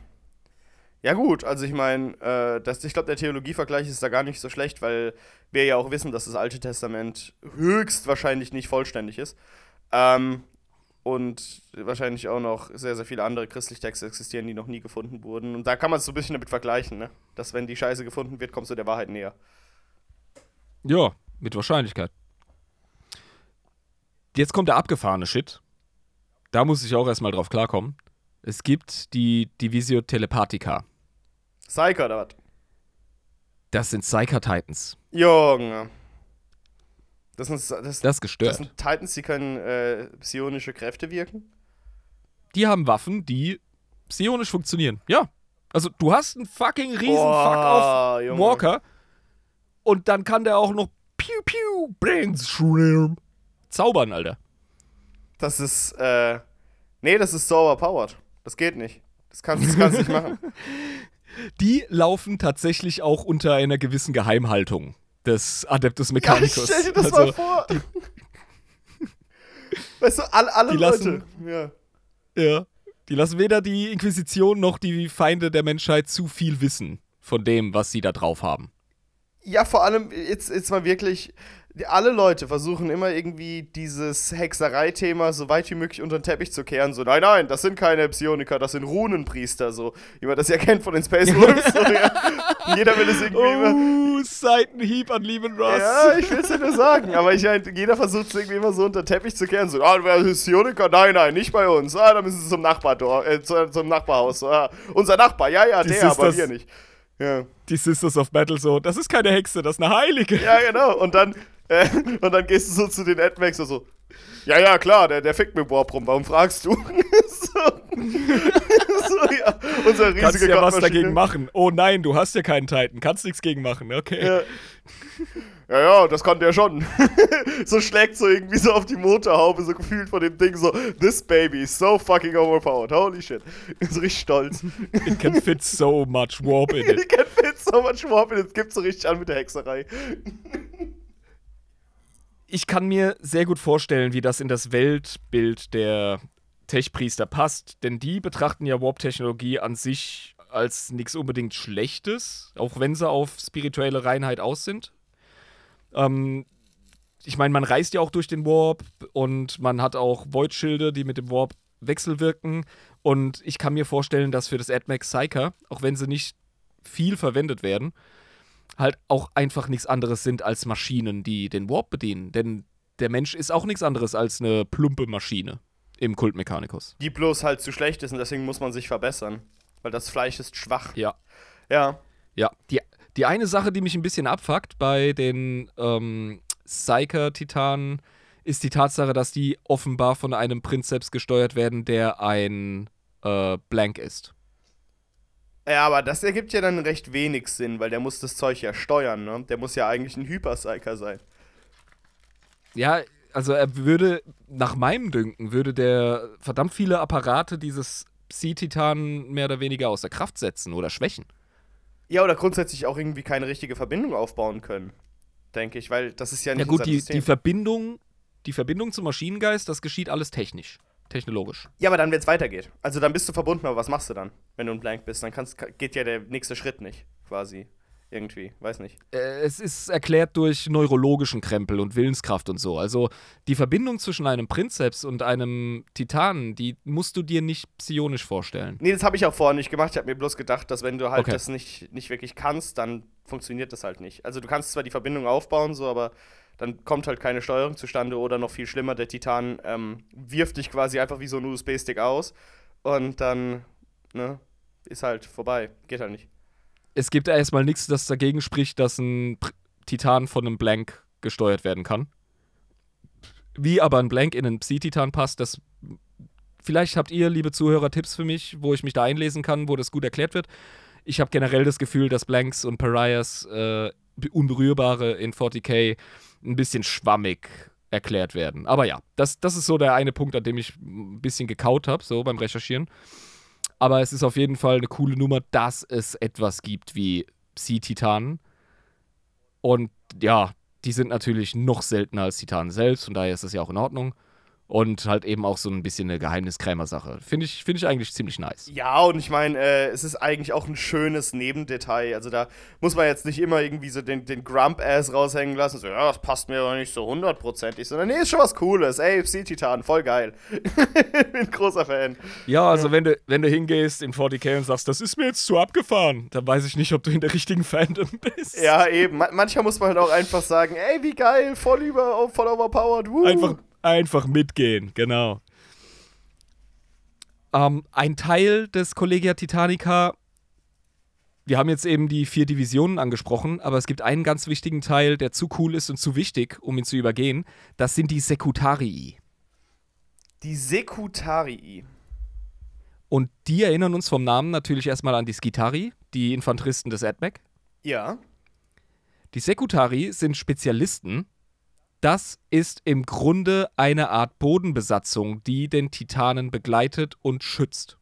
Ja gut, also ich meine, äh, ich glaube, der Theologievergleich ist da gar nicht so schlecht, weil wir ja auch wissen, dass das Alte Testament höchstwahrscheinlich nicht vollständig ist. Ähm, und wahrscheinlich auch noch sehr, sehr viele andere christliche Texte existieren, die noch nie gefunden wurden. Und da kann man es so ein bisschen damit vergleichen, ne? Dass wenn die Scheiße gefunden wird, kommst du der Wahrheit näher. Ja, mit Wahrscheinlichkeit. Jetzt kommt der abgefahrene Shit. Da muss ich auch erstmal drauf klarkommen. Es gibt die Divisio Telepathica. Psyker oder was? Das sind Psyker Titans. Junge. Das sind, das, Das ist das gestört. sind Titans, die können äh, psionische Kräfte wirken. Die haben Waffen, die psionisch funktionieren. Ja. Also, du hast einen fucking riesen Boah, Fuck-off Junge. Walker. Und dann kann der auch noch Piu Piu Brainstorm zaubern, Alter. Das ist, äh. Nee, das ist so overpowered. Das geht nicht. Das kannst, das kannst du nicht machen. Die laufen tatsächlich auch unter einer gewissen Geheimhaltung des Adeptus Mechanicus. stell dir das also, mal vor. weißt du, alle, alle Leute. lassen- Ja. Ja. Die lassen weder die Inquisition noch die Feinde der Menschheit zu viel wissen von dem, was sie da drauf haben. ja, vor allem, jetzt, jetzt mal wirklich. Alle Leute versuchen immer irgendwie dieses Hexerei-Thema so weit wie möglich unter den Teppich zu kehren. So, nein, nein, das sind keine Psioniker, das sind Runenpriester. So, wie man das ja kennt von den Space Wolves. so, ja. Jeder will es irgendwie immer. Oh, Seitenhieb an lieben Ross. Ja, ich will es dir nur sagen, aber ich halt, jeder versucht es irgendwie immer so unter den Teppich zu kehren. So, ah, du wärst Psioniker? Nein, nein, nicht bei uns. Ah, dann müssen sie zum Nachbardor, äh, zu, zum Nachbarhaus. Ah, unser Nachbar, ja, ja, der, aber wir nicht. Ja. Die Sisters of Battle so, das ist keine Hexe, das ist eine Heilige. ja, genau. Und dann, und dann gehst du so zu den Admax und so, ja, ja, klar, der, der fickt mit Warp rum, warum fragst du? so, so, ja, unser riesiger Kannst ja was dagegen machen. Oh nein, du hast ja keinen Titan, kannst nichts gegen machen, okay. Ja. ja, ja, das kann der schon. so schlägt so irgendwie so auf die Motorhaube, so gefühlt von dem Ding so, this baby is so fucking overpowered, holy shit. So richtig stolz. It can fit so much warp in it. Ich kann fit so much warp and it gibt so richtig an mit der Hexerei. Ich kann mir sehr gut vorstellen, wie das in das Weltbild der Tech-Priester passt, denn die betrachten ja Warp-Technologie an sich als nichts unbedingt Schlechtes, auch wenn sie auf spirituelle Reinheit aus sind. Ähm, ich meine, man reist ja auch durch den Warp und man hat auch Void-Schilde, die mit dem Warp wechselwirken. Und ich kann mir vorstellen, dass für das AdMax Psyker, auch wenn sie nicht viel verwendet werden, halt auch einfach nichts anderes sind als Maschinen, die den Warp bedienen. Denn der Mensch ist auch nichts anderes als eine plumpe Maschine im Kult Mechanicus. Die bloß halt zu schlecht ist und deswegen muss man sich verbessern. Weil das Fleisch ist schwach. Ja. Ja. Ja, die, die eine Sache, die mich ein bisschen abfuckt bei den ähm, Psyker-Titanen, ist die Tatsache, dass die offenbar von einem Prinzeps gesteuert werden, der ein äh, Blank ist. Ja, aber das ergibt ja dann recht wenig Sinn, weil der muss das Zeug ja steuern, ne? Der muss ja eigentlich ein Hyperpsyker sein. Ja, also er würde, nach meinem Dünken, würde der verdammt viele Apparate dieses Psi-Titanen mehr oder weniger außer Kraft setzen oder schwächen. Ja, oder grundsätzlich auch irgendwie keine richtige Verbindung aufbauen können. Denke ich, weil das ist ja nicht Ja gut, die, die Verbindung, die Verbindung zum Maschinengeist, das geschieht alles technisch, technologisch. Ja, aber dann, wenn es weitergeht. Also dann bist du verbunden, aber was machst du dann, wenn du ein Blank bist? Dann kannst, geht ja der nächste Schritt nicht, quasi. irgendwie, weiß nicht. Äh, es ist erklärt durch neurologischen Krempel und Willenskraft und so. Also die Verbindung zwischen einem Prinzeps und einem Titanen, die musst du dir nicht psionisch vorstellen. Nee, das habe ich auch vorher nicht gemacht. Ich habe mir bloß gedacht, dass wenn du halt Okay. das nicht, nicht wirklich kannst, dann funktioniert das halt nicht. Also du kannst zwar die Verbindung aufbauen, so, aber dann kommt halt keine Steuerung zustande oder noch viel schlimmer, der Titan ähm, wirft dich quasi einfach wie so ein USB-Stick aus und dann, ne, ist halt vorbei. Geht halt nicht. Es gibt erstmal nichts, das dagegen spricht, dass ein Titan von einem Blank gesteuert werden kann. Wie aber ein Blank in einen Psi-Titan passt, das. Vielleicht habt ihr, liebe Zuhörer, Tipps für mich, wo ich mich da einlesen kann, wo das gut erklärt wird. Ich habe generell das Gefühl, dass Blanks und Pariahs, äh, Unberührbare in 40k, ein bisschen schwammig erklärt werden. Aber ja, das, das ist so der eine Punkt, an dem ich ein bisschen gekaut habe, so beim Recherchieren. Aber es ist auf jeden Fall eine coole Nummer, dass es etwas gibt wie Psi-Titanen. Und ja, die sind natürlich noch seltener als Titanen selbst, von daher ist das ja auch in Ordnung. Und halt eben auch so ein bisschen eine Geheimniskrämer-Sache. Finde ich, find ich eigentlich ziemlich nice. Ja, und ich meine, äh, es ist eigentlich auch ein schönes Nebendetail. Also da muss man jetzt nicht immer irgendwie so den, den Grump-Ass raushängen lassen. So, ja, das passt mir aber nicht so hundertprozentig. Sondern, nee, ist schon was Cooles. Ey, Psi-Titan, voll geil. Bin großer Fan. Ja, also Wenn, du, wenn du hingehst in 40k und sagst, das ist mir jetzt zu abgefahren, dann weiß ich nicht, ob du in der richtigen Fandom bist. Ja, eben. Ma manchmal muss man halt auch einfach sagen, ey, wie geil, voll über, voll overpowered. Woo. Einfach, einfach mitgehen, genau. Ähm, ein Teil des Collegia Titanica, wir haben jetzt eben die vier Divisionen angesprochen, aber es gibt einen ganz wichtigen Teil, der zu cool ist und zu wichtig, um ihn zu übergehen. Das sind die Sekutarii. Die Sekutarii. Und die erinnern uns vom Namen natürlich erstmal an die Skitari, die Infanteristen des AdMech. Ja. Die Sekutari sind Spezialisten. Das ist im Grunde eine Art Bodenbesatzung, die den Titanen begleitet und schützt.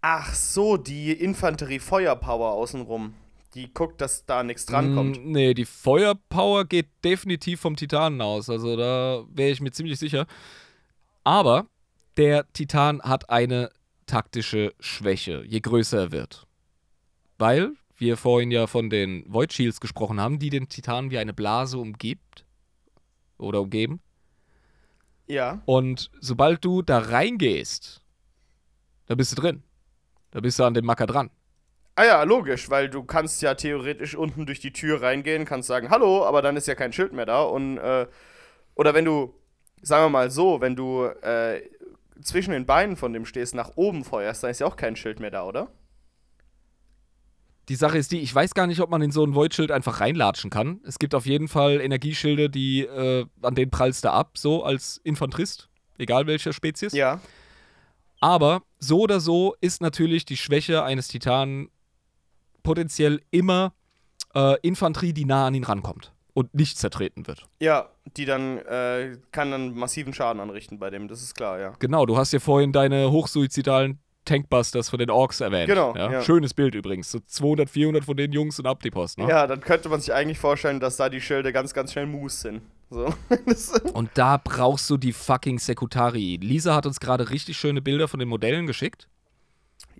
Ach so, die Infanterie-Feuerpower außenrum. Die guckt, dass da nichts drankommt. Mm, nee, die Feuerpower geht definitiv vom Titanen aus. Also da wäre ich mir ziemlich sicher. Aber der Titan hat eine taktische Schwäche, je größer er wird. Weil wir vorhin ja von den Void Shields gesprochen haben, die den Titan wie eine Blase umgibt. Oder umgeben. Ja. Und sobald du da reingehst, da bist du drin. Da bist du an dem Macker dran. Ah ja, logisch, weil du kannst ja theoretisch unten durch die Tür reingehen, kannst sagen, hallo, aber dann ist ja kein Schild mehr da. Und, äh, oder wenn du, sagen wir mal so, wenn du äh, zwischen den Beinen von dem stehst, nach oben feuerst, dann ist ja auch kein Schild mehr da, oder? Die Sache ist die, ich weiß gar nicht, ob man in so ein Void-Schild einfach reinlatschen kann. Es gibt auf jeden Fall Energieschilde, die, äh, an denen prallst du ab, so als Infanterist, egal welcher Spezies. Ja. Aber so oder so ist natürlich die Schwäche eines Titanen potenziell immer äh, Infanterie, die nah an ihn rankommt und nicht zertreten wird. Ja, die dann, äh, kann dann massiven Schaden anrichten bei dem, das ist klar, ja. Genau, du hast ja vorhin deine hochsuizidalen Tankbusters von den Orks erwähnt. Genau, Ja? ja. Schönes Bild übrigens. So 200, 400 von den Jungs und ab die Post. Ne? Ja, dann könnte man sich eigentlich vorstellen, dass da die Schilde ganz, ganz schnell Moose sind. So. Und da brauchst du die fucking Sekutari. Lisa hat uns gerade richtig schöne Bilder von den Modellen geschickt.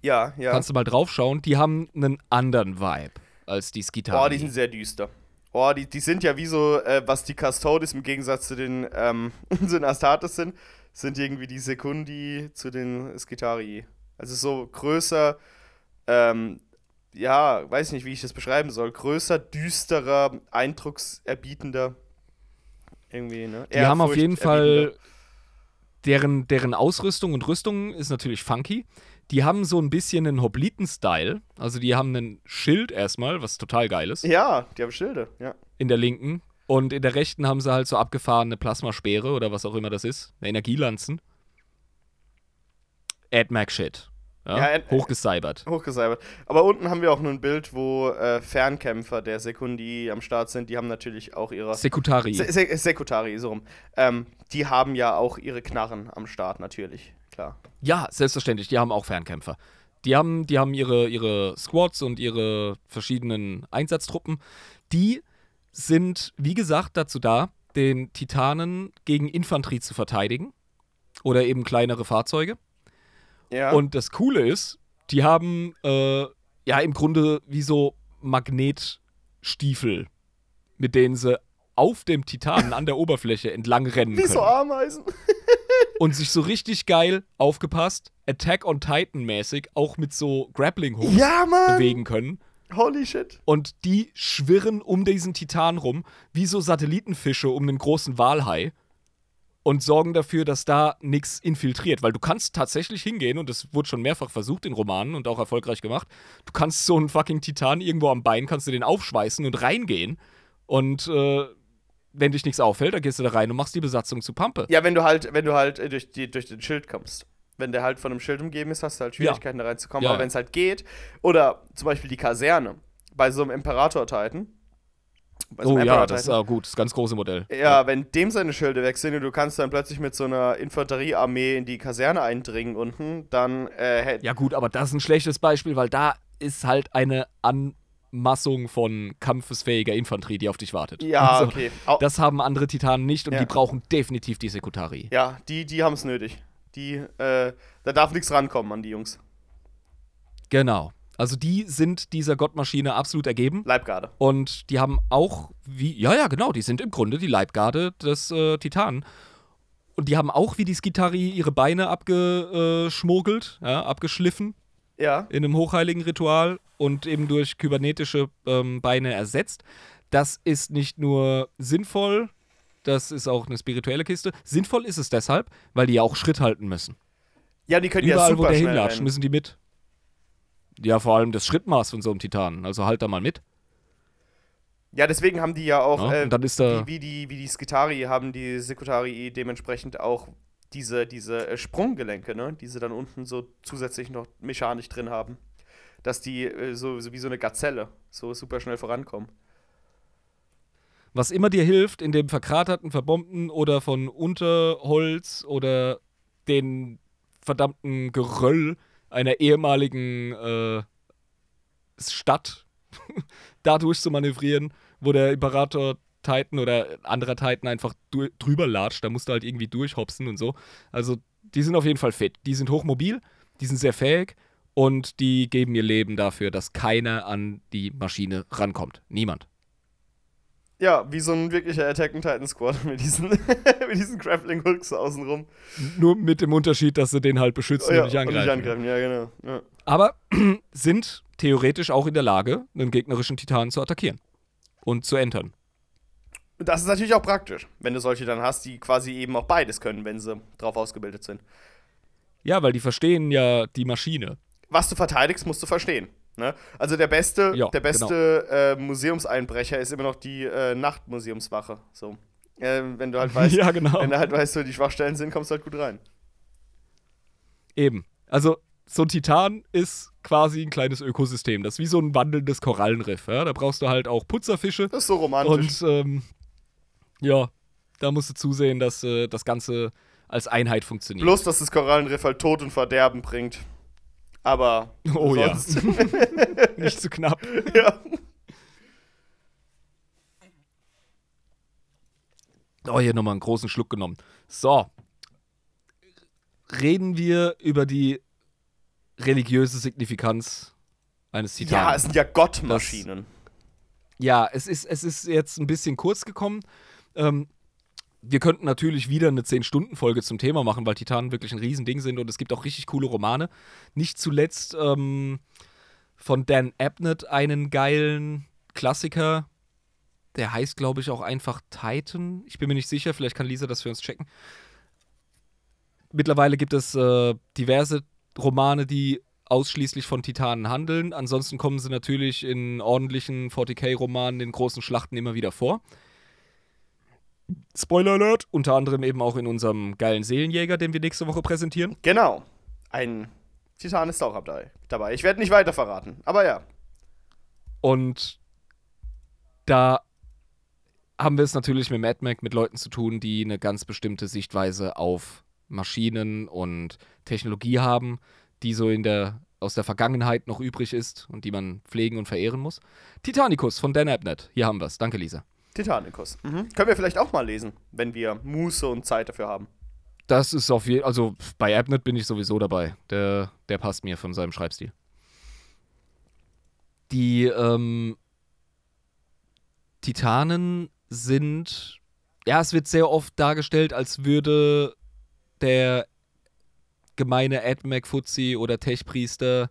ja, ja. Kannst du mal draufschauen. Die haben einen anderen Vibe als die Skitari. Oh, die sind sehr düster. Oh, die, die sind ja wie so, äh, was die Custodes im Gegensatz zu den, ähm, zu den Astartes sind, sind irgendwie die Sekundi zu den Skitari. Also so größer, ähm, ja, weiß nicht, wie ich das beschreiben soll. Größer, düsterer, eindruckserbietender. Irgendwie, ne? die haben auf jeden Fall deren, deren Ausrüstung und Rüstung ist natürlich funky. Die haben so ein bisschen einen Hopliten-Style. Also die haben einen Schild erstmal, was total geil ist, Ja, die haben Schilde, ja. in der linken. Und in der rechten haben sie halt so abgefahrene Plasmaspeere oder was auch immer das ist. Energielanzen. AdMac-Shit. Ja, Ja, Ad- hochgecybert. Hochgesalbert. Aber unten haben wir auch nur ein Bild, wo äh, Fernkämpfer der Sekundi am Start sind. Die haben natürlich auch ihre. Sekutari. Se Se Sekutari, so rum. Ähm, die haben ja auch ihre Knarren am Start, natürlich. Klar. Ja, selbstverständlich, die haben auch Fernkämpfer. Die haben, die haben ihre, ihre Squads und ihre verschiedenen Einsatztruppen. Die sind, wie gesagt, dazu da, den Titanen gegen Infanterie zu verteidigen. Oder eben kleinere Fahrzeuge. Ja. Und das Coole ist, die haben äh, ja im Grunde wie so Magnetstiefel, mit denen sie auf dem Titan an der Oberfläche entlang rennen Wie können. so Ameisen. und sich so richtig geil aufgepasst, Attack on Titan mäßig auch mit so Grappling Hooks Ja, bewegen können. Holy shit. Und die schwirren um diesen Titan rum, wie so Satellitenfische um einen großen Walhai. Und sorgen dafür, dass da nichts infiltriert. Weil du kannst tatsächlich hingehen, und das wurde schon mehrfach versucht in Romanen und auch erfolgreich gemacht. Du kannst so einen fucking Titan irgendwo am Bein, kannst du den aufschweißen und reingehen. Und äh, wenn dich nichts auffällt, dann gehst du da rein und machst die Besatzung zu Pampe. Ja, wenn du halt, wenn du halt äh, durch, die, durch den Schild kommst. Wenn der halt von einem Schild umgeben ist, hast du halt Schwierigkeiten da reinzukommen. Ja, Aber ja. wenn es halt geht, oder zum Beispiel die Kaserne bei so einem Imperator-Titan. Bei so Oh ja, das ist äh, gut, das ganz große Modell. Ja, wenn dem seine Schilde weg sind und du kannst dann plötzlich mit so einer Infanteriearmee in die Kaserne eindringen unten, dann äh, Ja, gut, aber das ist ein schlechtes Beispiel, weil da ist halt eine Anmassung von kampfesfähiger Infanterie, die auf dich wartet. ja, Also, okay. Au Das haben andere Titanen nicht und Ja. die brauchen definitiv die Sekutari. ja, die, die haben es nötig. Die, äh, da darf nichts rankommen an die Jungs. Genau. Also die sind dieser Gottmaschine absolut ergeben. Leibgarde. Und die haben auch, wie, ja, ja, genau, die sind im Grunde die Leibgarde des äh, Titanen. Und die haben auch wie die Skitari ihre Beine abgeschmuggelt, ja, abgeschliffen Ja. in einem hochheiligen Ritual und eben durch kybernetische ähm, Beine ersetzt. Das ist nicht nur sinnvoll, das ist auch eine spirituelle Kiste. Sinnvoll ist es deshalb, weil die ja auch Schritt halten müssen. Ja, die können ja Überall, super wo der hinlatscht, müssen die mit. Ja, vor allem das Schrittmaß von so einem Titanen. Also halt da mal mit. Ja, deswegen haben die ja auch, Ja, äh, und dann ist da. wie, wie, die, wie die Skitari haben die Sekutari dementsprechend auch diese, diese äh, Sprunggelenke, ne? die sie dann unten so zusätzlich noch mechanisch drin haben. Dass die äh, so, so wie so eine Gazelle so super schnell vorankommen. Was immer dir hilft, in dem verkraterten, verbombten oder von Unterholz oder den verdammten Geröll einer ehemaligen äh, Stadt dadurch zu manövrieren, wo der Imperator Titan oder anderer Titan einfach drüber latscht. Da musst du halt irgendwie durchhopsen und so. Also, die sind auf jeden Fall fit. Die sind hochmobil, die sind sehr fähig und die geben ihr Leben dafür, dass keiner an die Maschine rankommt. Niemand. Ja, wie so ein wirklicher Attack on Titan Squad mit diesen, mit diesen Grappling Hooks außenrum. Nur mit dem Unterschied, dass sie den halt beschützen ja, und nicht angreifen. angreifen. Ja, genau. Ja. Aber sind theoretisch auch in der Lage, einen gegnerischen Titan zu attackieren und zu entern. Und das ist natürlich auch praktisch, wenn du solche dann hast, die quasi eben auch beides können, wenn sie drauf ausgebildet sind. Ja, weil die verstehen ja die Maschine. was du verteidigst, musst du verstehen. Ne? Also der beste, Ja, der beste äh, Museumseinbrecher ist immer noch die äh, Nachtmuseumswache. So. Äh, wenn du halt weißt, ja, genau. wenn du halt weißt, wo die Schwachstellen sind, kommst du halt gut rein. Eben. Also, so ein Titan ist quasi ein kleines Ökosystem. Das ist wie so ein wandelndes Korallenriff. Ja? Da brauchst du halt auch Putzerfische. Das ist so romantisch. Und ähm, ja, da musst du zusehen, dass äh, das Ganze als Einheit funktioniert. Bloß, dass das Korallenriff halt Tod und Verderben bringt. Aber Oh ja. sonst, Nicht zu knapp. ja. Oh, hier nochmal einen großen Schluck genommen. So. Reden wir über die religiöse Signifikanz eines ja, Titanen. es sind ja Gottmaschinen. Ja, es ist, es ist jetzt ein bisschen kurz gekommen. Ähm, wir könnten natürlich wieder eine 10-Stunden-Folge zum Thema machen, weil Titanen wirklich ein Riesending sind und es gibt auch richtig coole Romane. Nicht zuletzt ähm, von Dan Abnett einen geilen Klassiker. Der heißt, glaube ich, auch einfach Titan. Ich bin mir nicht sicher, vielleicht kann Lisa das für uns checken. Mittlerweile gibt es äh, diverse Romane, die ausschließlich von Titanen handeln. Ansonsten kommen sie natürlich in ordentlichen 40k-Romanen, in großen Schlachten immer wieder vor. Spoiler Alert! Unter anderem eben auch in unserem geilen Seelenjäger, den wir nächste Woche präsentieren. Genau. Ein Titan ist auch dabei. Ich werde nicht weiter verraten, aber ja. Und da haben wir es natürlich mit Mad Mac mit Leuten zu tun, die eine ganz bestimmte Sichtweise auf Maschinen und Technologie haben, die so in der aus der Vergangenheit noch übrig ist und die man pflegen und verehren muss. Titanicus von Dan Abnett. Hier haben wir es. Danke, Lisa. Titanicus. Mhm. Können wir vielleicht auch mal lesen, wenn wir Muße und Zeit dafür haben. Das ist auf jeden also bei Abnett bin ich sowieso dabei. Der, der passt mir von seinem Schreibstil. die ähm, Titanen sind, ja, es wird sehr oft dargestellt, als würde der gemeine Ed Fuzzi oder Techpriester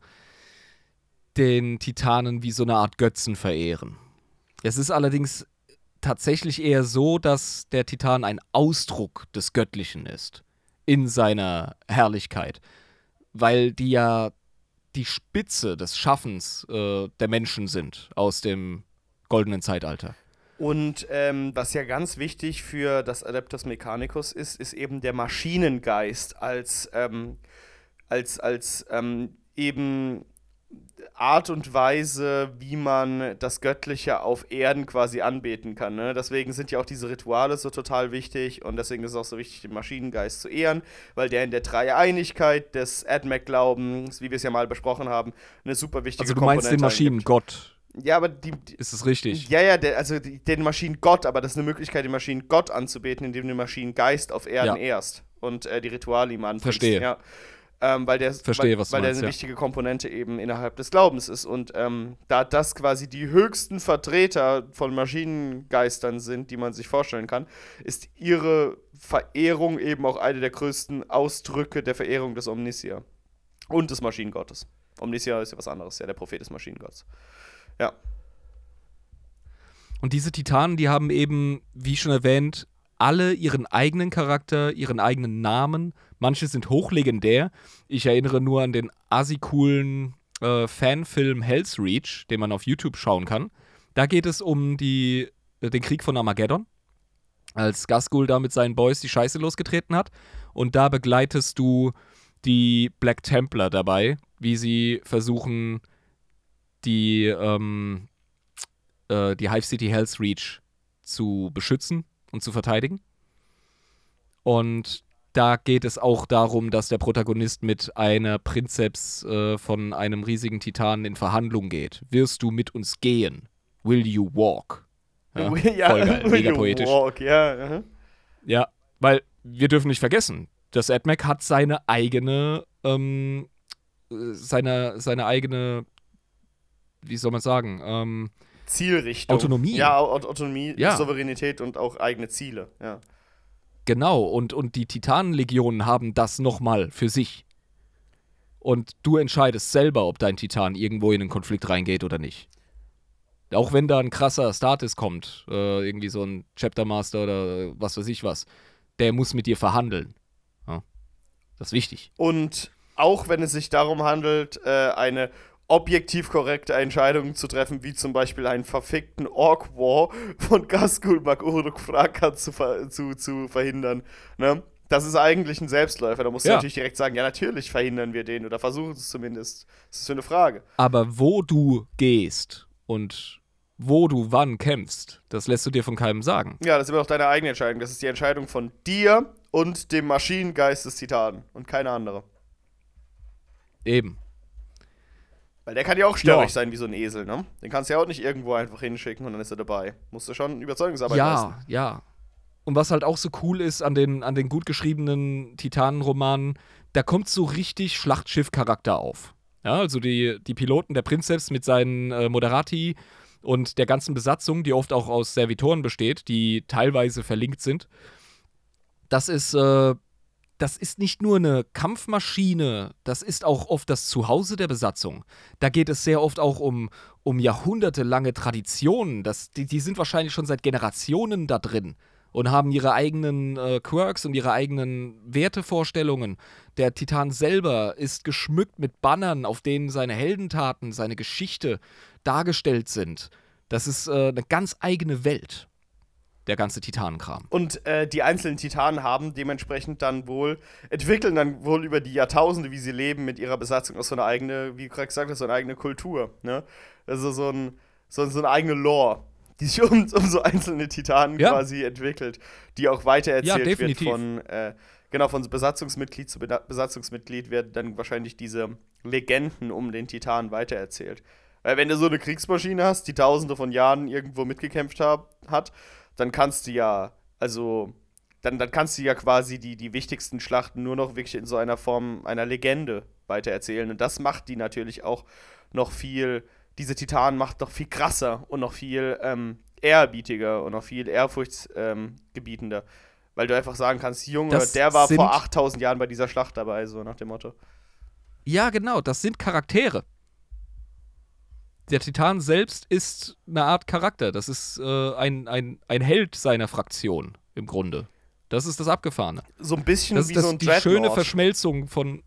den Titanen wie so eine Art Götzen verehren. Es ist allerdings tatsächlich eher so, dass der Titan ein Ausdruck des Göttlichen ist in seiner Herrlichkeit, weil die ja die Spitze des Schaffens äh, der Menschen sind aus dem goldenen Zeitalter. Und ähm, was ja ganz wichtig für das Adeptus Mechanicus ist, ist eben der Maschinengeist als, ähm, als, als ähm, eben Art und Weise, wie man das Göttliche auf Erden quasi anbeten kann. Ne? Deswegen sind ja auch diese Rituale so total wichtig und deswegen ist es auch so wichtig, den Maschinengeist zu ehren, weil der in der Dreieinigkeit des AdMac-Glaubens, wie wir es ja mal besprochen haben, eine super wichtige Also du meinst den Maschinengott? Ja, aber die, Ist es richtig? Ja, ja, der, also die, den Maschinengott, aber das ist eine Möglichkeit, den Maschinengott anzubeten, indem du den Maschinengeist auf Erden Ja. ehrst und äh, die Rituale ihm anfängst. Verstehe. Ja. Ähm, weil der, Verstehe, weil, weil der meinst, eine ja. wichtige Komponente eben innerhalb des Glaubens ist. Und ähm, da das quasi die höchsten Vertreter von Maschinengeistern sind, die man sich vorstellen kann, ist ihre Verehrung eben auch eine der größten Ausdrücke der Verehrung des Omnisia. Und des Maschinengottes. Omnisia ist ja was anderes, ja, der Prophet des Maschinengotts. Ja. Und diese Titanen, die haben eben, wie schon erwähnt, alle ihren eigenen Charakter, ihren eigenen Namen. Manche sind hochlegendär. Ich erinnere nur an den assi-coolen äh, Fanfilm Hell's Reach, den man auf YouTube schauen kann. Da geht es um die, äh, den Krieg von Armageddon, als Gasgul da mit seinen Boys die Scheiße losgetreten hat. Und da begleitest du die Black Templar dabei, wie sie versuchen, die, ähm, äh, die Hive City Hell's Reach zu beschützen und zu verteidigen. Und da geht es auch darum, dass der Protagonist mit einer Prinzeps äh, von einem riesigen Titanen in Verhandlung geht. Wirst du mit uns gehen? Will you walk? Ja, voll geil, mega poetisch. Walk, ja. Ja, weil wir dürfen nicht vergessen, das AdMac hat seine eigene, ähm, äh, seine, seine eigene, wie soll man sagen, ähm, Zielrichtung. Autonomie. Ja, Au- Autonomie, Ja. Souveränität und auch eigene Ziele. Ja. Genau, und, und die Titanenlegionen haben das nochmal für sich. Und du entscheidest selber, ob dein Titan irgendwo in einen Konflikt reingeht oder nicht. Auch wenn da ein krasser Status kommt, äh, irgendwie so ein Chapter Master oder was weiß ich was, der muss mit dir verhandeln. Ja. Das ist wichtig. Und auch wenn es sich darum handelt, äh, eine objektiv korrekte Entscheidung zu treffen, wie zum Beispiel einen verfickten Orc War von Gaskul Maguruk Fraka zu, ver zu, zu verhindern. Ne? Das ist eigentlich ein Selbstläufer. Da musst du Ja. natürlich direkt sagen, ja, natürlich verhindern wir den oder versuchen es zumindest. Das ist für eine Frage. Aber wo du gehst und wo du wann kämpfst, das lässt du dir von keinem sagen. Ja, das ist immer noch deine eigene Entscheidung. Das ist die Entscheidung von dir und dem Maschinengeist des Titanen und keine andere. Eben. Weil der kann ja auch störrig Ja. sein wie so ein Esel, ne? Den kannst du ja auch nicht irgendwo einfach hinschicken und dann ist er dabei. Musst du schon Überzeugungsarbeit leisten. Ja, ja. Und was halt auch so cool ist an den, an den gut geschriebenen Titanenromanen, da kommt so richtig Schlachtschiff-Charakter auf. Ja, also die, die Piloten der Prinzeps mit seinen äh, Moderati und der ganzen Besatzung, die oft auch aus Servitoren besteht, die teilweise verlinkt sind. Das ist, äh, das ist nicht nur eine Kampfmaschine, das ist auch oft das Zuhause der Besatzung. Da geht es sehr oft auch um, um jahrhundertelange Traditionen. Das, die, die sind wahrscheinlich schon seit Generationen da drin und haben ihre eigenen äh, Quirks und ihre eigenen Wertevorstellungen. Der Titan selber ist geschmückt mit Bannern, auf denen seine Heldentaten, seine Geschichte dargestellt sind. Das ist äh, eine ganz eigene Welt, der ganze Titanenkram. Und äh, die einzelnen Titanen haben dementsprechend dann wohl, entwickeln dann wohl über die Jahrtausende, wie sie leben, mit ihrer Besatzung auch so eine eigene, wie Craig gesagt hat, so eine eigene Kultur. Ne? Also so, ein, so, so eine eigene Lore, die sich um, um so einzelne Titanen Ja. quasi entwickelt, die auch weitererzählt Ja, wird von, äh, genau, von Besatzungsmitglied zu Besatzungsmitglied werden dann wahrscheinlich diese Legenden um den Titan weitererzählt. Weil wenn du so eine Kriegsmaschine hast, die tausende von Jahren irgendwo mitgekämpft hab, hat, dann kannst du ja, also, dann, dann kannst du ja quasi die, die wichtigsten Schlachten nur noch wirklich in so einer Form einer Legende weitererzählen. Und das macht die natürlich auch noch viel diese Titanenmacht noch viel krasser und noch viel ähm, ehrerbietiger und noch viel ehrfurchtsgebietender. Ähm, weil du einfach sagen kannst, Junge, Das der war vor 8000 Jahren bei dieser Schlacht dabei, so nach dem Motto. Ja, genau, das sind Charaktere. Der Titan selbst ist eine Art Charakter. Das ist äh, ein, ein, ein Held seiner Fraktion im Grunde. Das ist das Abgefahrene. So ein bisschen Das wie das, so ein die schöne Dreadnought. Verschmelzung von.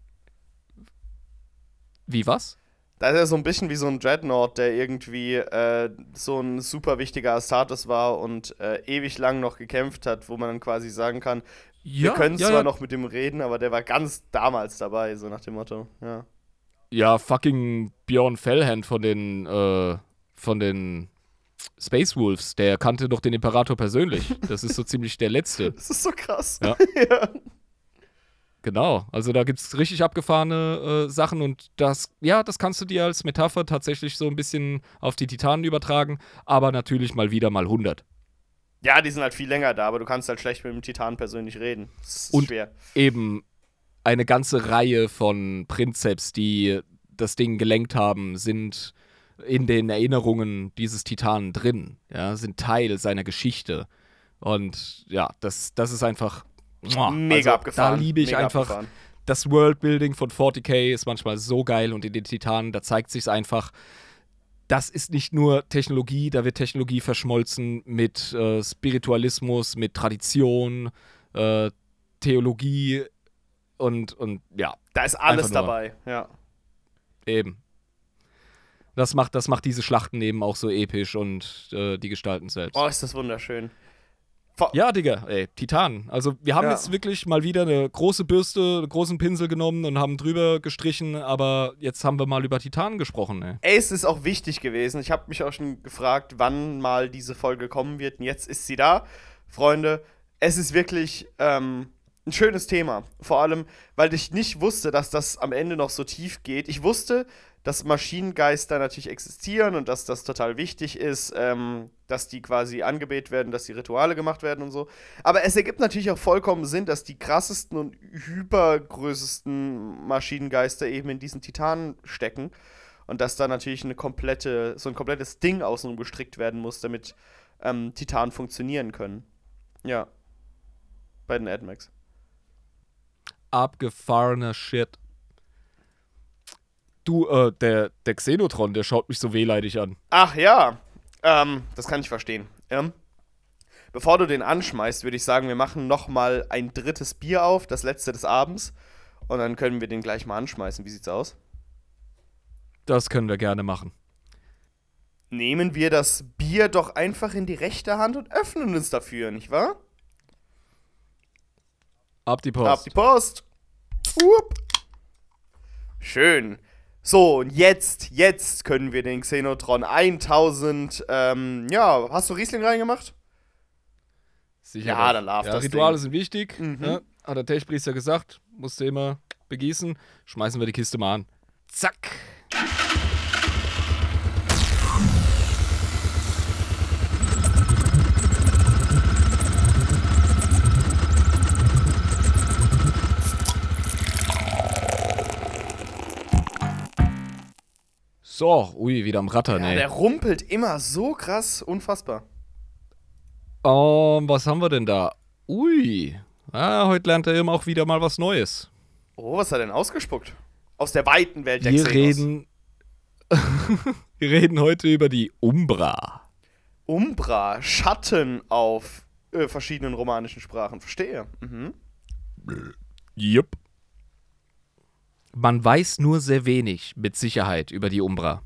Wie was? Da ist er so ein bisschen wie so ein Dreadnought, der irgendwie äh, so ein super wichtiger Astartes war und äh, ewig lang noch gekämpft hat, wo man dann quasi sagen kann, wir können zwar noch mit dem reden, aber der war ganz damals dabei, so nach dem Motto. Ja. Ja, fucking Bjorn Fellhand von den, äh, von den Space Wolves, der kannte doch den Imperator persönlich. Das ist so ziemlich der letzte. Das ist so krass. Ja. ja. Genau, also da gibt es richtig abgefahrene äh, Sachen und das, ja, das kannst du dir als Metapher tatsächlich so ein bisschen auf die Titanen übertragen, aber natürlich mal wieder mal 100. Ja, die sind halt viel länger da, aber du kannst halt schlecht mit dem Titan persönlich reden. Das ist Und- schwer. Eben eine ganze Reihe von Prinzeps, die das Ding gelenkt haben, sind in den Erinnerungen dieses Titanen drin, ja, sind Teil seiner Geschichte. Und ja, das, das ist einfach muah. Mega also, abgefahren. Da liebe ich Mega einfach abgefahren. das Worldbuilding von 40k ist manchmal so geil und in den Titanen, da zeigt sich einfach, das ist nicht nur Technologie, da wird Technologie verschmolzen mit äh, Spiritualismus, mit Tradition, äh, Theologie und, und ja, Da ist alles dabei, ja. eben. Das macht, das macht diese Schlachten eben auch so episch und äh, die gestalten selbst. Oh, ist das wunderschön. Ja, Digga, ey, Titan. Also, wir haben Ja. jetzt wirklich mal wieder eine große Bürste, einen großen Pinsel genommen und haben drüber gestrichen, aber jetzt haben wir mal über Titan gesprochen, ey. Ey, es ist auch wichtig gewesen. Ich habe mich auch schon gefragt, wann mal diese Folge kommen wird. Und jetzt ist sie da. Freunde, es ist wirklich ähm, ein schönes Thema. Vor allem, weil ich nicht wusste, dass das am Ende noch so tief geht. Ich wusste, dass Maschinengeister natürlich existieren und dass das total wichtig ist, ähm, dass die quasi angebetet werden, dass die Rituale gemacht werden und so. Aber es ergibt natürlich auch vollkommen Sinn, dass die krassesten und hypergrößesten Maschinengeister eben in diesen Titanen stecken. Und dass da natürlich eine komplette, so ein komplettes Ding außenrum gestrickt werden muss, damit ähm, Titanen funktionieren können. Ja. Bei den AdMax. Abgefahrener Shit. Du, äh, der, der Xenotron, der schaut mich so wehleidig an. Ach ja, ähm, das kann ich verstehen. Ähm, bevor du den anschmeißt, würde ich sagen, wir machen noch mal ein drittes Bier auf, das letzte des Abends. Und dann können wir den gleich mal anschmeißen. Wie sieht's aus? Das können wir gerne machen. Nehmen wir das Bier doch einfach in die rechte Hand und öffnen uns dafür, nicht wahr? Ab die Post. Ab die Post. Hup. Schön. So, und jetzt, jetzt können wir den Xenotron 1000, ähm, ja, hast du Riesling reingemacht? Sicher Ja, dann darf ja, das Rituale Ding. sind wichtig. Mhm. Ne? Hat der Techpriester gesagt. Musste immer begießen. Schmeißen wir die Kiste mal an. Zack. So, ui, wieder am Rattern, Ja, ey. der rumpelt immer so krass, unfassbar. Ähm, was haben wir denn da? Ui. Ah, heute lernt er eben auch wieder mal was Neues. Oh, was hat er denn ausgespuckt? Aus der weiten Welt der Wir Xenos. reden. wir reden heute über die Umbra. Umbra, Schatten auf äh, verschiedenen romanischen Sprachen. Verstehe. Mhm. Jupp. Man weiß nur sehr wenig mit Sicherheit über die Umbra.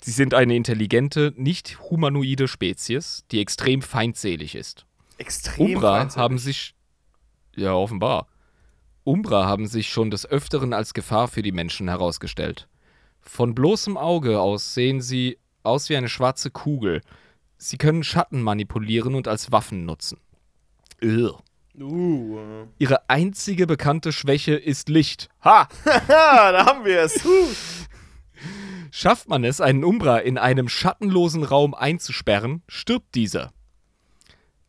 Sie sind eine intelligente, nicht humanoide Spezies, die extrem feindselig ist. Extrem Umbra feindselig. haben sich. Ja, offenbar. Umbra haben sich schon des Öfteren als Gefahr für die Menschen herausgestellt. Von bloßem Auge aus sehen sie aus wie eine schwarze Kugel. Sie können Schatten manipulieren und als Waffen nutzen. Ugh. Uh. Ihre einzige bekannte Schwäche ist Licht. Ha! Ha, da haben wir es. Schafft man es, einen Umbra in einem schattenlosen Raum einzusperren, stirbt dieser.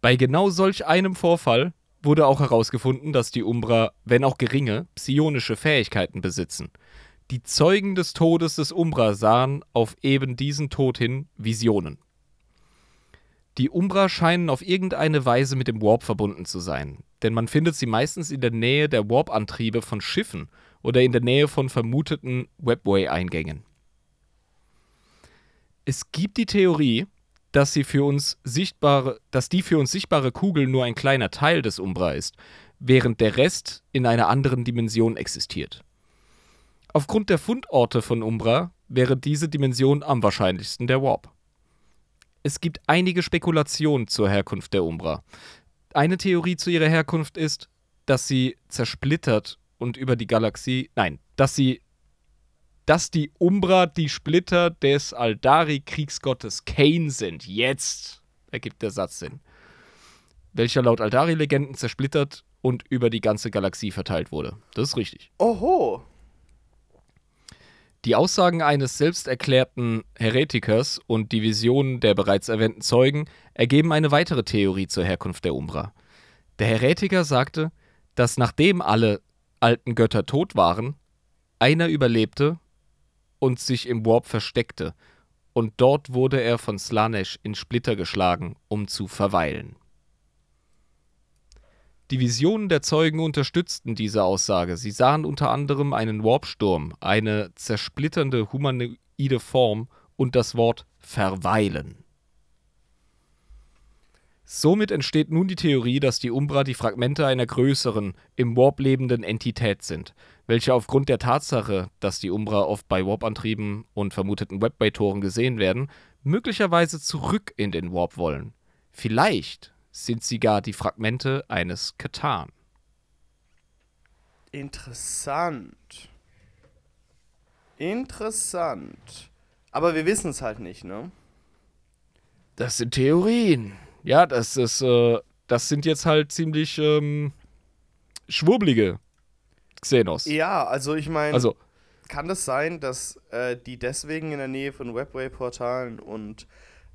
Bei genau solch einem Vorfall wurde auch herausgefunden, dass die Umbra, wenn auch geringe, psionische Fähigkeiten besitzen. Die Zeugen des Todes des Umbra sahen auf eben diesen Tod hin Visionen. Die Umbra scheinen auf irgendeine Weise mit dem Warp verbunden zu sein, denn man findet sie meistens in der Nähe der Warp-Antriebe von Schiffen oder in der Nähe von vermuteten Webway-Eingängen. Es gibt die Theorie, dass, sie für uns sichtbare, dass die für uns sichtbare Kugel nur ein kleiner Teil des Umbra ist, während der Rest in einer anderen Dimension existiert. Aufgrund der Fundorte von Umbra wäre diese Dimension am wahrscheinlichsten der Warp. Es gibt einige Spekulationen zur Herkunft der Umbra. Eine Theorie zu ihrer Herkunft ist, dass sie zersplittert und über die Galaxie, nein, dass sie dass die Umbra die Splitter des Aldari-Kriegsgottes Kane sind. Jetzt ergibt der Satz Sinn. Welcher laut Aldari-Legenden zersplittert und über die ganze Galaxie verteilt wurde. Das ist richtig. Oho. Die Aussagen eines selbsterklärten Heretikers und die Visionen der bereits erwähnten Zeugen ergeben eine weitere Theorie zur Herkunft der Umbra. Der Heretiker sagte, dass nachdem alle alten Götter tot waren, einer überlebte und sich im Warp versteckte, und dort wurde er von Slanesh in Splitter geschlagen, um zu verweilen. Die Visionen der Zeugen unterstützten diese Aussage. Sie sahen unter anderem einen Warpsturm, eine zersplitternde humanoide Form und das Wort verweilen. Somit entsteht nun die Theorie, dass die Umbra die Fragmente einer größeren, im Warp lebenden Entität sind, welche aufgrund der Tatsache, dass die Umbra oft bei Warp-Antrieben und vermuteten Webway-Toren gesehen werden, möglicherweise zurück in den Warp wollen. Vielleicht sind sie gar die Fragmente eines Katan. Interessant. Interessant. Aber wir wissen es halt nicht, ne? Das sind Theorien. Ja, das ist, äh, das sind jetzt halt ziemlich ähm, schwurblige Xenos. Ja, also ich meine, Also, kann das sein, dass äh, die deswegen in der Nähe von Webway-Portalen und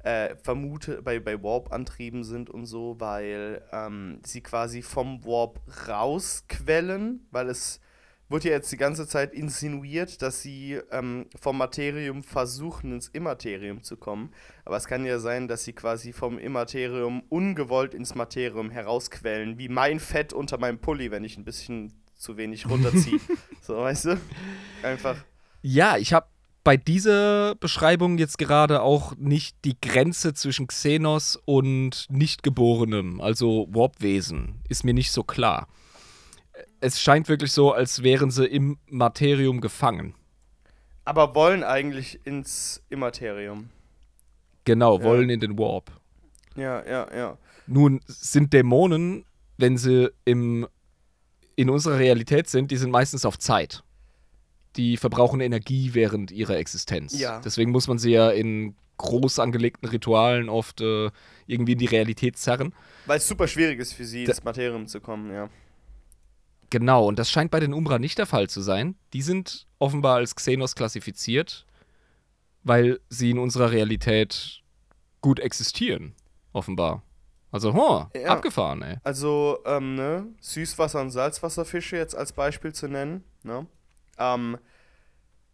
äh, vermute bei, bei Warp-Antrieben sind und so, weil ähm, sie quasi vom Warp rausquellen, weil es wird ja jetzt die ganze Zeit insinuiert, dass sie ähm, vom Materium versuchen, ins Immaterium zu kommen. Aber es kann ja sein, dass sie quasi vom Immaterium ungewollt ins Materium herausquellen, wie mein Fett unter meinem Pulli, wenn ich ein bisschen zu wenig runterziehe. so, weißt du? Einfach. ja, ich habe bei dieser Beschreibung jetzt gerade auch nicht die Grenze zwischen Xenos und Nichtgeborenem, also Warpwesen, ist mir nicht so klar. Es scheint wirklich so, als wären sie im Materium gefangen. Aber wollen eigentlich ins Immaterium. Genau, Ja. wollen in den Warp. Ja, ja, ja. Nun sind Dämonen, wenn sie im, in unserer Realität sind, die sind meistens auf Zeit. Die verbrauchen Energie während ihrer Existenz. Ja. Deswegen muss man sie ja in groß angelegten Ritualen oft äh, irgendwie in die Realität zerren. Weil es super schwierig ist für sie, Da- ins Materium zu kommen, ja. Genau, und das scheint bei den Umbra nicht der Fall zu sein. Die sind offenbar als Xenos klassifiziert, weil sie in unserer Realität gut existieren. Offenbar. Also, huh, Ja. abgefahren, ey. Also, ähm, ne, Süßwasser- und Salzwasserfische jetzt als Beispiel zu nennen, ne? Ähm,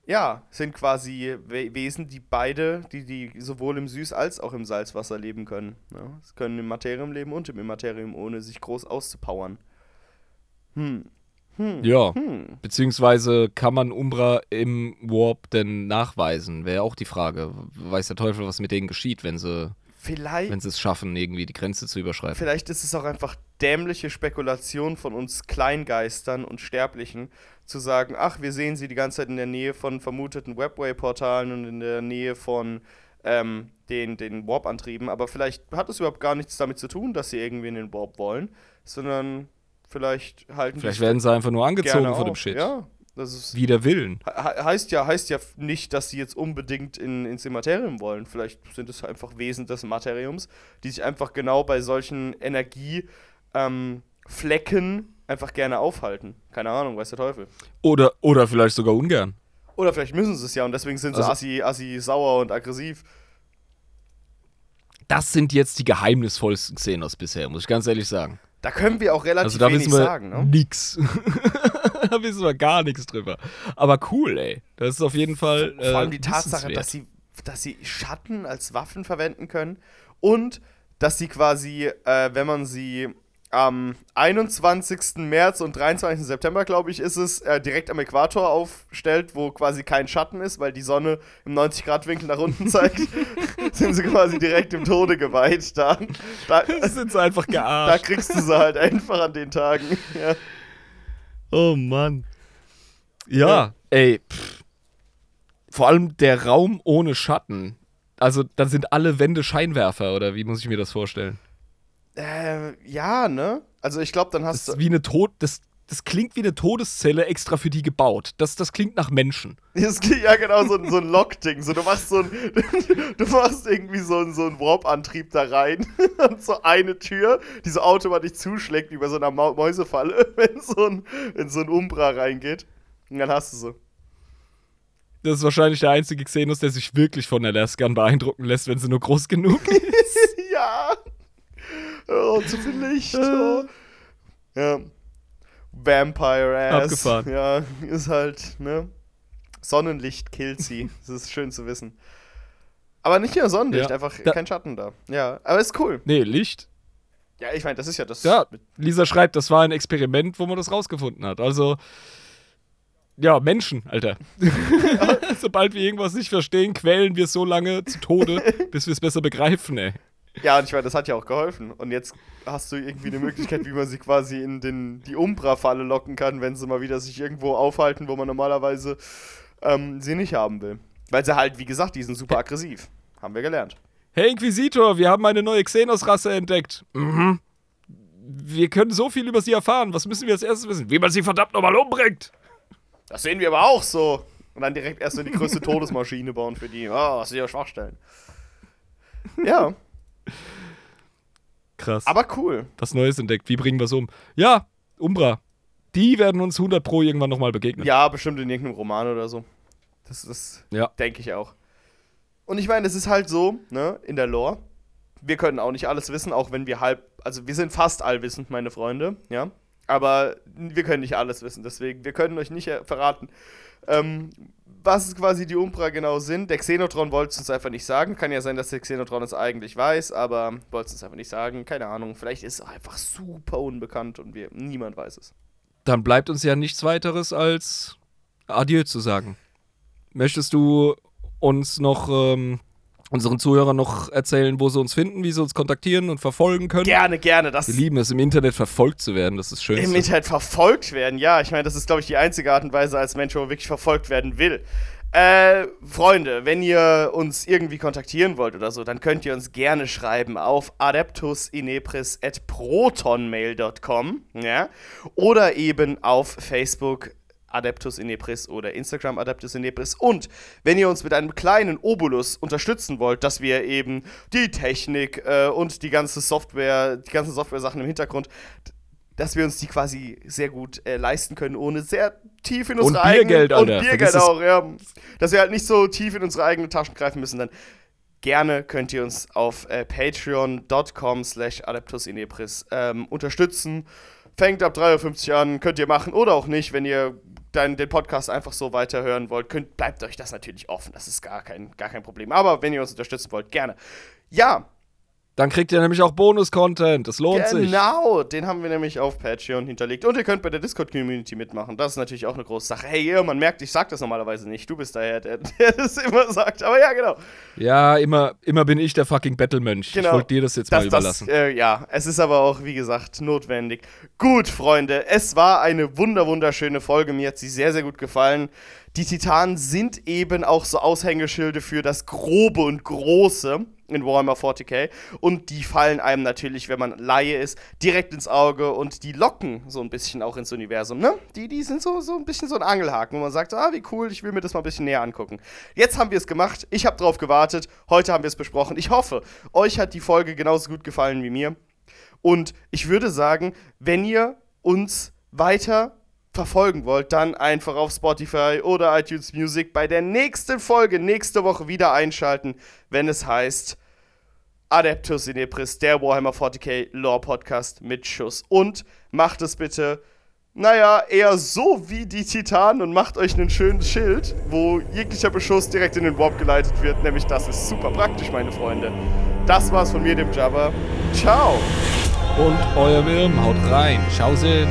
ja, sind quasi We Wesen, die beide, die, die sowohl im Süß- als auch im Salzwasser leben können. Ne? Sie können im Materium leben und im Immaterium, ohne sich groß auszupowern. Hm. Hm. Ja. Hm. Beziehungsweise kann man Umbra im Warp denn nachweisen? Wäre auch die Frage. Weiß der Teufel, was mit denen geschieht, wenn sie, Vielleicht, wenn sie es schaffen, irgendwie die Grenze zu überschreiten. Vielleicht ist es auch einfach dämliche Spekulation von uns Kleingeistern und Sterblichen, zu sagen, ach, wir sehen sie die ganze Zeit in der Nähe von vermuteten Webway-Portalen und in der Nähe von ähm, den, den Warp-Antrieben, aber vielleicht hat es überhaupt gar nichts damit zu tun, dass sie irgendwie in den Warp wollen, sondern vielleicht halten Vielleicht werden sie einfach nur angezogen von dem. Shit. Ja, das ist Wie der Willen. He- heißt ja, heißt ja nicht, dass sie jetzt unbedingt in, ins Immaterium wollen. Vielleicht sind es einfach Wesen des Materiums, die sich einfach genau bei solchen Energieflecken ähm, einfach gerne aufhalten. Keine Ahnung, weiß der Teufel. Oder, oder vielleicht sogar ungern. Oder vielleicht müssen sie es ja und deswegen sind sie Also- assi, assi sauer und aggressiv. Das sind jetzt die geheimnisvollsten Xenos bisher, muss ich ganz ehrlich sagen. Da können wir auch relativ Also da wenig wissen wir sagen. Ne? nix. da wissen wir gar nichts drüber. Aber cool, ey. Das ist auf jeden Fall. Vor allem äh, die Tatsache, dass sie, dass sie Schatten als Waffen verwenden können und dass sie quasi, äh, wenn man sie am 21. März und 23. September, glaube ich, ist es, äh, direkt am Äquator aufstellt, wo quasi kein Schatten ist, weil die Sonne im 90-Grad-Winkel nach unten zeigt, sind sie quasi direkt im Tode geweiht. Da, da, sind sie einfach da gearscht. kriegst du sie halt einfach an den Tagen. Ja. Oh Mann. Ja, Ja. ey. Pff. Vor allem der Raum ohne Schatten. Also, dann sind alle Wände Scheinwerfer, oder wie muss ich mir das vorstellen? Äh, ja, ne? Also ich glaube, dann Das hast du. ist wie eine Tod. Das, das klingt wie eine Todeszelle extra für die gebaut. Das, das klingt nach Menschen. Es geht ja genau so, ein- so ein Lockding. So, du machst so ein, du machst irgendwie so einen so einen Warp-Antrieb da rein und so eine Tür, die so automatisch zuschlägt wie bei so einer Mau Mäusefalle, wenn so ein, wenn so ein Umbra reingeht. Und dann hast du so. Das ist wahrscheinlich der einzige Xenos, der sich wirklich von Alaskan beeindrucken lässt, wenn sie nur groß genug ist. ja. Oh, zu viel Licht. Oh. Ja. Vampire Ass. Abgefahren. Ja, ist halt, ne? Sonnenlicht killt sie. Das ist schön zu wissen. Aber nicht nur Sonnenlicht, Ja. einfach kein Schatten da. Ja, aber ist cool. nee, Licht. Ja, ich meine, das ist ja das. Ja, Lisa schreibt, das war ein Experiment, wo man das rausgefunden hat. Also, ja, Menschen, Alter. Sobald wir irgendwas nicht verstehen, quälen wir es so lange zu Tode, bis wir es besser begreifen, ey. Ja und ich meine, das hat ja auch geholfen. Und jetzt hast du irgendwie eine Möglichkeit, wie man sie quasi in den, die Umbra-Falle locken kann, wenn sie mal wieder sich irgendwo aufhalten, wo man normalerweise ähm, sie nicht haben will. Weil sie halt, wie gesagt, die sind super aggressiv. Haben wir gelernt. Hey Inquisitor, wir haben eine neue Xenos-Rasse entdeckt. Mhm. Wir können so viel über sie erfahren. Was müssen wir als erstes wissen? Wie man sie verdammt nochmal umbringt. Das sehen wir aber auch so. Und dann direkt erst so die größte Todesmaschine bauen für die. Oh, das sind ja Schwachstellen. Ja, Krass. aber cool. was Neues entdeckt. Wie bringen wir es um? Ja, Umbra. Die werden uns 100 Pro irgendwann nochmal begegnen. Ja, bestimmt in irgendeinem Roman oder so. Das, das Ja. denke ich auch. Und ich meine, es ist halt so, ne, in der Lore. Wir können auch nicht alles wissen, auch wenn wir halb, also wir sind fast allwissend, meine Freunde, ja. Aber wir können nicht alles wissen, deswegen, wir können euch nicht äh, verraten, ähm, was quasi die Umbra genau sind. Der Xenotron wollte es uns einfach nicht sagen. Kann ja sein, dass der Xenotron es eigentlich weiß, aber wollte es uns einfach nicht sagen. Keine Ahnung. Vielleicht ist es einfach super unbekannt und wir, niemand weiß es. Dann bleibt uns ja nichts weiteres als Adieu zu sagen. Möchtest du uns noch, ähm, unseren Zuhörern noch erzählen, wo sie uns finden, wie sie uns kontaktieren und verfolgen können? Gerne, gerne. Das Wir lieben es, im Internet verfolgt zu werden. Das ist schön. Im Internet verfolgt werden, ja. Ich meine, das ist, glaube ich, die einzige Art und Weise als Mensch, wo man wirklich verfolgt werden will. Äh, Freunde, wenn ihr uns irgendwie kontaktieren wollt oder so, dann könnt ihr uns gerne schreiben auf adeptusinepris.protonmail.com, ja, oder eben auf Facebook Adeptus Inepris oder Instagram Adeptus Inepris. Und wenn ihr uns mit einem kleinen Obolus unterstützen wollt, dass wir eben die Technik äh, und die ganze Software, die ganzen Software-Sachen im Hintergrund, dass wir uns die quasi sehr gut äh, leisten können, ohne sehr tief in Und unsere Biergeld, eigenen... Alter. Und Biergeld auch, ja. Dass wir halt nicht so tief in unsere eigenen Taschen greifen müssen, dann gerne könnt ihr uns auf äh, patreon.com slash adeptusinepris ähm, unterstützen. Fängt ab 3,50 Uhr an, könnt ihr machen oder auch nicht, wenn ihr dann den Podcast einfach so weiterhören wollt, könnt, bleibt euch das natürlich offen. Das ist gar kein, gar kein Problem. Aber wenn ihr uns unterstützen wollt, gerne. Ja, Dann kriegt ihr nämlich auch Bonus-Content. Das lohnt sich. Genau, den haben wir nämlich auf Patreon hinterlegt. Und ihr könnt bei der Discord-Community mitmachen. Das ist natürlich auch eine große Sache. Hey, ihr, man merkt, ich sag das normalerweise nicht. Du bist daher, der, der das immer sagt. Aber ja, genau. Ja, immer, immer bin ich der fucking Bettelmönch. Genau. Ich wollte dir das jetzt mal überlassen. Das, äh, ja, es ist aber auch, wie gesagt, notwendig. Gut, Freunde, es war eine wunder, wunderschöne Folge. Mir hat sie sehr, sehr gut gefallen. Die Titanen sind eben auch so Aushängeschilde für das Grobe und Große in Warhammer 40k. Und die fallen einem natürlich, wenn man Laie ist, direkt ins Auge und die locken so ein bisschen auch ins Universum, ne? Die, die sind so, so ein bisschen so ein Angelhaken, wo man sagt, ah, wie cool, ich will mir das mal ein bisschen näher angucken. Jetzt haben wir es gemacht, ich habe drauf gewartet, heute haben wir es besprochen. Ich hoffe, euch hat die Folge genauso gut gefallen wie mir. Und ich würde sagen, wenn ihr uns weiter verfolgen wollt, dann einfach auf Spotify oder iTunes Music bei der nächsten Folge nächste Woche wieder einschalten, wenn es heißt Adeptus Inepris, der Warhammer 40k Lore Podcast mit Schuss. Und macht es bitte Naja, eher so wie die Titanen und macht euch einen schönen Schild, wo jeglicher Beschuss direkt in den Warp geleitet wird. Nämlich das ist super praktisch, meine Freunde. Das war's von mir, dem Jabba. Ciao! Und euer Wirm, haut rein. Schau Sinn.